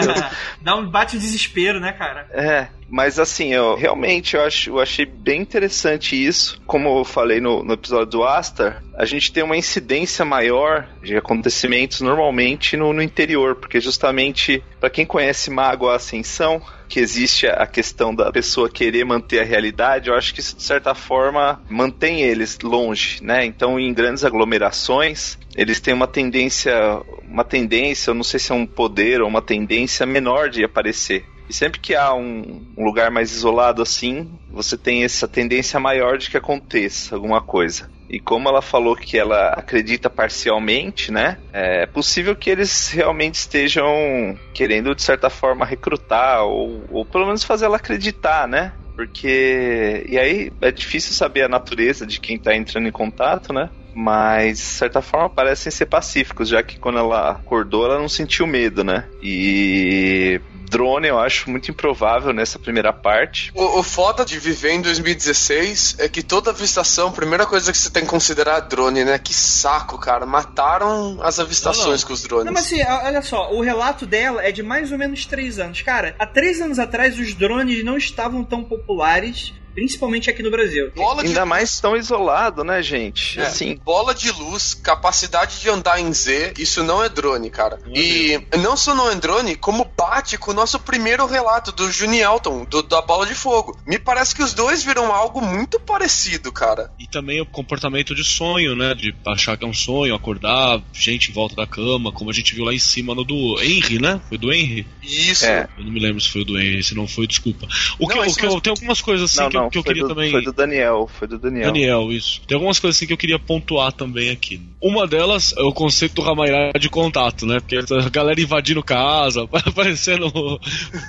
Dá um bate o desespero, né, cara? É, mas assim, eu realmente eu, acho, eu achei bem interessante isso. Como eu falei no, no episódio do Astar, a gente tem uma incidência maior de acontecimentos normalmente no, no interior, porque justamente, para quem conhece Mago a Ascensão, que existe a questão da pessoa querer manter a realidade, eu acho que isso de certa forma mantém eles longe, né? Então, em grandes aglomerações, eles têm uma tendência, uma tendência, eu não sei se é um poder ou uma tendência menor de aparecer. E sempre que há um, um lugar mais isolado assim, você tem essa tendência maior de que aconteça alguma coisa. E como ela falou que ela acredita parcialmente, né? É possível que eles realmente estejam querendo, de certa forma, recrutar ou, ou pelo menos fazer ela acreditar, né? Porque. E aí é difícil saber a natureza de quem tá entrando em contato, né? Mas, de certa forma, parecem ser pacíficos, já que quando ela acordou, ela não sentiu medo, né? E. Drone eu acho muito improvável nessa primeira parte. O, o foda de viver em 2016 é que toda avistação, a primeira coisa que você tem que considerar é drone, né? Que saco, cara. Mataram as avistações Não, não. com os drones. Não, mas assim, olha só, o relato dela é de mais ou menos três anos. Cara, há três anos atrás os drones não estavam tão populares, principalmente aqui no Brasil. Bola de Ainda mais tão isolado, né, gente? É, Assim, bola de luz, capacidade de andar em Z, isso não é drone, cara. Não é e não só não é drone, como bate com o nosso primeiro relato do Juni Elton, do- da bola de fogo. Me parece que os dois viram algo muito parecido, cara. E também o comportamento de sonho, né? De achar que é um sonho, acordar, gente em volta da cama, como a gente viu lá em cima no do Henry, né? Foi do Henry? Isso. É. Eu não me lembro se foi o do Henry, se não foi, desculpa. O Não, que, mas o que eu, tem algumas coisas assim não, que, eu- não, que eu foi, queria do, também. foi do Daniel, foi do Daniel. Daniel, isso. Tem algumas coisas assim que eu queria pontuar também aqui. Uma delas é o conceito do Ramairá de contato, né? Porque a galera invadindo casa, aparecendo,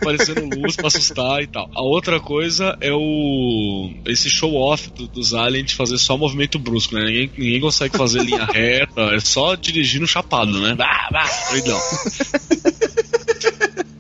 aparecendo luz pra assustar e tal. A outra coisa é o. esse show-off do- dos aliens de fazer só movimento brusco, né? Ninguém, ninguém consegue fazer linha reta, é só dirigindo chapado, né? Bah, bah, doidão.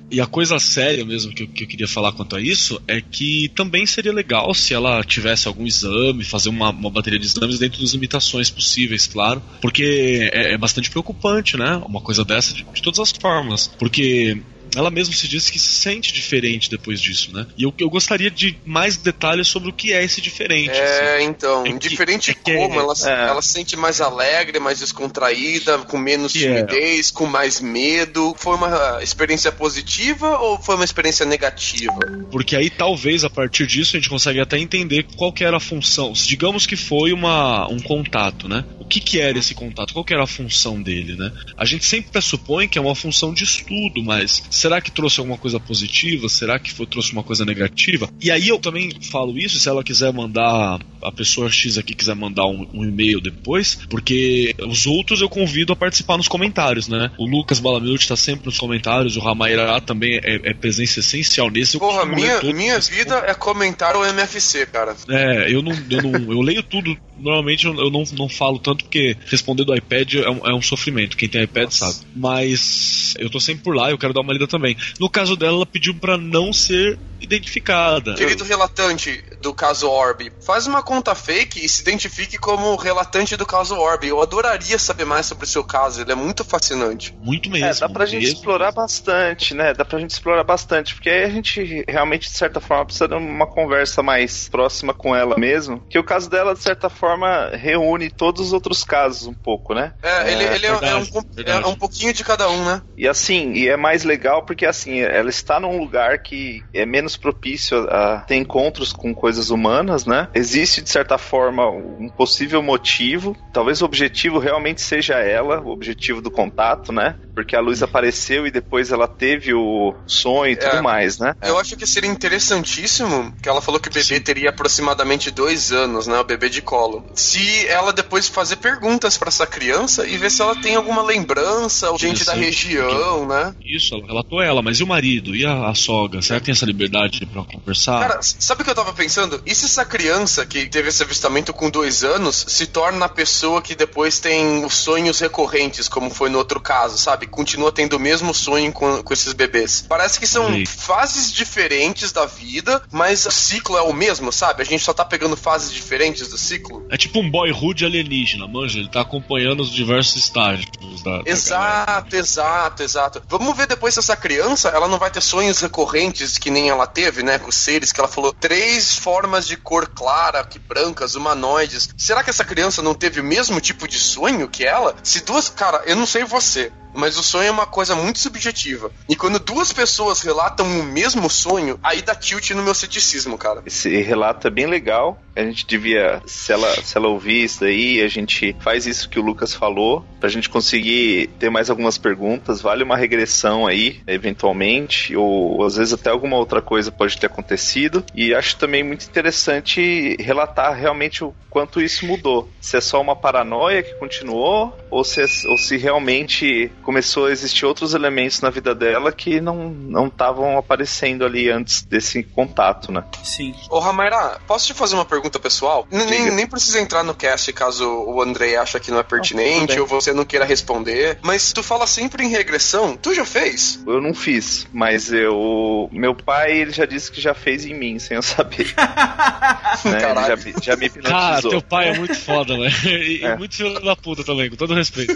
E a coisa séria mesmo que eu, que eu queria falar quanto a isso é que também seria legal se ela tivesse algum exame, fazer uma, uma bateria de exames dentro das limitações possíveis, claro. Porque é, é bastante preocupante, né? Uma coisa dessa de, de todas as formas. Porque ela mesma se disse que se sente diferente depois disso, né? E eu, eu gostaria de mais detalhes sobre o que é esse diferente. assim. É, então, É que- diferente é que- como, ela, é. ela se sente mais alegre, mais descontraída, com menos Que é. timidez, com mais medo. Foi uma experiência positiva ou foi uma experiência negativa? Porque aí talvez a partir disso a gente consegue até entender qual que era a função. Digamos que foi uma, um contato, né? O que, que era esse contato? Qual que era a função dele, né? A gente sempre pressupõe que é uma função de estudo, mas será que trouxe alguma coisa positiva? Será que foi, trouxe uma coisa negativa? E aí eu também falo isso, se ela quiser mandar, a pessoa X aqui quiser mandar um, um e-mail depois, porque os outros eu convido a participar nos comentários, né? O Lucas Balamute tá sempre nos comentários, o Ramairá também é, é presença essencial nesse. eu Porra, minha, minha vida é comentar o MFC, cara. é, eu não, eu não. Eu leio tudo. Normalmente eu, não, não falo tanto porque responder do iPad é um, é um sofrimento. Quem tem iPad Nossa. sabe. Mas eu tô sempre por lá, eu quero dar uma lida também. No caso dela, ela pediu pra não ser identificada. Querido relatante do caso Orb, faz uma conta fake e se identifique como relatante do caso Orb. Eu adoraria saber mais sobre o seu caso, ele é muito fascinante. Muito mesmo. É, dá pra gente mesmo. explorar bastante, né? Dá pra gente explorar bastante, porque aí a gente realmente, de certa forma, precisa de uma conversa mais próxima com ela mesmo. Que o caso dela, de certa forma, reúne todos os outros casos um pouco, né? É, ele, ele é- é, verdade, um, verdade. é um pouquinho de cada um, né? E assim, e é mais legal porque assim, ela está num lugar que é menos propício a ter encontros com coisas humanas, né? Existe de certa forma um possível motivo, talvez o objetivo realmente seja ela, o objetivo do contato, né? Porque a luz apareceu e depois ela teve o sonho e tudo É. mais, né? Eu acho que seria interessantíssimo que ela falou que o bebê Sim. teria aproximadamente dois anos, né? O bebê de colo. se ela depois fazer perguntas pra essa criança e ver se ela tem alguma lembrança, ou gente da região, né? Isso, ela relatou ela, mas e o marido? E a, a sogra? Será que tem essa liberdade pra conversar? Cara, sabe o que eu tava pensando? E se essa criança que teve esse avistamento com dois anos se torna a pessoa que depois tem os sonhos recorrentes, como foi no outro caso, sabe? Continua tendo o mesmo sonho com, com esses bebês. Parece que são Sim. fases diferentes da vida, mas o ciclo é o mesmo, sabe? A gente só tá pegando fases diferentes do ciclo. É tipo um boyhood alienígena, manja? Ele tá acompanhando os diversos estágios da. da. Exato, exato, exato. Vamos ver depois se essa criança ela não vai ter sonhos recorrentes que nem ela teve, né? Com os seres que ela falou três formas de cor clara, que brancas, humanoides. Será que essa criança não teve o mesmo tipo de sonho que ela? Se duas. Cara, eu não sei você. Mas o sonho é uma coisa muito subjetiva. E quando duas pessoas relatam o mesmo sonho, aí dá tilt no meu ceticismo, cara. Esse relato é bem legal. A gente devia, se ela, se ela ouvir isso daí, a gente faz isso que o Lucas falou, pra gente conseguir ter mais algumas perguntas. Vale uma regressão aí, eventualmente, ou às vezes até alguma outra coisa pode ter acontecido. E acho também muito interessante relatar realmente o quanto isso mudou. Se é só uma paranoia que continuou, ou se, é- ou se realmente começou a existir outros elementos na vida dela que não não estavam aparecendo ali antes desse contato, né? Sim. Ô, Ramaira, posso te fazer uma pergunta pessoal? Nem, nem precisa entrar no cast caso o Andrei acha que não é pertinente ou você não queira responder. Mas tu fala sempre em regressão. Tu já fez? Eu não fiz, mas eu. Meu pai ele já disse que já fez em mim, sem eu saber. né? Ele Caralho. já, me- já me Cara, hipnotizou. teu pai é muito foda, né? E, e É. muito filho da puta também, com todo respeito.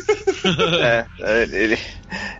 É, é, ele,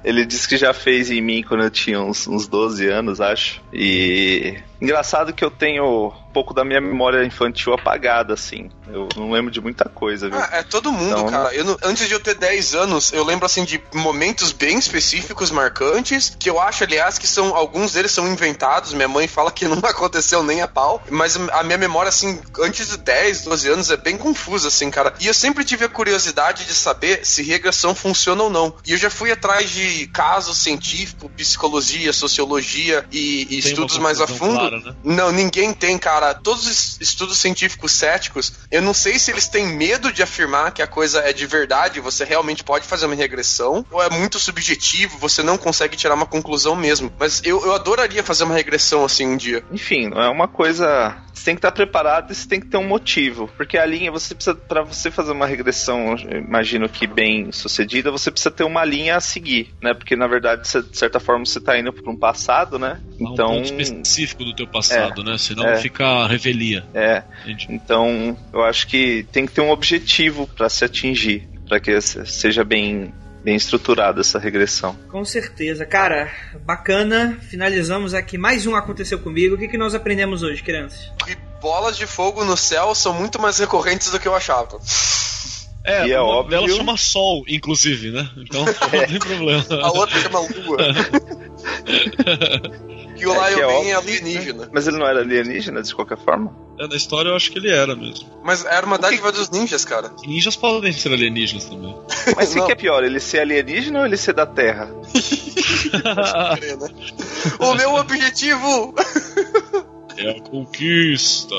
ele disse que já fez em mim quando eu tinha uns, uns 12 anos, acho. E engraçado que eu tenho um pouco da minha memória infantil apagada, assim. Eu não lembro de muita coisa, viu? Ah, é todo mundo, Então- cara. Eu não- antes de eu ter 10 anos, eu lembro assim de momentos bem específicos, marcantes, que eu acho, aliás, que são alguns deles são inventados. Minha mãe fala que não aconteceu nem a pau, mas a minha memória assim, antes de 10, 12 anos é bem confusa assim, cara. E eu sempre tive a curiosidade de saber se regressão funciona ou não. E eu já fui atrás de casos científicos, psicologia, sociologia e, e estudos mais a fundo. clara, né? Não, ninguém tem, cara. Todos os estudos científicos céticos, eu não sei se eles têm medo de afirmar que a coisa é de verdade, você realmente pode fazer uma regressão, ou é muito subjetivo, você não consegue tirar uma conclusão mesmo. Mas eu, eu adoraria fazer uma regressão assim um dia. Enfim, não é uma coisa. Você tem que estar preparado e você tem que ter um motivo. Porque a linha, você precisa. Pra você fazer uma regressão, imagino que bem sucedida, você precisa ter uma linha a seguir, né? Porque na verdade, você- de certa forma, você tá indo para um passado, né? Há um Então. ponto específico do teu passado, né? Senão é. fica revelia. É, Entende? Então, eu acho que tem que ter um objetivo para se atingir, para que se- seja bem, bem estruturada essa regressão. Com certeza. Cara, bacana. Finalizamos aqui. Mais um aconteceu comigo. O que, que nós aprendemos hoje, crianças? E bolas de fogo no céu são muito mais recorrentes do que eu achava. É, E é uma óbvio- delas chama Sol, inclusive, né? Então não tem problema. A outra chama Lua. que o É Lion é Man é óbvio, alienígena. Mas ele não era alienígena de qualquer forma? É, na história eu acho que ele era mesmo. Mas era uma dádiva dos ninjas, cara. Ninjas podem ser alienígenas também. Mas o que é pior, ele ser alienígena ou ele ser da Terra? Crer, né? o meu objetivo! É a conquista.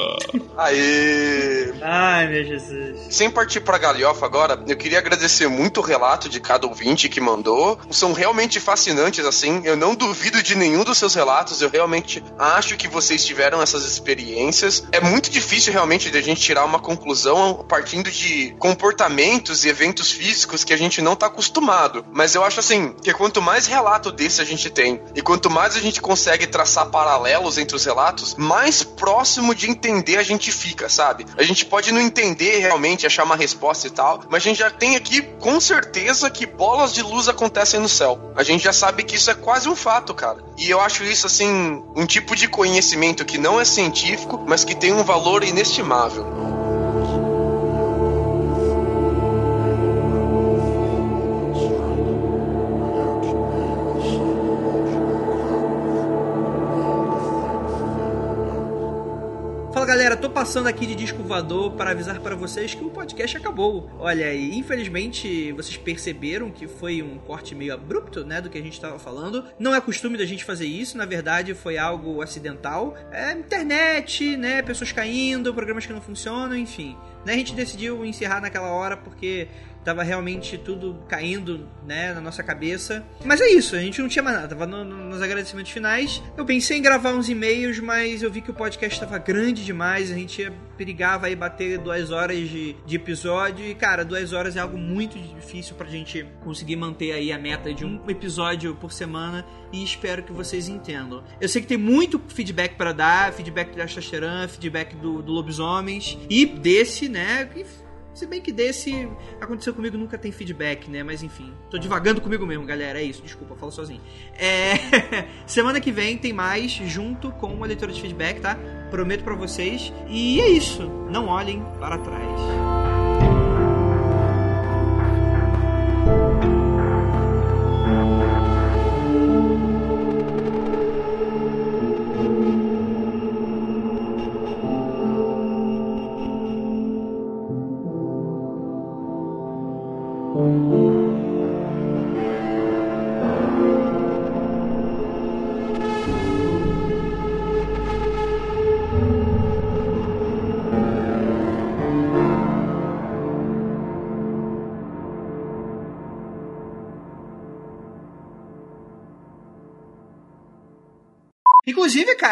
Aê! Ai, meu Jesus. Sem partir pra galhofa agora, eu queria agradecer muito o relato de cada ouvinte que mandou. São realmente fascinantes, assim. Eu não duvido de nenhum dos seus relatos. Eu realmente acho que vocês tiveram essas experiências. É muito difícil realmente de a gente tirar uma conclusão partindo de comportamentos e eventos físicos que a gente não tá acostumado. Mas eu acho assim, que quanto mais relato desse a gente tem, e quanto mais a gente consegue traçar paralelos entre os relatos, mais próximo de entender a gente fica, sabe? A gente pode não entender realmente, achar uma resposta e tal, mas a gente já tem aqui com certeza que bolas de luz acontecem no céu. A gente já sabe que isso é quase um fato, cara. E eu acho isso assim, um tipo de conhecimento que não é científico, mas que tem um valor inestimável. Passando aqui de disco voador para avisar para vocês que o podcast acabou. Olha aí, infelizmente vocês perceberam que foi um corte meio abrupto, né, do que a gente tava falando. Não é costume da gente fazer isso, na verdade foi algo acidental. É internet, né, pessoas caindo, programas que não funcionam, enfim. Né, a gente decidiu encerrar naquela hora porque tava realmente tudo caindo, né, na nossa cabeça. Mas é isso, a gente não tinha mais nada, tava no, no, nos agradecimentos finais. Eu pensei em gravar uns e-mails, mas eu vi que o podcast tava grande demais, a gente ia, perigava aí bater duas horas de, de episódio. E, cara, duas horas é algo muito difícil pra gente conseguir manter aí a meta de um episódio por semana. E espero que vocês entendam. Eu sei que tem muito feedback para dar, feedback da Astacheran, feedback do, do Lobisomens e desse, né, se bem que desse aconteceu comigo nunca tem feedback, né? Mas enfim, tô divagando comigo mesmo, galera. É isso, desculpa, falo sozinho. É... Semana que vem tem mais junto com a leitura de feedback, tá? Prometo para vocês. E é isso. Não olhem para trás.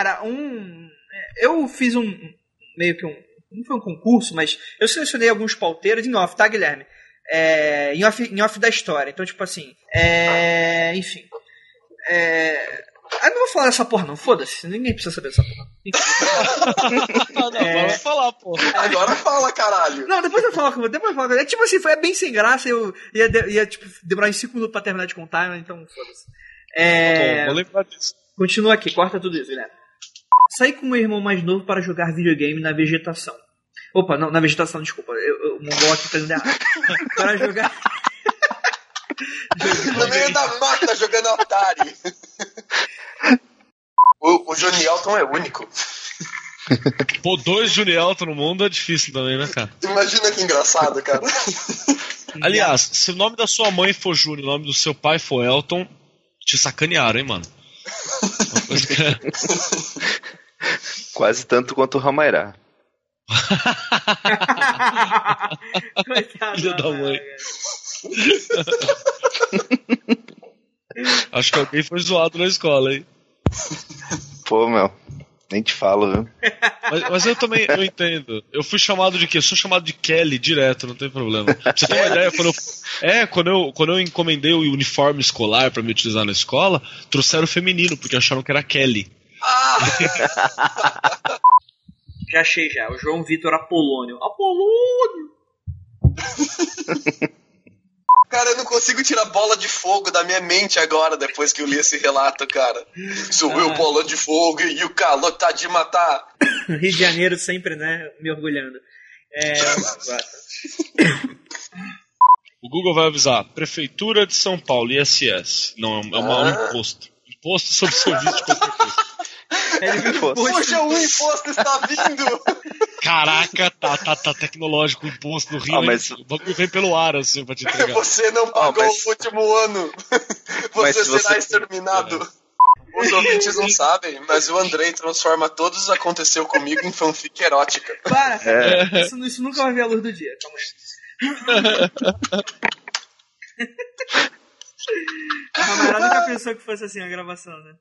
Cara, um. Eu fiz um. Meio que um. Não foi um concurso, mas eu selecionei alguns pauteiros em off, tá, Guilherme? É, em, off, em off da história. Então, tipo assim. É, enfim. É, ah, não vou falar dessa porra, não. Foda-se. Ninguém precisa saber dessa porra. não, é... agora falar, porra. Agora fala, caralho. Não, depois eu falo. Depois eu falo. É tipo assim, foi bem sem graça. Eu ia, ia tipo, demorar em 5 minutos pra terminar de contar, então foda-se. É... Tá bom, vou lembrar disso. Continua aqui, corta tudo isso, Guilherme. Saí com meu irmão mais novo para jogar videogame na vegetação. Opa, não, na vegetação, desculpa. Eu, eu, o Mongol aqui tá dando errado. para jogar. no meio da mata jogando Atari. o, o Johnny Elton é único. Pô, dois Johnny Elton no mundo é difícil também, né, cara? Imagina que engraçado, cara. Aliás, se o nome da sua mãe for Júnior e o nome do seu pai for Elton, te sacanearam, hein, mano? Quase tanto quanto o Ramairá. Filho da mãe. Acho que alguém foi zoado na escola, hein? Pô, meu. Nem te falo, viu? Mas, mas, eu também eu entendo. Eu fui chamado de quê? Eu sou chamado de Kelly direto, não tem problema. Pra você ter uma ideia, quando eu, é, quando eu, quando eu encomendei o uniforme escolar para me utilizar na escola, trouxeram feminino, porque acharam que era Kelly. Ah! já achei já. O João Vitor Apolônio. Apolônio! Cara, eu não consigo tirar bola de fogo da minha mente agora, depois que eu li esse relato, cara. Subiu ah. bola de fogo e o calor tá de matar. Rio de Janeiro sempre, né, me orgulhando. É... o Google vai avisar, Prefeitura de São Paulo, ISS. Não, é, um ah. imposto. Imposto sobre serviço de qualquer coisa. Puxa, o imposto está vindo! Caraca, tá, tá, tá tecnológico o imposto no Rio. Ah, mas... O bagulho vem pelo ar, assim, pra te entregar. Você não pagou ah, mas... o último ano. Você será você... exterminado. É. Os ouvintes não sabem, mas o Andrei transforma todos os aconteceu comigo em fanfic erótica. Para! É. Isso, isso, nunca vai ver a luz do dia, calma aí. A camarada nunca pensou que fosse assim a gravação, né?